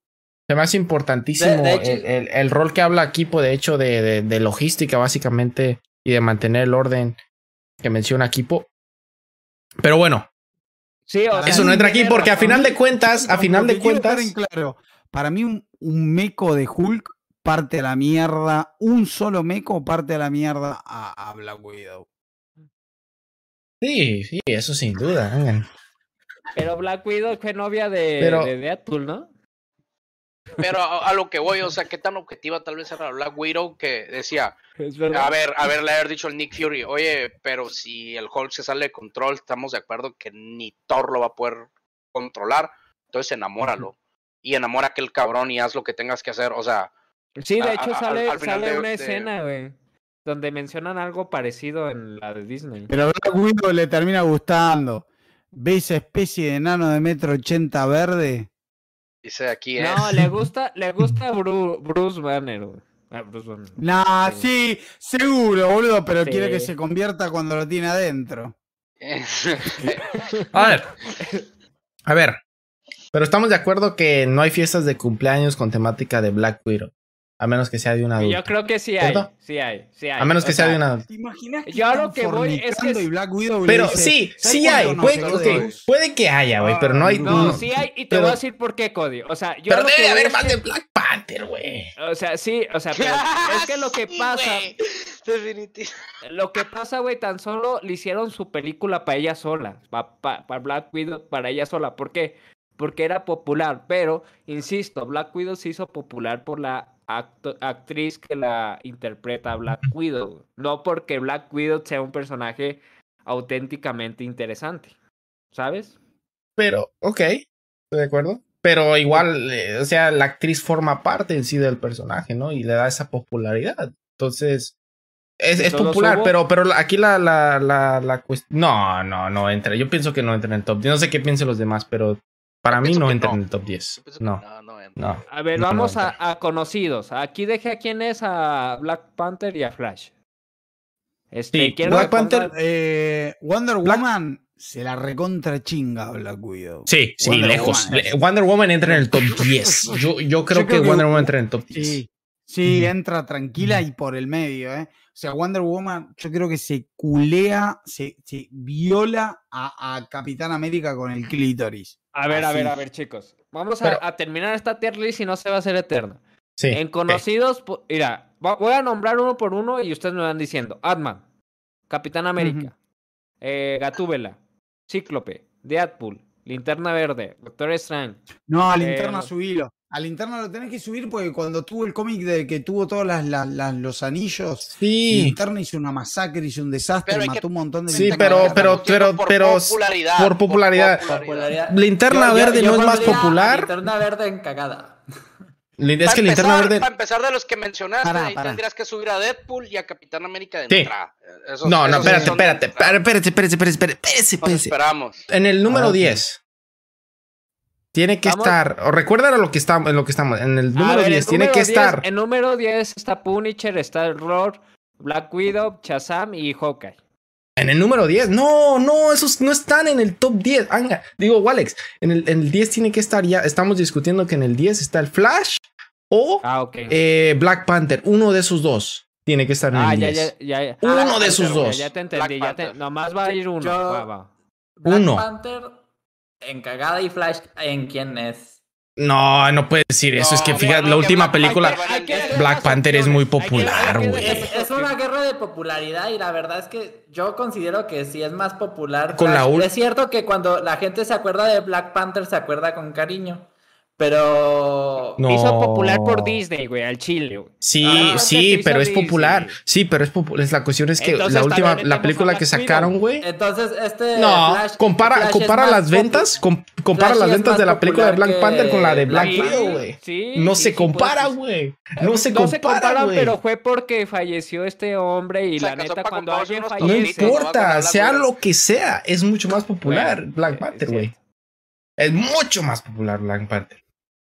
Se me hace importantísimo De- de hecho- el, el- el rol que habla Equipo, de hecho, de, de- de logística, básicamente, y de mantener el orden que menciona Equipo. Pero bueno, Sí, o Para sea, eso no entra aquí porque a final de cuentas, a final de cuentas, claro, para mí un, un meco de Hulk parte a la mierda, un solo meco parte a la mierda a, a Black Widow. sí, sí, eso sin duda. Pero Black Widow fue novia de, Pero- de Deadpool, ¿no? Pero a, a lo que voy, o sea, qué tan objetiva tal vez era Black Widow que decía, Es a ver, a ver, le haber dicho al Nick Fury, oye, pero si el Hulk se sale de control, estamos de acuerdo que ni Thor lo va a poder controlar, entonces enamóralo. Y enamora a aquel cabrón y haz lo que tengas que hacer, o sea, Sí, de a- hecho a- sale, al final sale de- una de- escena, güey. Donde mencionan algo parecido en la de Disney. Pero Black Widow le termina gustando. ¿Ve esa especie de enano de metro ochenta verde? Dice aquí es. No, le gusta, le gusta Bru- Bruce Banner, güey. Ah, Bruce Banner. Nah, sí, seguro, boludo, pero Sí. quiere que se convierta cuando lo tiene adentro. A ver. A ver. Pero estamos de acuerdo que no hay fiestas de cumpleaños con temática de Black Widow. A menos que sea de una adulta. Yo creo que sí hay, ¿Cierto? sí hay, sí hay. A menos O que sea de una adulta. ¿Te imaginas Yo a están lo que voy es que y Black Widow Pero dice, sí, "¿Sabes sí hay. Puede, quedó ok, de- puede que haya, güey, pero no hay. No, no- sí hay, y te pero- voy a decir por qué, Cody. O sea, yo pero lo que debe haber más que- de Black Panther, güey. O sea, sí, o sea, pero es que lo que pasa, Definitivo. lo que pasa, güey, tan solo le hicieron su película para ella sola, para Black Widow, para ella sola. ¿Por qué? Porque era popular, pero, insisto, Black Widow se hizo popular por la actriz que la interpreta a Black Widow, no porque Black Widow sea un personaje auténticamente interesante, ¿sabes? Pero, ok, estoy de acuerdo. Pero igual, eh, o sea, la actriz forma parte en sí del personaje, ¿no? Y le da esa popularidad. Entonces, es, ¿Y es popular, subo? pero, pero aquí la, la, la, la cuestión. No, no, no entra. Yo pienso que no entra en el top 10. No sé qué piensen los demás, pero para mí no entra no. en el top 10. Yo pienso que No, no, no. A ver, No, no vamos a, conocidos. Aquí dejé a quién es a Black Panther y a Flash. Este, Sí, Black Panther- Eh, Wonder Black- Woman se la recontra chinga a Black Widow. Sí, sí, Wonder lejos. Woman. Wonder Woman entra en el top 10. Yo, yo creo Yo que creo que- Wonder Woman entra en el top 10. Sí, sí, entra tranquila y por el medio, ¿eh? O sea, Wonder Woman, yo creo que se culea, se, se viola a, a Capitán América con el clítoris. A ver, a ver, a ver, chicos. Vamos a, Pero- a terminar esta tier list y no se va a hacer eterna. Sí. En conocidos, po- mira, voy a nombrar uno por uno y ustedes me van diciendo. Atman, Capitán América, eh, Gatúbela, Cíclope, Deadpool, Linterna Verde, Doctor Strange. No, Eh, linterna no. subilo. A linterna lo tenés que subir porque cuando tuvo el cómic de que tuvo todos las, las- las- los anillos, Sí. linterna hizo una masacre, hizo un desastre, Pero que- mató un montón de Sí, pero- pero- yendo por pero- popularidad, por popularidad. Popularidad. Linterna Yo- Verde yo no es más popular. Linterna verde en cagada. Es Para que Linterna empezar, Verde. Para empezar de los que mencionaste, pará. tendrías que subir a Deadpool y a Capitán América de Sí. entrada. Esos- No, no, esos espérate, espérate, espérate, espérate, espérate, espérate, espérate, Nos espérate. esperamos. En el número Ah, ok. 10. Tiene que Vamos. estar. O recuerda lo que estamos, en lo que estamos. En el número ver, 10 en tiene número que 10 estar. En número 10 está Punisher, está Roar, Black Widow, Shazam y Hawkeye. En el número 10. No, no, esos no están en el top 10. Anga. Digo, Walex, en el, en el 10 tiene que estar ya. Estamos discutiendo que en el 10 está el Flash o Ah, ok. eh, Black Panther. Uno de esos dos tiene que estar en ah, el ya, 10. ya, ya, ya. Uno Black de Panther, esos dos. Ya te entendí, Black ya te, nomás va a ir uno. Yo- va, va. Black Uno. Panther en cagada y Flash en quién es. No, no puedes decir eso. No, es que fíjate, no, la última Black película. Panther va en el que 10. ver Black Panther es muy popular, güey. Es, es una guerra de popularidad y la verdad es que yo considero que sí es más popular. Con la Flash. ul- Es cierto que cuando la gente se acuerda de Black Panther se acuerda con cariño, pero No. Hizo popular por Disney, güey, al chile, güey. Sí, Ah, sí, pero es popular. Disney. Sí, pero es popular. La cuestión es que Entonces, la última, la película que sacaron, güey. entonces este No, Flash- compara, Flash compara las ventas, com- compara Flash las ventas de la película de Black Panther con la de Black Widow, güey. Sí, No sí, se sí, compara, pues, güey. No se no se compara, güey. pero fue porque falleció este hombre y la neta cuando alguien No fallece... Fallece. importa, sea lo que sea, es mucho más popular Black eh, Panther, sí. güey. Es mucho más popular Black Panther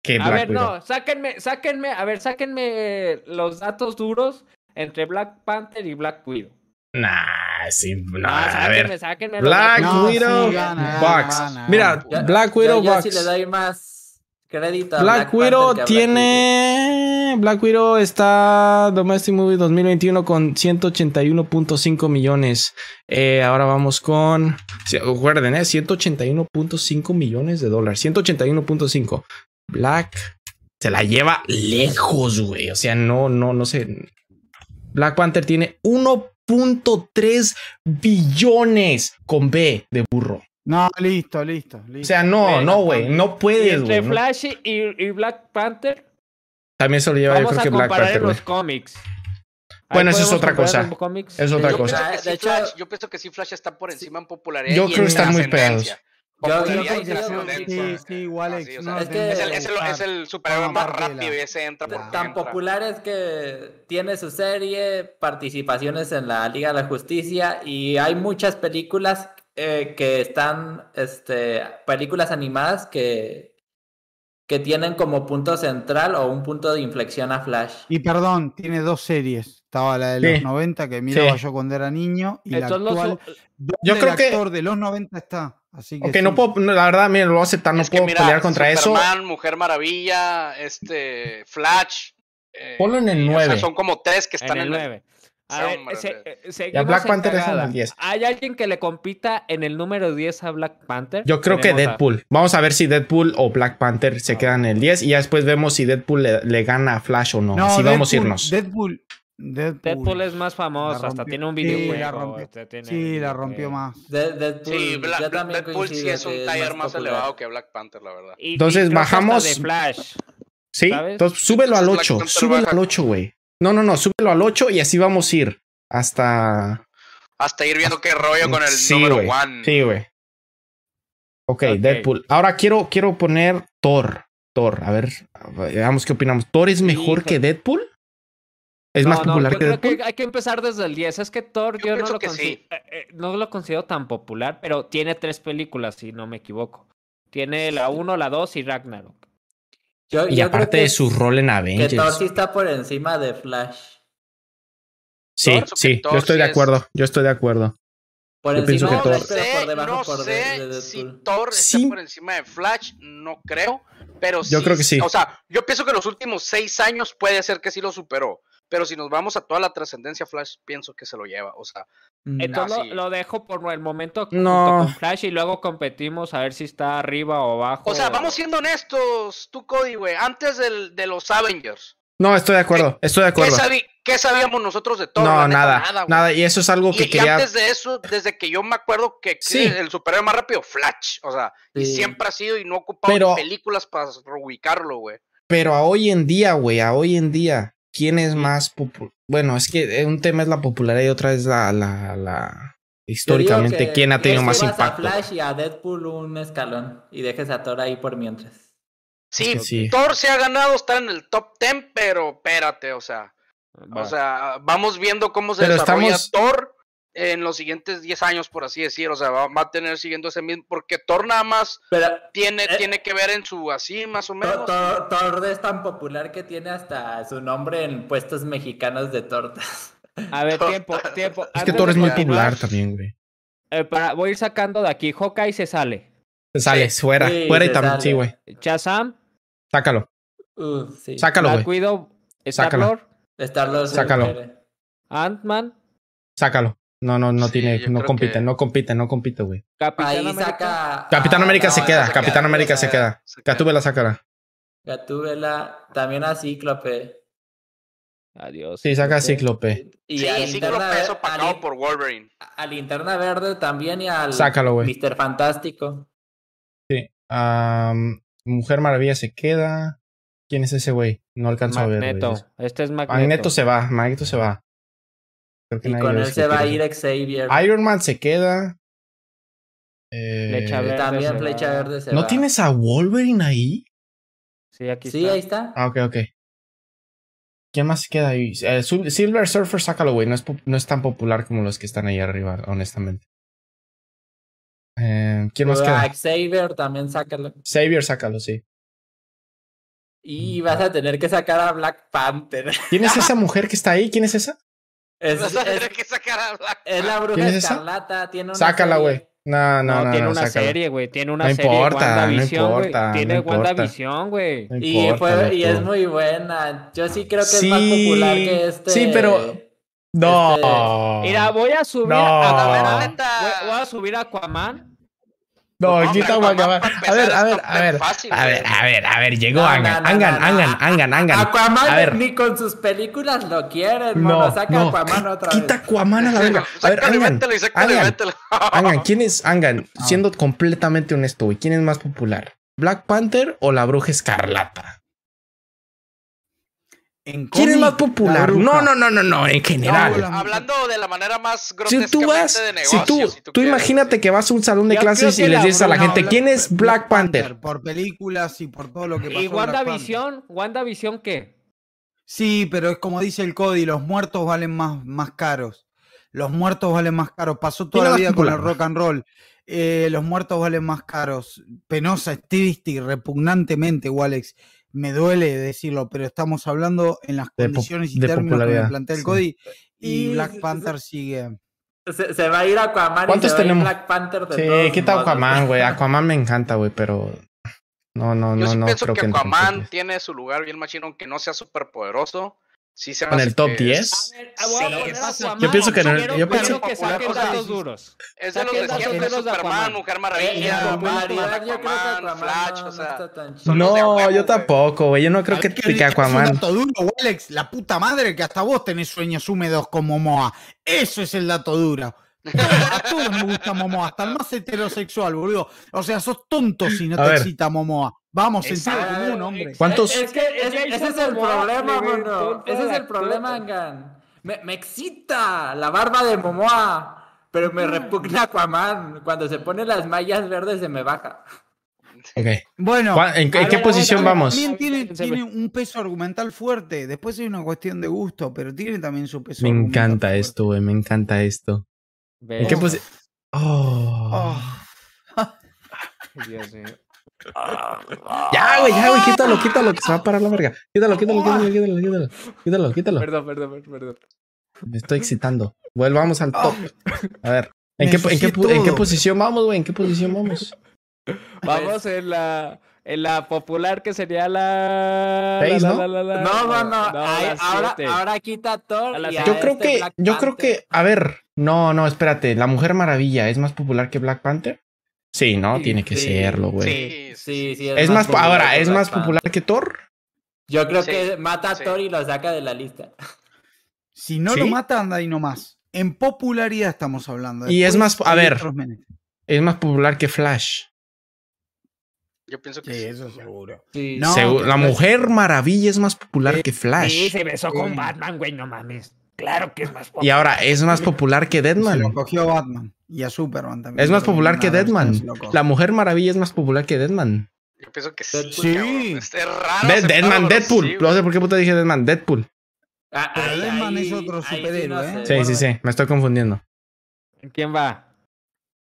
que A ver, Widow. no, sáquenme, sáquenme, a ver, sáquenme los datos duros entre Black Panther y Black Widow. Nah, sí, no, No, a sáquenme, ver. sáquenme Black. No, Widow, sí, gana, Bucks. gana, gana. Mira, Ya- Black Widow, le doy más crédito a Black, Widow que a Black tiene. Black Widow está Domestic Movie 2021 con 181.5 millones. Eh, ahora vamos con. Recuerden, eh, 181.5 millones de dólares. 181.5. Black se la lleva lejos, güey. O sea, no, no, no sé. Black Panther tiene 1.3 billones con B de burro. No, listo, listo, listo. O sea, no, Bueno, no, güey. No puedes, entre güey. no. Flash y, y Black Panther, También se lo lleva, yo creo a que Black Panther, los cómics. Bueno, eso es otra cosa. Es otra Yo cosa. pienso, Ah, que sí de hecho- Flash, yo pienso que sí Flash está por encima en popularidad. Yo y creo que están muy trascendencia. Yo- yo Popularidad y considero- trascendencia. Sí, sí, igual, Así, o sea, no, es que- es, el, es, el, es el superhéroe más rápido y ese entra Tan entra. popular es que tiene su serie, participaciones en la Liga de la Justicia y hay muchas películas eh, que están, este, películas animadas que, que tienen como punto central o un punto de inflexión a Flash. Y perdón, tiene dos series. Estaba la de Sí. los 90 que miraba Sí. yo cuando era niño y la Entonces, los- actual. ¿dónde Yo creo el que- actor de los 90 está. Así que Ok, no sí. puedo, no, la verdad, miren, lo voy a aceptar, no Es que puedo mira, pelear contra eso. Superman, Mujer Maravilla, este, Flash. eh, Ponlo en el y, o sea, 9. son como tres que están en el en, 9. A Sí, ver, hombre, se- hombre. eh, seguimos Black en Panther es en el cagada. 10. ¿Hay alguien que le compita en el número 10 a Black Panther? Yo creo que Tenemos a- Deadpool. Vamos a ver si Deadpool o Black Panther se quedan en el 10 y ya después vemos si Deadpool le, le gana a Flash o no. No, Así vamos a Deadpool- irnos. Deadpool. Deadpool, Deadpool es más la famoso, hasta rompió. tiene un Sí, videojuego. la rompió. este, tiene Sí, la rompió más. De- Deadpool, Sí, Bla- yo también Deadpool sí es un taller más, elevado que Black Panther, la verdad. Y- Entonces, bajamos- de Flash. Sí, ¿sabes? entonces súbelo al Entonces, 8. Black Panther Súbelo baja. al 8, güey. No, no, no, súbelo al 8 y así vamos a ir hasta. Hasta ir viendo qué rollo con el Sí, número güey. one. Sí, güey. Ok, Ok. Deadpool. Ahora quiero, quiero poner Thor. Thor, a ver, veamos qué opinamos. ¿Thor es mejor que Deadpool? ¿Es No, más no, popular yo que creo Deadpool? que hay que empezar desde el 10. Es que Thor Yo yo, no, pienso lo que consi- sí. eh, eh, no lo considero tan popular, pero tiene tres películas, si no me equivoco. Tiene la 1, la 2 y Ragnarok. Yo- Y aparte que- de su rol en Que Thor Avengers. sí está por encima de Flash. Sí, sí, Thor yo estoy sí de es- acuerdo. Yo estoy de acuerdo. Por Yo pienso encima que de Thor- por sé, debajo no por de- sé de si. Thor Sí. está por encima de Flash, no creo, pero Yo creo que sí. O sea, yo pienso que los últimos seis años puede ser que sí lo superó, pero si nos vamos a toda la trascendencia, Flash pienso que se lo lleva, o sea, Mm. Entonces lo, lo dejo por el momento junto No. con Flash y luego competimos a ver si está arriba o abajo. o sea, vamos siendo honestos, tú Cody, güey, antes del, de los Avengers, No, estoy de acuerdo, estoy de ¿Qué, acuerdo. sabi- qué sabíamos nosotros de Thor? No, nada, nada, y eso es algo que Y, y quería. antes de eso, desde que yo me acuerdo que, Sí. el superhéroe más rápido, Flash, o sea, y siempre ha sido y no ha ocupado Pero- películas para reubicarlo, güey. Pero a hoy en día, güey, a hoy en día, ¿quién es más popular? Bueno, es que un tema es la popularidad y otra es la, la, la... históricamente, ¿quién ha tenido es que más impacto? A Flash y a Deadpool un escalón y dejes a Thor ahí por mientras. Sí, que sí. Thor se ha ganado estar en el top 10, pero espérate, o sea, Va. o sea, vamos viendo cómo se Pero desarrolla estamos- Thor en los siguientes 10 años, por así decir, o sea, va, va a tener siguiendo ese mismo, porque Thor nada más Pero tiene, Eh, tiene que ver en su así, más o menos. Thor- Thor es tan popular que tiene hasta su nombre en puestos mexicanos de tortas. A ver, tiempo, tiempo. Es que Thor es muy popular también, güey. eh, para, voy a ir sacando de aquí. Hawkeye se sale. Sale, fuera, Sí, fuera y se también, sí, güey. Shazam, Sácalo, Uh, sí. sácalo, güey. Widow, Sácalo. Star-Lord, Star-Lord se Sácalo. Ant-Man, Sácalo. No, no, no Sí, tiene, no compite, que- no compite, no compite, güey. Capitán Ahí América. saca. Capitán ah, América no, se queda, se Capitán queda. América se queda. Gatúbela, sácala. Gatúbela, también a Cíclope. Adiós. Sí, saca a Cíclope. Y Sí, a Cíclope es opacado Lin- por Wolverine. a Linterna Verde también y al Sácalo, güey. Mr. Fantástico. Sí. Am, Mujer Maravilla se queda. ¿Quién es ese güey? No alcanzo a ver. Magneto. Este es Magneto. Magneto se va, Magneto se va. Creo que Y con él se va a ir Xavier. Iron Man se queda. Eh, Flecha Verde también se Flecha va. Verde se ¿No va. tienes a Wolverine ahí? Sí, aquí Sí, está. ahí está. Ah, ok, ok. ¿Quién más se queda ahí? Eh, Silver Surfer, sácalo, güey. No es, no es tan popular como los que están ahí arriba, honestamente. Eh, ¿Quién más queda? Xavier también sácalo. Xavier, sácalo, sí. Y vas a tener que sacar a Black Panther. ¿Quién es esa mujer que está ahí? ¿Quién es esa? Es, Vas a es- tener que sacar a Black es la bruja ¿Quién es escarlata. Tiene una Sácala, serie. güey. No, no, No, no. tiene no, una sácala. serie, güey. Tiene una No serie. importa, no importa, no Tiene importa. WandaVision, güey. No Y, fue, y es muy buena. Yo sí creo que Sí, es más popular que este. sí, pero- No. Mira, voy a subir No. a La. Voy, voy a subir a Aquaman. No, quita Guacamán. Aquaman, para A ver, a ver, a ver. A ver, güey. a ver, a ver. Llegó Angan, Angan. Angan, Angan, Angan. Aquaman A ver. ni con sus películas lo quieren, No. Saca no. Aquaman otra Quita vez. Aquaman a la verga. A ver, Angan. Angan. ¿quién es Angan? Siendo completamente honesto, güey. ¿Quién es más popular? ¿Black Panther o la Bruja Escarlata? En ¿Quién es más la popular? No, no, no, no, no, en general. No, Hablando de la manera más si grotescamente tú vas, de si negocio, tú, si tú quieres. imagínate que vas a un salón de Yo clases y les dices a la gente, No, ¿quién es Black Panther? Por películas y por todo lo que pasó. ¿Y. WandaVision? ¿WandaVision qué? Sí, pero es como dice el Cody, los muertos valen más, más caros. Los muertos valen más caros. Pasó toda ¿Quién la vida con el rock and roll. Eh, los muertos valen más caros. Penosa, triste y repugnantemente, Walex. Me duele decirlo, pero estamos hablando en las De condiciones y de términos que me plantea el sí. Cody. Y Y- Black Panther sigue. Se, se va a ir Aquaman y ¿Cuántos se va a ir tenemos? Black Panther de Sí, quita modos. Aquaman, güey. Aquaman me encanta, güey, pero. No, no, Yo no, sí no pienso creo que Aquaman tiene su lugar bien machino, aunque no sea súper poderoso. Sí se me ¿En el top que 10? es- A ver, ah, voy a Sí, poner es- Aquaman. Yo pienso que no- yo pienso- que saquen datos duros. Es de los de Superman. Mujer Maravilla, que Aquaman Flash, no, o sea, No, yo tampoco, güey. Yo no creo que, ¿Qué que dices? Aquaman. Es un dato duro, Alex. La puta madre que hasta vos tenés sueños húmedos con Momoa. Eso es el dato duro. A todos nos gusta Momoa, hasta el más heterosexual, boludo. O sea, sos tonto si no A te ver. excita Momoa. Vamos, sentido común, hombre. ¿Cuántos? Es que es- ese es el problema, tonto Ese es el problema. Angan. Me, me excita la barba de Momoa, pero me repugna Aquaman. Cuando se pone las mallas verdes se me baja. Ok. Bueno, ¿Cuál- ¿En, qué- qué ver, posición ver, vamos? también tiene, tiene un peso argumental fuerte. Después hay una cuestión de gusto, pero tiene también su peso Me encanta fuerte. esto, güey. Me encanta esto. ¿En qué posición? Oh. Oh. Dios mío. Ya, güey, ya, güey. Quítalo, quítalo, que se va a parar la verga. Quítalo, quítalo, quítalo, quítalo, quítalo. Quítalo, quítalo. Perdón, perdón, perdón. Me estoy excitando. Volvamos al top. A ver. ¿En qué, en, qué, en qué todo. posición vamos, güey? ¿En qué posición vamos? Vamos en la, en la popular que sería la. Seis, la- ¿no? la- la- la- No, no, ahora, ahora quita a Yo creo este que, Black yo creo que, a ver, no, no, espérate, ¿La Mujer Maravilla es más popular que Black Panther? Sí, no, Sí, tiene que sí, serlo, güey. Sí, Sí, sí. Es más, popular ahora, ¿es más Panther. popular que Thor? Yo creo Sí, que mata a sí. Thor y lo saca de la lista. Si no ¿Sí? lo mata, anda ahí nomás. En popularidad estamos hablando. Y es más- a ver. Es más popular que Flash. Yo pienso que Sí, sí. eso seguro. Sí. No, Segu- la Mujer Maravilla es más popular que Sí, Flash. se besó Sí. con Batman, güey, no mames. Claro que es más Y ahora es más popular que Se Deadman. lo cogió a Batman y a Superman también. Es más popular que versión Deadman. se. La Mujer Maravilla es más popular que Deadman. Yo pienso que sí. Sí. Este Es raro. De- Deadman, pero Deadpool. sí, no sé por qué puta dije Deadman. Deadpool. Ah, Deadman es otro superhéroe, ¿eh? Sí, sí, sí. Me estoy confundiendo. ¿Quién va?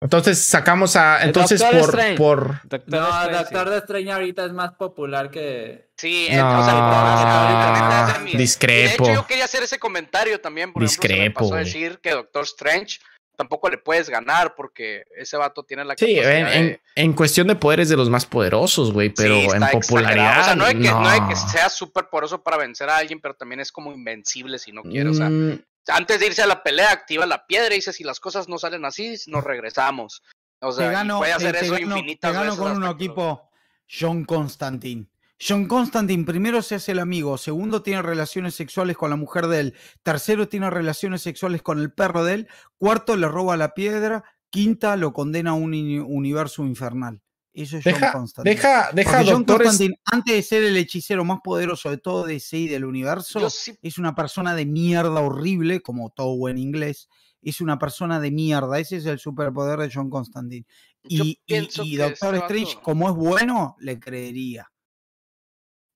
Entonces sacamos a. El Entonces Doctor por. Strange. por Doctor No, Strange, Doctor Strange ahorita es más popular que. Sí, eh, No, o sea, ahorita- ahorita es de mi- discrepo. De hecho, yo quería hacer ese comentario también. Por ejemplo, se me Discrepo, pasó a güey. decir que Doctor Strange tampoco le puedes ganar porque ese vato tiene la Sí, capacidad en, de- en- en cuestión de poderes de los más poderosos, güey. Pero Sí, en popularidad. O sea, no es que, no. no. es que sea súper poroso para vencer a alguien, pero también es como invencible si no quiere. O sea, Mm, antes de irse a la pelea, activa la piedra y dice: si las cosas no salen así, nos regresamos. O sea, gano, puede te- hacer te eso gano- infinitas te gano veces. con un equipo John Constantine. John Constantine primero se hace el amigo, segundo tiene relaciones sexuales con la mujer de él, tercero tiene relaciones sexuales con el perro de él, cuarto le roba la piedra, quinta lo condena a un uni- universo infernal. Eso es John Deja, Constantine. deja, deja Porque John doctores. Constantine, antes de ser el hechicero más poderoso de todo DC y del universo, sí es una persona de mierda horrible, como todo buen inglés. Es una persona de mierda. Ese es el superpoder de John Constantine. Yo Y, y- Doctor Strange, como es bueno, le creería.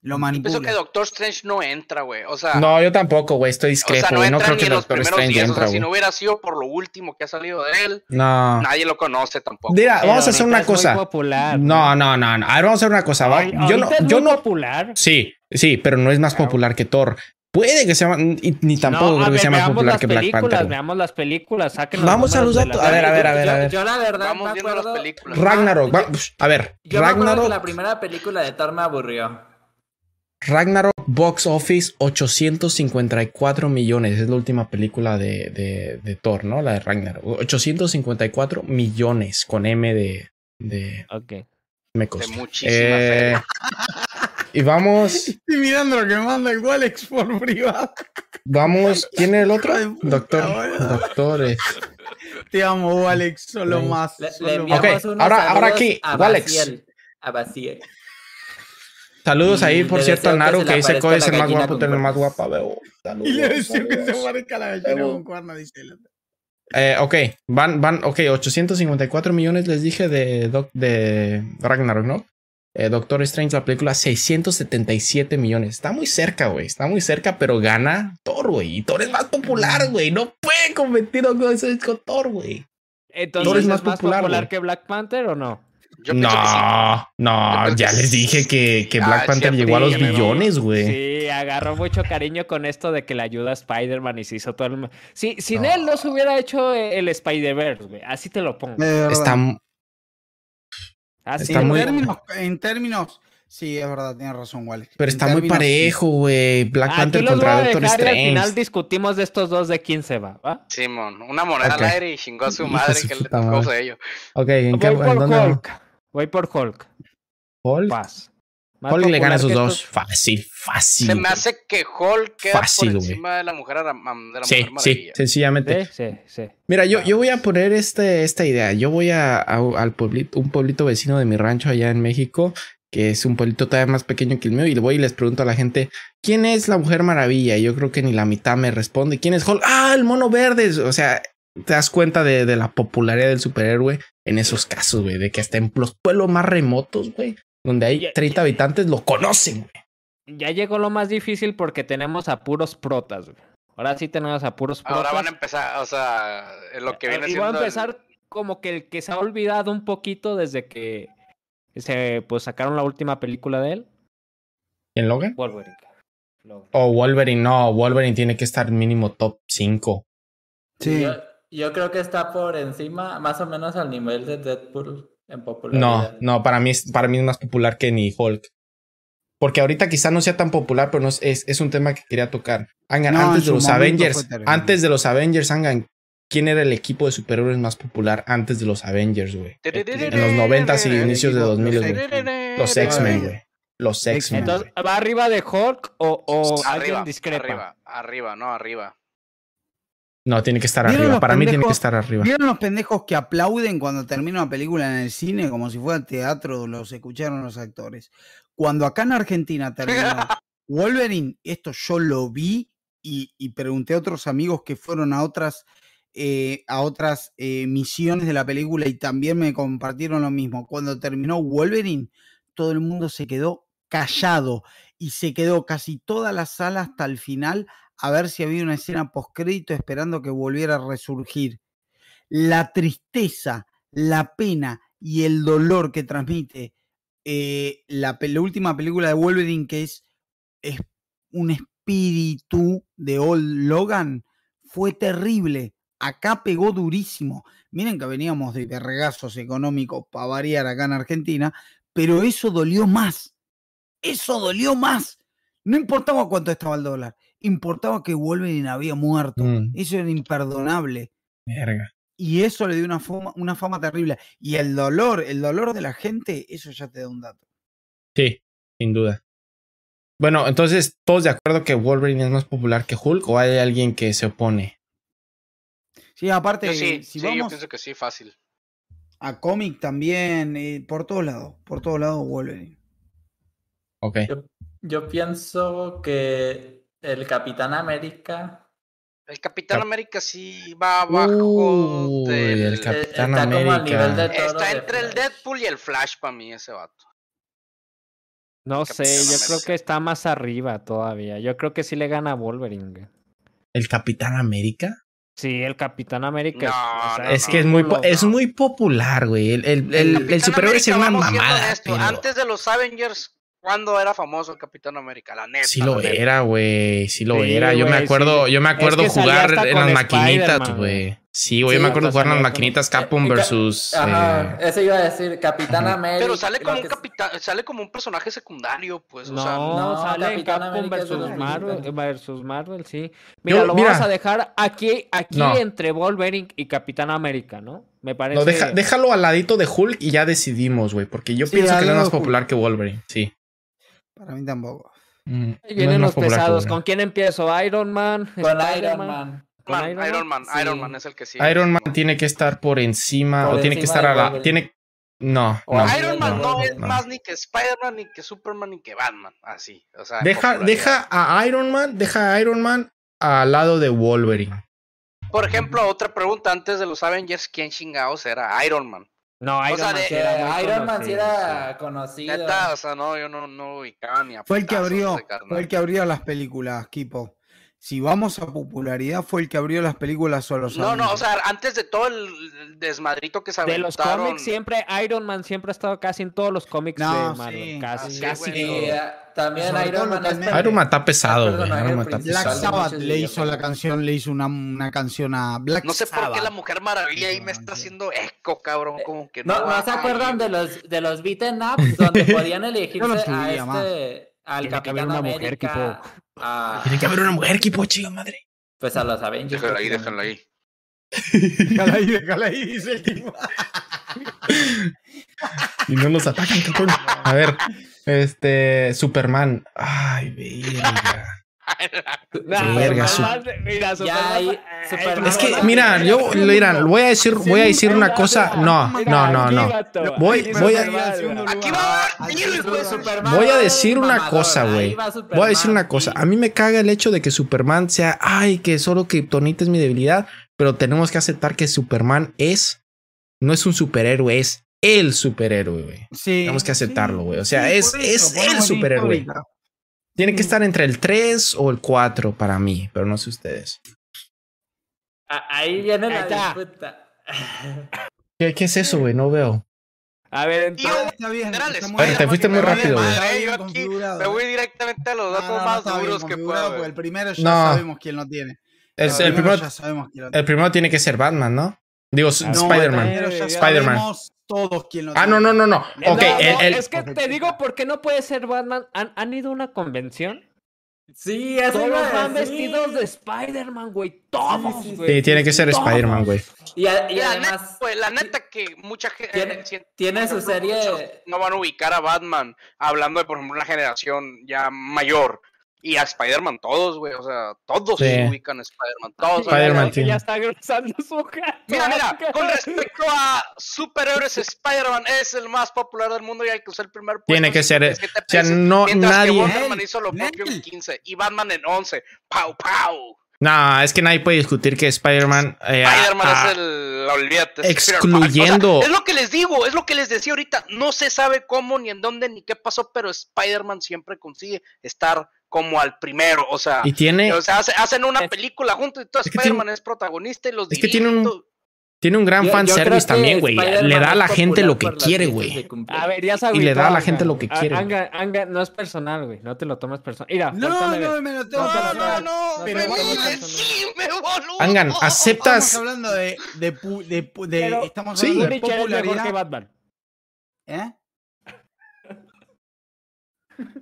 Lo Yo pienso manipula. que Doctor Strange no entra, güey. O sea, No, yo tampoco, güey. Estoy o discrepo, sea, no güey. No, creo ni que en los Doctor primeros Strange días. O entra, sea, si no hubiera sido por lo último que ha salido de él, No. nadie lo conoce tampoco. Mira, Pero vamos a hacer una es muy cosa. popular, No, no, no, no. A ver, vamos a hacer una cosa. va. Ay, Yo no, yo muy no. popular. Sí, sí, pero no es más Claro. popular que Thor. Puede que sea más- y- ni tampoco No, creo que sea más popular que Black Panther. Veamos las películas, saquen Vamos a los datos. A ver, a ver, a ver, yo, a ver. yo la verdad Vamos me acuerdo- las películas. Ragnarok, va- Yo- a ver, Yo me acuerdo que Ragnarok, la primera película de Thor me aburrió. Ragnarok Box Office 854 millones. Es la última película de, de, de Thor, ¿no? La de Ragnarok. 854 millones con M de, de Ok. De muchísima Eh, y vamos, Estoy mirando lo que me manda el Walex por privado. vamos. ¿Quién es el otro? Doctor, doctores. Te amo, Walex. Solo más. Le, solo le más. enviamos Ok, ahora- ahora aquí, a Walex. Baciel. A Baciel. Saludos ahí, por cierto, a que Naru, que dice Cody es el más guapo, el más guapa, veo. Saludos, Y le deseo que se parezca la gallina con cuerno, dice. Eh, ok, van, van, ok, 854 millones les dije de, Doc- de Ragnarok, ¿no? Eh, Doctor Strange, la película, 677 millones. Está muy cerca, güey. Está muy cerca, pero gana Thor, güey. Y Thor es más popular, güey. No puede competir con, con Thor, güey. Entonces, Thor ¿es es más, más popular, que Black Panther o no? Yo sí. No, Yo no, ya que les sí. dije que, que Ah, Black Panther sí, llegó a los sí, billones, güey. Sí, agarró mucho cariño con esto de que le ayuda a Spider-Man y se hizo todo el... Sí, sin él no se hubiera hecho el Spider-Verse, güey. Así te lo pongo. De. Está, Así está en, muy- términos, en términos. Sí, es verdad, tienes razón, Walex. pero En está muy términos, sí. parejo, güey. Black Aquí Panther contra Doctor y al final Strange. discutimos de estos dos de quién se va, ¿va? Simón, una moneda Ok. al aire y chingó a su de madre que le tocó madre. sello. Ok, ¿en qué? ¿En dónde? Voy por Hulk. Hulk. Paz. Más Hulk le gana a esos dos. estos- Fácil, fácil. Se me hace que Hulk queda Fácil, por güey. encima de la mujer, de la Sí, mujer sí, maravilla. sencillamente. Sí, sí, sí. Mira, yo, yo voy a poner este, esta idea. Yo voy a, a- al pueblito, un pueblito vecino de mi rancho allá en México, que es un pueblito todavía más pequeño que el mío, y le voy y les pregunto a la gente, ¿quién es la Mujer Maravilla? Y yo creo que ni la mitad me responde. ¿Quién es Hulk? Ah, el mono verde. O sea, te das cuenta de, de la popularidad del superhéroe en esos casos, güey, de que hasta en los pueblos más remotos, güey, donde hay Ya- 30 habitantes, lo conocen, güey. Ya llegó lo más difícil porque tenemos a puros protas, güey. Ahora sí tenemos a puros protas. Ahora van a empezar, o sea, lo que viene y siendo. voy a el- empezar como que el que se ha olvidado un poquito desde que se pues sacaron la última película de él, ¿En Logan? Wolverine. O Wolverine, no, Wolverine tiene que estar mínimo top 5. Sí. Yo, yo creo que está por encima, más o menos al nivel de Deadpool en No, popularidad. no, para mí, es, para mí es más popular que ni Hulk. Porque ahorita quizá no sea tan popular, pero no es, es, es un tema que quería tocar. Hagan, No, en antes de los Avengers, antes de los Avengers, hagan, ¿quién era el equipo de superhéroes más popular antes de los Avengers, güey? En los 90 y inicios de equipo, 2000, los güey. X-Men. Los X-Men, güey. Los X-Men. Entonces, ¿va arriba de Hulk o, o alguien arriba, discrepa? arriba, arriba, no, arriba. No, tiene que estar ¿Vieron arriba. Para mí tiene que estar arriba. ¿Vieron los pendejos que aplauden cuando termina una película en el cine como si fuera teatro? Los escucharon los actores. Cuando acá en Argentina terminó Wolverine, esto yo lo vi y, y pregunté a otros amigos que fueron a otras, eh, a otras eh, misiones de la película y también me compartieron lo mismo. Cuando terminó Wolverine, todo el mundo se quedó callado y se quedó casi toda la sala hasta el final a ver si había una escena postcrédito esperando que volviera a resurgir. La tristeza, la pena y el dolor que transmite eh, la, última película de Wolverine, que es, es un espíritu de Old Logan, fue terrible. Acá pegó durísimo. Miren que veníamos de vergazos económicos para variar acá en Argentina, pero eso dolió más. Eso dolió más. No importaba cuánto estaba el dólar, importaba que Wolverine había muerto. Mm. Eso era imperdonable. Verga. Y eso le dio una fama, una fama terrible. Y el dolor, el dolor de la gente, eso ya te da un dato. Sí, sin duda. Bueno, entonces, ¿todos de acuerdo que Wolverine es más popular que Hulk o hay alguien que se opone? Sí, aparte, Yo sí, si sí, yo vamos pienso que sí, fácil. a cómic también, eh, por todos lados, por todos lados Wolverine. Ok. Yo, yo pienso que el Capitán América El Capitán Cap- América sí va abajo Uy, del... el eh, Capitán está como al nivel América. de todo Está de entre el Flash. Deadpool y el Flash para mí ese vato. No sé, yo creo América. que está más arriba todavía. Yo creo que sí le gana a Wolverine. ¿El Capitán América? Sí, el Capitán América. No, o sea, no, es que es muy, es muy popular, güey. El, el, el, superhéroe es América, una mamada. pero Antes de los Avengers, ¿cuándo era famoso el Capitán América? La neta. Sí lo era, güey. Sí lo Sí, era. Yo me acuerdo, sí. yo me Es acuerdo que jugar en las maquinitas, güey. Sí, güey. yo Sí, me acuerdo jugar en las maquinitas Capcom versus. Ajá, eh, eso iba a decir, Capitán Ajá. América. Pero sale como un que- capitán, sale como un personaje secundario, pues. No, o sea, no, sale Capitán Capcom versus Marvel, versus Marvel, sí. Mira, Yo- lo mira. vamos a dejar aquí, aquí No. entre Wolverine y Capitán América, ¿no? Me parece. no, deja- déjalo al ladito de Hulk y ya decidimos, güey. Porque yo Sí, pienso que es más popular que Wolverine. Sí. Para mí tampoco. Mm, Ahí vienen los pesados. ¿Con quién empiezo? Iron Man. Con Iron? Man. ¿Con Man, Iron Iron Man? Man, Iron. Man es el que sí. Iron Man tiene que estar por encima Por o tiene que estar a la. Tiene. No, Iron Man no, no, es no. más ni que Spider-Man, ni que Superman, ni que Batman. Así. O sea, Deja, deja a Iron Man, deja a Iron Man al lado de Wolverine. Por ejemplo, otra pregunta antes de los Avengers: ¿quién chingados era Iron Man? No, Iron sea, Man de- era muy Iron Man sí conocido, era conocido. Neta, o sea, no, yo no, no ubicaba ni a Fue el que abrió, fue el que abrió las películas, Kipo. Si vamos a popularidad, fue el que abrió las películas o los No, no, o sea, antes de todo el desmadrito que se De los cómics, siempre Iron Man siempre ha estado casi en todos los cómics No, de Marvel. sí, casi, casi eh, también Iron Man es localmente. Iron Man está pesado, Iron Man está. Black pesado. de Sabbath le hizo la canción, le hizo una, una canción a Black No sé por Sabbath. qué la Mujer Maravilla ahí me No, está haciendo eco, cabrón, como que No, no. ¿no se acuerdan de los de los beaten ups donde podían elegirse lo a este al Tiene que haber Capitán mujer, América, a, Tiene que haber una mujer, equipo, chica madre. pues a los Avengers. Déjala ahí, déjala ahí. Déjala ahí, déjala ahí, dice el tipo. Y no nos atacan, cabrón. A ver, este. Superman. Ay, verga. Verga, mira, Ya eh, Es que, mira, yo, mira, voy a decir, voy a decir una cosa. No, no, no, no. Voy- voy a- Voy a decir una cosa, güey. Voy a decir una cosa. A mí me caga el hecho de que Superman sea, ay, que solo Kryptonita es mi debilidad, pero tenemos que aceptar que Superman es, no es un superhéroe, es el superhéroe, güey. Sí, Tenemos que aceptarlo, güey. O sea, sí, es- es el superhéroe. Tiene que estar entre el 3 o el 4 para mí, pero no sé ustedes. Ah, Ahí viene la. ¿Qué, qué es eso, güey? No veo. A ver, entonces, Está bien, te fuiste muy rápido, güey. me voy directamente a los No, datos no, no más bien duros que puedo. El primero ya No. sabemos quién lo tiene. El, El el primero, ya sabemos quién lo tiene. el primero tiene que ser Batman, ¿no? Digo, No, Spider-Man. Spider-Man. Todos quién lo Ah, tiene. no, no, no, no. No, no, el, el- es que te digo por qué no puede ser Batman. ¿Han, han ido a una convención? Sí, eso Todos van decir. vestidos de Spider-Man, güey. Todos, Sí, sí, güey. sí, tiene que ser. Spider-Man, güey. Y, a- y la, además neta, güey, la neta que mucha gente tiene, tiene su serie. no van a ubicar a Batman hablando de por ejemplo una generación ya mayor y a Spider-Man todos, güey, o sea, todos Sí. se ubican a Spider-Man, todos. Spider-Man tiene- Ya está grosando su gato. Mira, mira, con respecto a superhéroes, Spider-Man es el más popular del mundo y el que usó el primer puesto. Tiene en que ser, 57 o sea, no- mientras que nadie- Wonder Man Nel, hizo lo propio en Nel. 15 y Batman en 11. ¡Pau, pau! No, es que nadie puede discutir que Spider-Man. eh, Spider-Man ah, es el. Olvídate. es excluyendo- Parker. O sea, es lo que les digo, es lo que les decía ahorita. No se sabe cómo, ni en dónde, ni qué pasó, pero Spider-Man siempre consigue estar como al primero. O sea, Y tiene, o sea hace- hacen una película juntos y todo Spider-Man es protagonista y los es que tiene un- tiene un gran Yo- fanservice que también, güey. Le da a la gente lo que quiere, güey. de. A ver, ya se Y le da a la gente lo que quiere, Anga, Anga, no es personal, güey. No te lo tomes personal. Mira, No, ver. no, me lo tengo No, que no, No, no, no, pero sí, me boludo. Angan, Estamos ¿aceptas? hablando de, de, de de- Pero- estamos Sí. hablando de Punisher es mejor que popularidad. Batman. ¿Eh?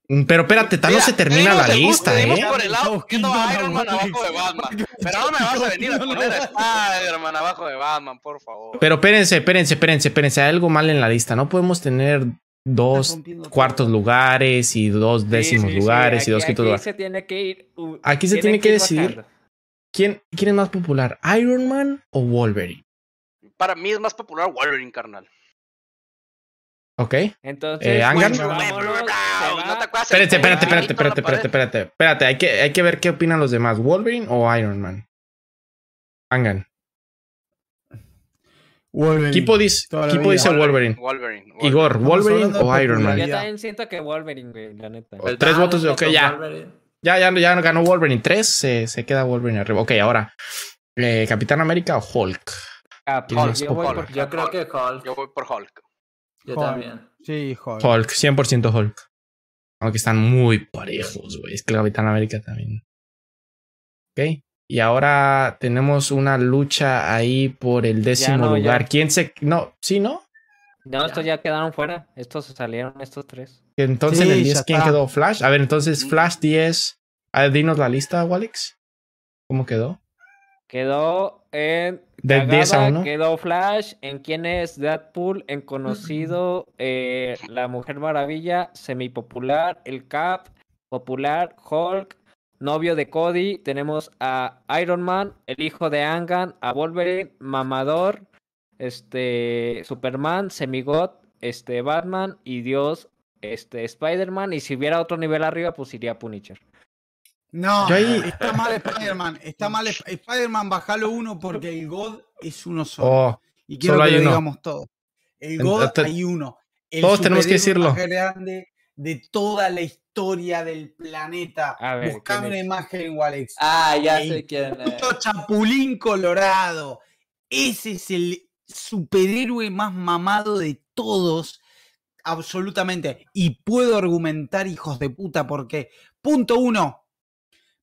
Mm, Pero espérate, tal no Mira, se termina la lista, ¿eh? por el lado Estamos poniendo a quitando Iron Man a Alex. abajo de Batman. Pero no me vas a venir a poner a Spider-Man abajo de Batman, por favor. Pero espérense, espérense, espérense, espérense. Hay algo mal en la lista. No podemos tener dos cuartos lugares y dos décimos Sí, sí, sí, lugares y dos aquí- quintos aquí lugares. se tiene que ir. uh, Aquí se tiene que ir decidir. bajando. ¿Quién, ¿Quién es más popular? ¿Iron Man o Wolverine? Para mí es más popular Wolverine, carnal. ¿Ok? Entonces, Eh, Angan. pues, vámonos, se ¿No va. te acuerdas el Espérate, espérate, espérate, espérate, espérate, espérate. Espérate, hay que, hay que ver qué opinan los demás. ¿Wolverine o Iron Man? Angan. Wolverine. Kipo dice, vida. dice Wolverine. Wolverine. Wolverine. Igor, ¿Wolverine o Iron Man? Yo también siento que Wolverine, güey, la neta. O- Tres votos de- ok, ya. Ya, ya, ya ganó Wolverine. Tres, se, se queda Wolverine arriba. Ok, ahora. eh, ¿Capitán América o Hulk? Ah, ¿Quién es pues, más yo voy popular? por Yo creo que Hulk. Yo voy por Hulk. Yo Hulk. también. Sí, joder. Hulk, 100% Hulk. Aunque están muy parejos, güey. Es que el Capitán América también. Ok. Y ahora tenemos una lucha ahí por el décimo no, ya. lugar. ¿Quién se.? No, sí, ¿no? No, estos ya quedaron fuera. Estos se salieron, estos tres. Entonces Sí, en el ya 10, ¿quién quedó? Flash. A ver, entonces. Flash 10. A ver, dinos la lista, Alex. ¿Cómo quedó? Quedó en. De Cagada, 10 a 1. Quedó Flash. En quién es Deadpool. En conocido. eh, la Mujer Maravilla. Semipopular. El Cap. Popular. Hulk. Novio de Cody. Tenemos a Iron Man. El hijo de Angan. A Wolverine. Mamador. Este. Superman. Semigod. Este. Batman. Y Dios. Este. Spider-Man. Y si hubiera otro nivel arriba, pues iría Punisher. No, Yo ahí- está mal Spider-Man. Está mal Sp- Spider-Man, bajalo uno porque el God es uno solo. Oh, y quiero solo que hay lo uno. digamos todos. El God Entonces, hay uno. El todos tenemos que decirlo. más grande de toda la historia del planeta. Ver, Buscame ¿quién una imagen, Walex. Ah, ya El sé quién es. Puto Chapulín Colorado. Ese es el superhéroe más mamado de todos. Absolutamente. Y puedo argumentar, hijos de puta, porque, punto uno,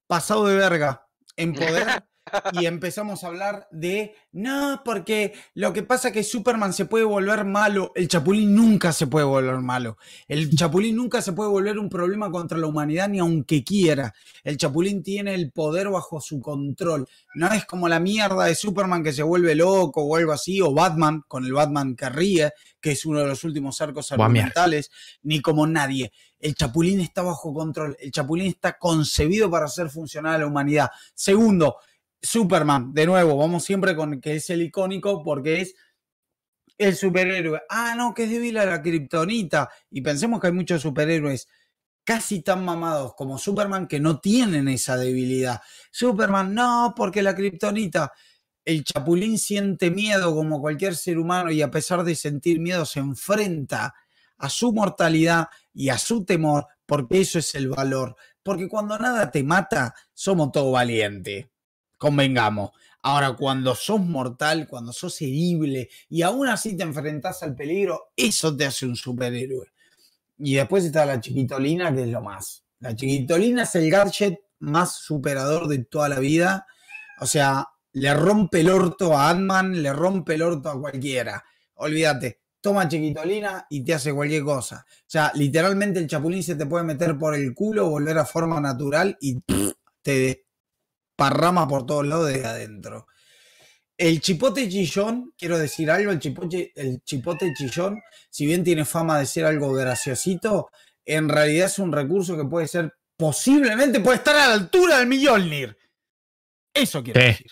pasado de verga en poder. y empezamos a hablar de, no, porque lo que pasa es que Superman se puede volver malo, el Chapulín nunca se puede volver malo. El Chapulín nunca se puede volver un problema contra la humanidad ni aunque quiera. El Chapulín tiene el poder bajo su control. No es como la mierda de Superman que se vuelve loco o algo así, o Batman, con el Batman que ríe, que es uno de los últimos arcos argumentales, ni como nadie. El Chapulín está bajo control. El Chapulín está concebido para hacer funcionar a la humanidad. Segundo, Superman, de nuevo, vamos siempre con que es el icónico porque es el superhéroe. Ah, no, que es débil a la kriptonita. Y pensemos que hay muchos superhéroes casi tan mamados como Superman que no tienen esa debilidad. Superman, no, porque la kriptonita. El chapulín siente miedo como cualquier ser humano y a pesar de sentir miedo se enfrenta a su mortalidad y a su temor porque eso es el valor. Porque cuando nada te mata, somos todo valiente. Convengamos. Ahora, cuando sos mortal, cuando sos herible y aún así te enfrentás al peligro, eso te hace un superhéroe. Y después está la chiquitolina, que es lo más. La chiquitolina es el gadget más superador de toda la vida. O sea, le rompe el orto a Ant-Man, le rompe el orto a cualquiera. Olvídate, toma chiquitolina y te hace cualquier cosa. O sea, literalmente el chapulín se te puede meter por el culo, volver a forma natural y te parrama por todos lados desde adentro. El chipote chillón, quiero decir algo, el chipote, el chipote chillón, si bien tiene fama de ser algo graciosito, en realidad es un recurso que puede ser, posiblemente puede estar a la altura del Mjolnir. Eso quiero Sí. decir.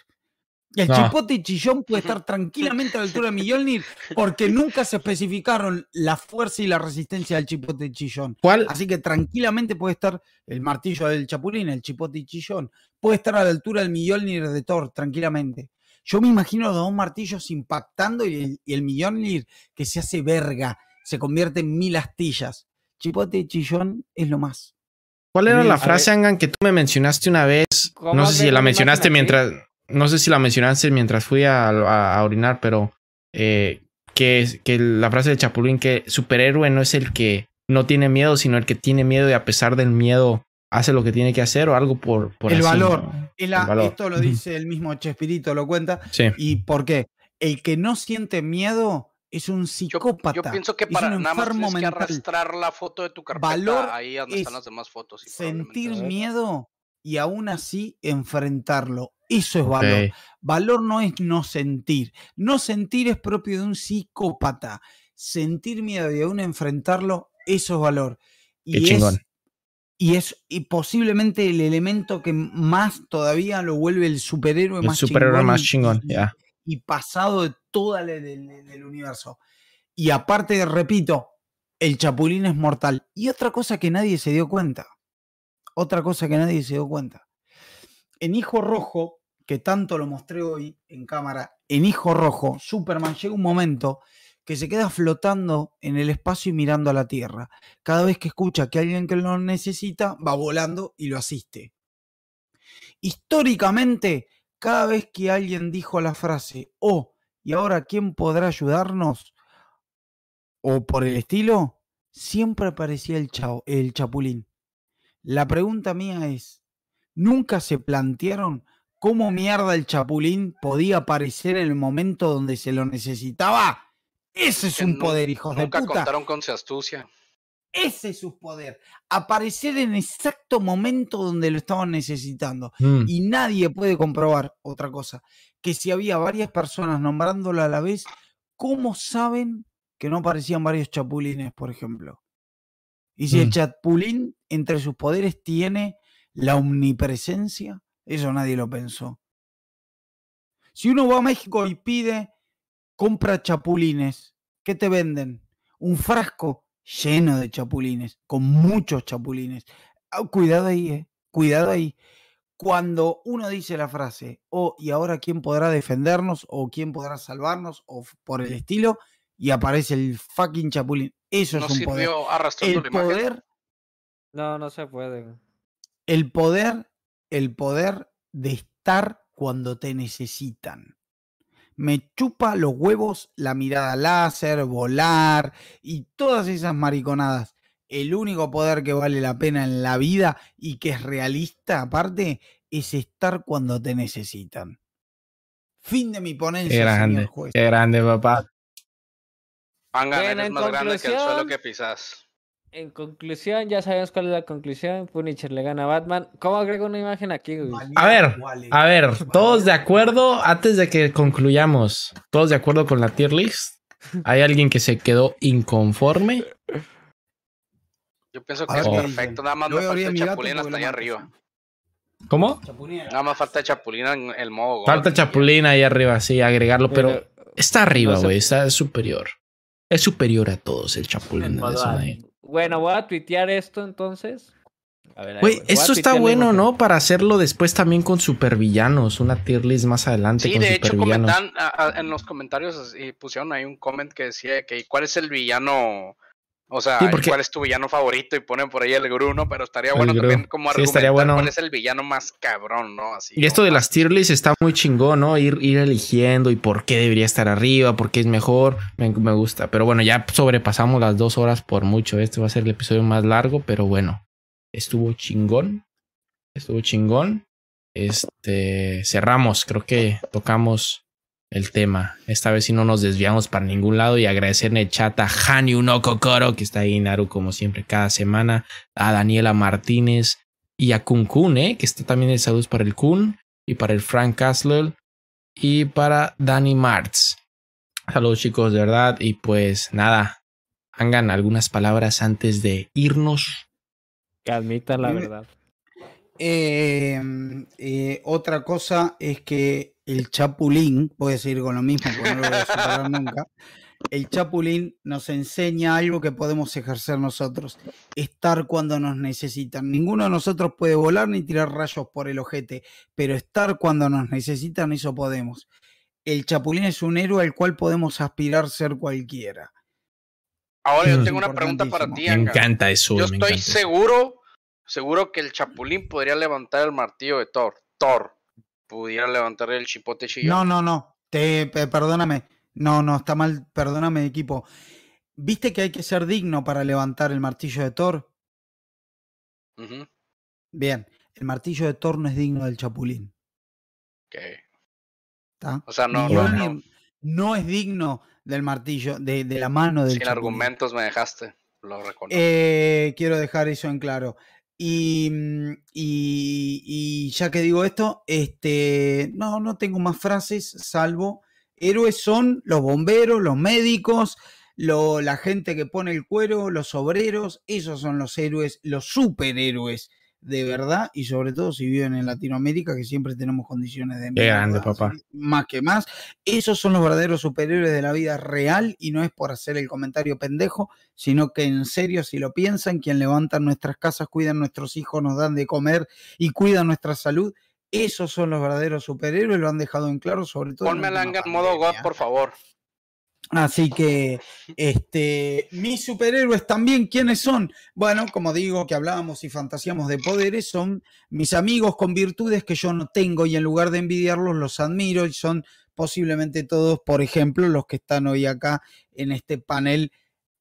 El No. chipote chillón puede estar tranquilamente a la altura del Mjolnir porque nunca se especificaron la fuerza y la resistencia del chipote chillón. ¿Cuál? Así que tranquilamente puede estar el martillo del chapulín, el chipote chillón. Puede estar a la altura del Mjolnir de Thor, tranquilamente. Yo me imagino los dos martillos impactando y el, y el Mjolnir que se hace verga, se convierte en mil astillas. Chipote chillón es lo más. ¿Cuál era la frase, Angan, que tú me mencionaste una vez? ¿Cómo No sé si la mencionaste mientras. No sé si la mencionaste mientras fui a, a- a orinar, pero eh, que, es- que la frase de Chapulín, que superhéroe no es el que no tiene miedo, sino el que tiene miedo y a pesar del miedo hace lo que tiene que hacer o algo por, por El así, valor. El valor. Esto lo dice el mismo Chespirito, lo cuenta. Sí. ¿Y por qué? El que no siente miedo es un psicópata. yo pienso que es para un nada más enfermo tienes que arrastrar la foto de tu carpeta Valor ahí donde es están las demás fotos. y Sentir miedo y aún así enfrentarlo. Eso es valor. Valor no es no sentir. No sentir es propio de un psicópata. Sentir miedo y aún enfrentarlo, eso es valor. Qué Y chingón. es, y es y posiblemente el elemento que más todavía lo vuelve el superhéroe El más superhéroe chingón más chingón, y- ya. y pasado de toda la del, del universo. Y aparte, repito, el Chapulín es mortal. Y otra cosa que nadie se dio cuenta. Otra cosa que nadie se dio cuenta. En Hijo Rojo, que tanto lo mostré hoy en cámara, en Hijo Rojo, Superman llega un momento que se queda flotando en el espacio y mirando a la Tierra. Cada vez que escucha que alguien que lo necesita, va volando y lo asiste. Históricamente, cada vez que alguien dijo la frase, oh, ¿y ahora quién podrá ayudarnos? O por el estilo, siempre aparecía el, chao- el chapulín. La pregunta mía es, ¿nunca se plantearon cómo mierda el chapulín podía aparecer en el momento donde se lo necesitaba? Ese es Que un poder, hijos de Nunca puta. contaron con su astucia. Ese es su poder. Aparecer en exacto momento donde lo estaban necesitando. Mm. Y nadie puede comprobar otra cosa. Que si había varias personas nombrándolo a la vez, ¿cómo saben que no aparecían varios chapulines, por ejemplo? Y si el Mm. chapulín entre sus poderes tiene la omnipresencia, eso nadie lo pensó. Si uno va a México y pide, compra chapulines, ¿qué te venden? Un frasco lleno de chapulines, con muchos chapulines. Ah, cuidado ahí, eh. Cuidado ahí. Cuando uno dice la frase, oh, ¿y ahora quién podrá defendernos? ¿O quién podrá salvarnos? O por el estilo, y aparece el fucking chapulín. Eso No es un poder. El imagen. poder, No, no se puede. el poder, el poder de estar cuando te necesitan. Me chupa los huevos la mirada láser, volar y todas esas mariconadas. El único poder que vale la pena en la vida y que es realista aparte es estar cuando te necesitan. Fin de mi ponencia, Qué señor juez. qué grande, papá. Pangan, Bueno, eres en más grande que el suelo conclusión- que pisas. En conclusión, ya sabemos cuál es la conclusión. Punisher le gana a Batman. ¿Cómo agrego una imagen aquí, güey? A ver. A ver, todos de acuerdo, antes de que concluyamos, todos de acuerdo con la tier list. ¿Hay alguien que se quedó inconforme? Yo pienso que ver es perfecto. Nada más me falta chapulín hasta allá arriba. ¿Cómo? Nada más falta chapulín en el modo. Falta Chapulín ahí arriba, sí, agregarlo, pero está arriba, güey, está superior. Es superior a todos el Chapulín. De Bueno, voy a tuitear esto entonces. A ver, ahí Güey, esto está bueno. ¿no? Para hacerlo después también con supervillanos, una tier list más adelante Sí, con de hecho, comentan a- a- en los comentarios y pusieron ahí un comment que decía que cuál es el villano, o sea, Sí, porque- cuál es tu villano favorito y ponen por ahí el Gru, Pero estaría El bueno Gru. también como Sí, argumentar estaría bueno. cuál es el villano más cabrón, ¿no? Así Y esto de las tier lists está muy chingón, ¿no? Ir, ir eligiendo y por qué debería estar arriba, por qué es mejor. Me, me gusta. Pero bueno, ya sobrepasamos las dos horas por mucho. Este va a ser el episodio más largo, pero bueno. Estuvo chingón. Estuvo chingón. Este. Cerramos. Creo que tocamos el tema. Esta vez sí no nos desviamos para ningún lado. Y agradecer en el chat a Hanyu no Kokoro, que está ahí, Naru, como siempre, cada semana. A Daniela Martínez y a Kun Kun, ¿eh? que está también el saludos para el Kun y para el Frank Castle. y para Danny Martz. Saludos chicos, de verdad. Y pues nada, hagan algunas palabras antes de irnos. Que admitan la verdad. Eh, eh, otra cosa es que el Chapulín, voy a seguir con lo mismo porque no lo voy a superar nunca. El Chapulín nos enseña algo que podemos ejercer nosotros: estar cuando nos necesitan. Ninguno de nosotros puede volar ni tirar rayos por el ojete, pero estar cuando nos necesitan, eso podemos. El Chapulín es un héroe al cual podemos aspirar ser cualquiera. Ahora yo tengo una pregunta para ti, Me encanta eso. Yo estoy seguro, seguro que el Chapulín podría levantar el martillo de Thor. Thor pudiera levantar el chipote chillón. No, no, no. Te, pe- perdóname. No, no, está mal. Perdóname, equipo. ¿Viste que hay que ser digno para levantar el martillo de Thor? Bien, el martillo de Thor no es digno del Chapulín. ok. ¿está? O sea, no, no, Mjolnir no. no es digno del martillo, de, de la mano del Sin Chapulín. argumentos me dejaste. Lo reconozco. Eh, quiero dejar eso en claro. Y, mm, y- y ya que digo esto, este, no, no tengo más frases, salvo héroes son los bomberos, los médicos, lo- la gente que pone el cuero, los obreros, esos son los héroes, los superhéroes de verdad, y sobre todo si viven en Latinoamérica, que siempre tenemos condiciones de grande, mierda, papá. más que más. Esos son los verdaderos superhéroes de la vida real y no es por hacer el comentario pendejo, sino que en serio, si lo piensan, quien levantan nuestras casas, cuidan nuestros hijos, nos dan de comer y cuidan nuestra salud, esos son los verdaderos superhéroes, lo han dejado en claro, sobre todo. Ponme la a Langa en modo God, pandemia. por favor. Así que, este, mis superhéroes también, ¿quiénes son? Bueno, como digo, que hablábamos y fantaseamos de poderes, son mis amigos con virtudes que yo no tengo y en lugar de envidiarlos, los admiro y son posiblemente todos, por ejemplo, los que están hoy acá en este panel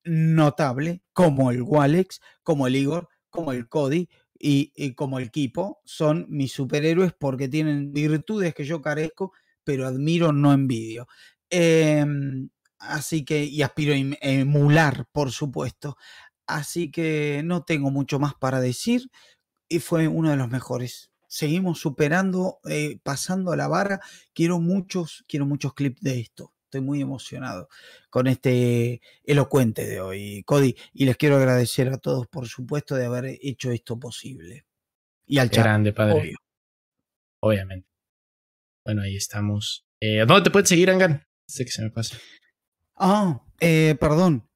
notable, como el Walex, como el Igor, como el Cody y, y como el Kipo, son mis superhéroes porque tienen virtudes que yo carezco, pero admiro, no envidio. Em, así que, y aspiro a em- emular, por supuesto. Así que no tengo mucho más para decir y fue uno de los mejores. Seguimos superando, eh, pasando la vara. Quiero muchos, quiero muchos clips de esto. Estoy muy emocionado con este elocuente de hoy, Cody. Y les quiero agradecer a todos, por supuesto, de haber hecho esto posible. Y al chat, grande, padre. obvio. Obviamente. Bueno, ahí estamos. Eh, ¿Dónde te puedes seguir, Angan? Sé que se me pasa. Ah, eh, perdón.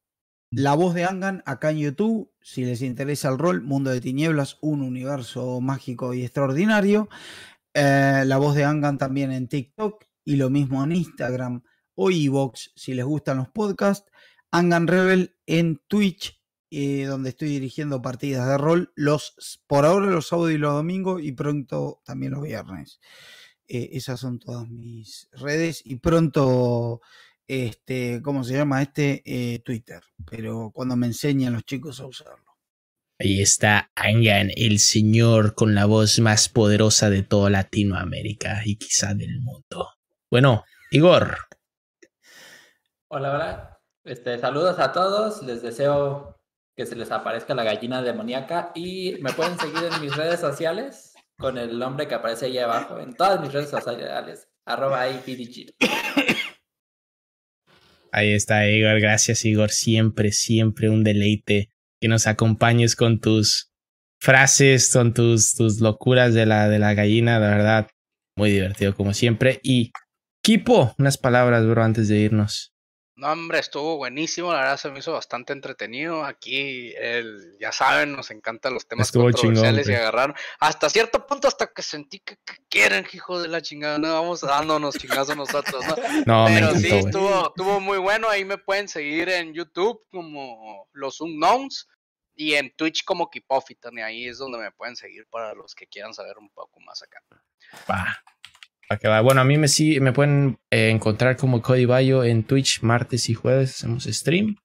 La voz de Angan acá en YouTube, si les interesa el rol, Mundo de Tinieblas, un universo mágico y extraordinario. Eh, la voz de Angan también en TikTok y lo mismo en Instagram o Evox, si les gustan los podcasts. Angan Rebel en Twitch, eh, donde estoy dirigiendo partidas de rol, los, por ahora los sábados y los domingos y pronto también los viernes. Eh, esas son todas mis redes y pronto este, ¿cómo se llama este? Eh, Twitter, pero cuando me enseñan los chicos a usarlo. Ahí está Angan, el señor con la voz más poderosa de toda Latinoamérica y quizá del mundo. Bueno, Igor, Hola, hola. Este, saludos a todos. Les deseo que se les aparezca la gallina demoníaca y me pueden seguir en mis redes sociales con el nombre que aparece ahí abajo en todas mis redes sociales. Arroba IPDG. Ahí está Igor. Gracias, Igor. Siempre, siempre un deleite que nos acompañes con tus frases, con tus, tus locuras de la, de la gallina. De verdad, muy divertido como siempre. Y Kipo, unas palabras, bro, antes de irnos. No, hombre, estuvo buenísimo. La verdad se me hizo bastante entretenido. Aquí, el, ya saben, nos encantan los temas Estuvo chingón, controversiales y güey. agarraron. Hasta cierto punto, hasta que sentí que, que quieren, hijo de la chingada. No vamos dándonos chingazos nosotros, ¿no? No, Pero sí, encantó, güey. estuvo, estuvo muy bueno. Ahí me pueden seguir en YouTube como Los Unknowns y en Twitch como Kipofitan. Y ahí es donde me pueden seguir para los que quieran saber un poco más acá. Va. Bueno, a mí me, sí, me pueden eh, encontrar como Cody Bayo en Twitch martes y jueves. Hacemos stream.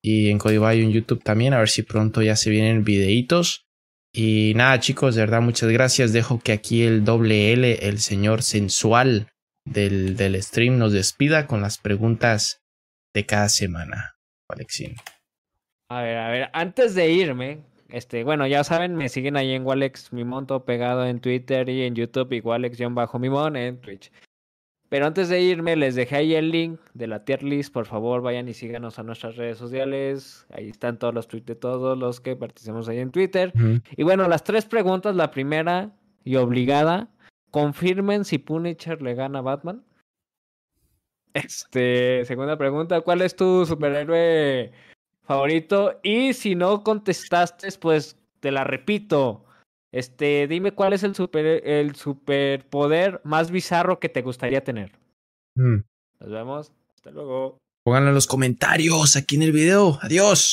Y en Cody Bayo en YouTube también. A ver si pronto ya se vienen videitos. Y nada, chicos, de verdad, muchas gracias. Dejo que aquí el doble L, el señor sensual del, del stream, nos despida con las preguntas de cada semana. Alexín. A ver, a ver, antes de irme, este, bueno, ya saben, me siguen ahí en Walex Mimon, todo pegado en Twitter y en YouTube, y Walex-Mimon en Twitch. Pero antes de irme, les dejé ahí el link de la tier list. Por favor, vayan y síganos a nuestras redes sociales. Ahí están todos los tweets de todos los que participamos ahí en Twitter. Y bueno, las tres preguntas. La primera y obligada. Confirmen si Punisher le gana a Batman. Este, segunda pregunta, ¿cuál es tu superhéroe favorito? Y si no contestaste, pues te la repito. Este, dime cuál es el super el superpoder más bizarro que te gustaría tener. Mm. Nos vemos. Hasta luego. Pónganlo en los comentarios aquí en el video. Adiós.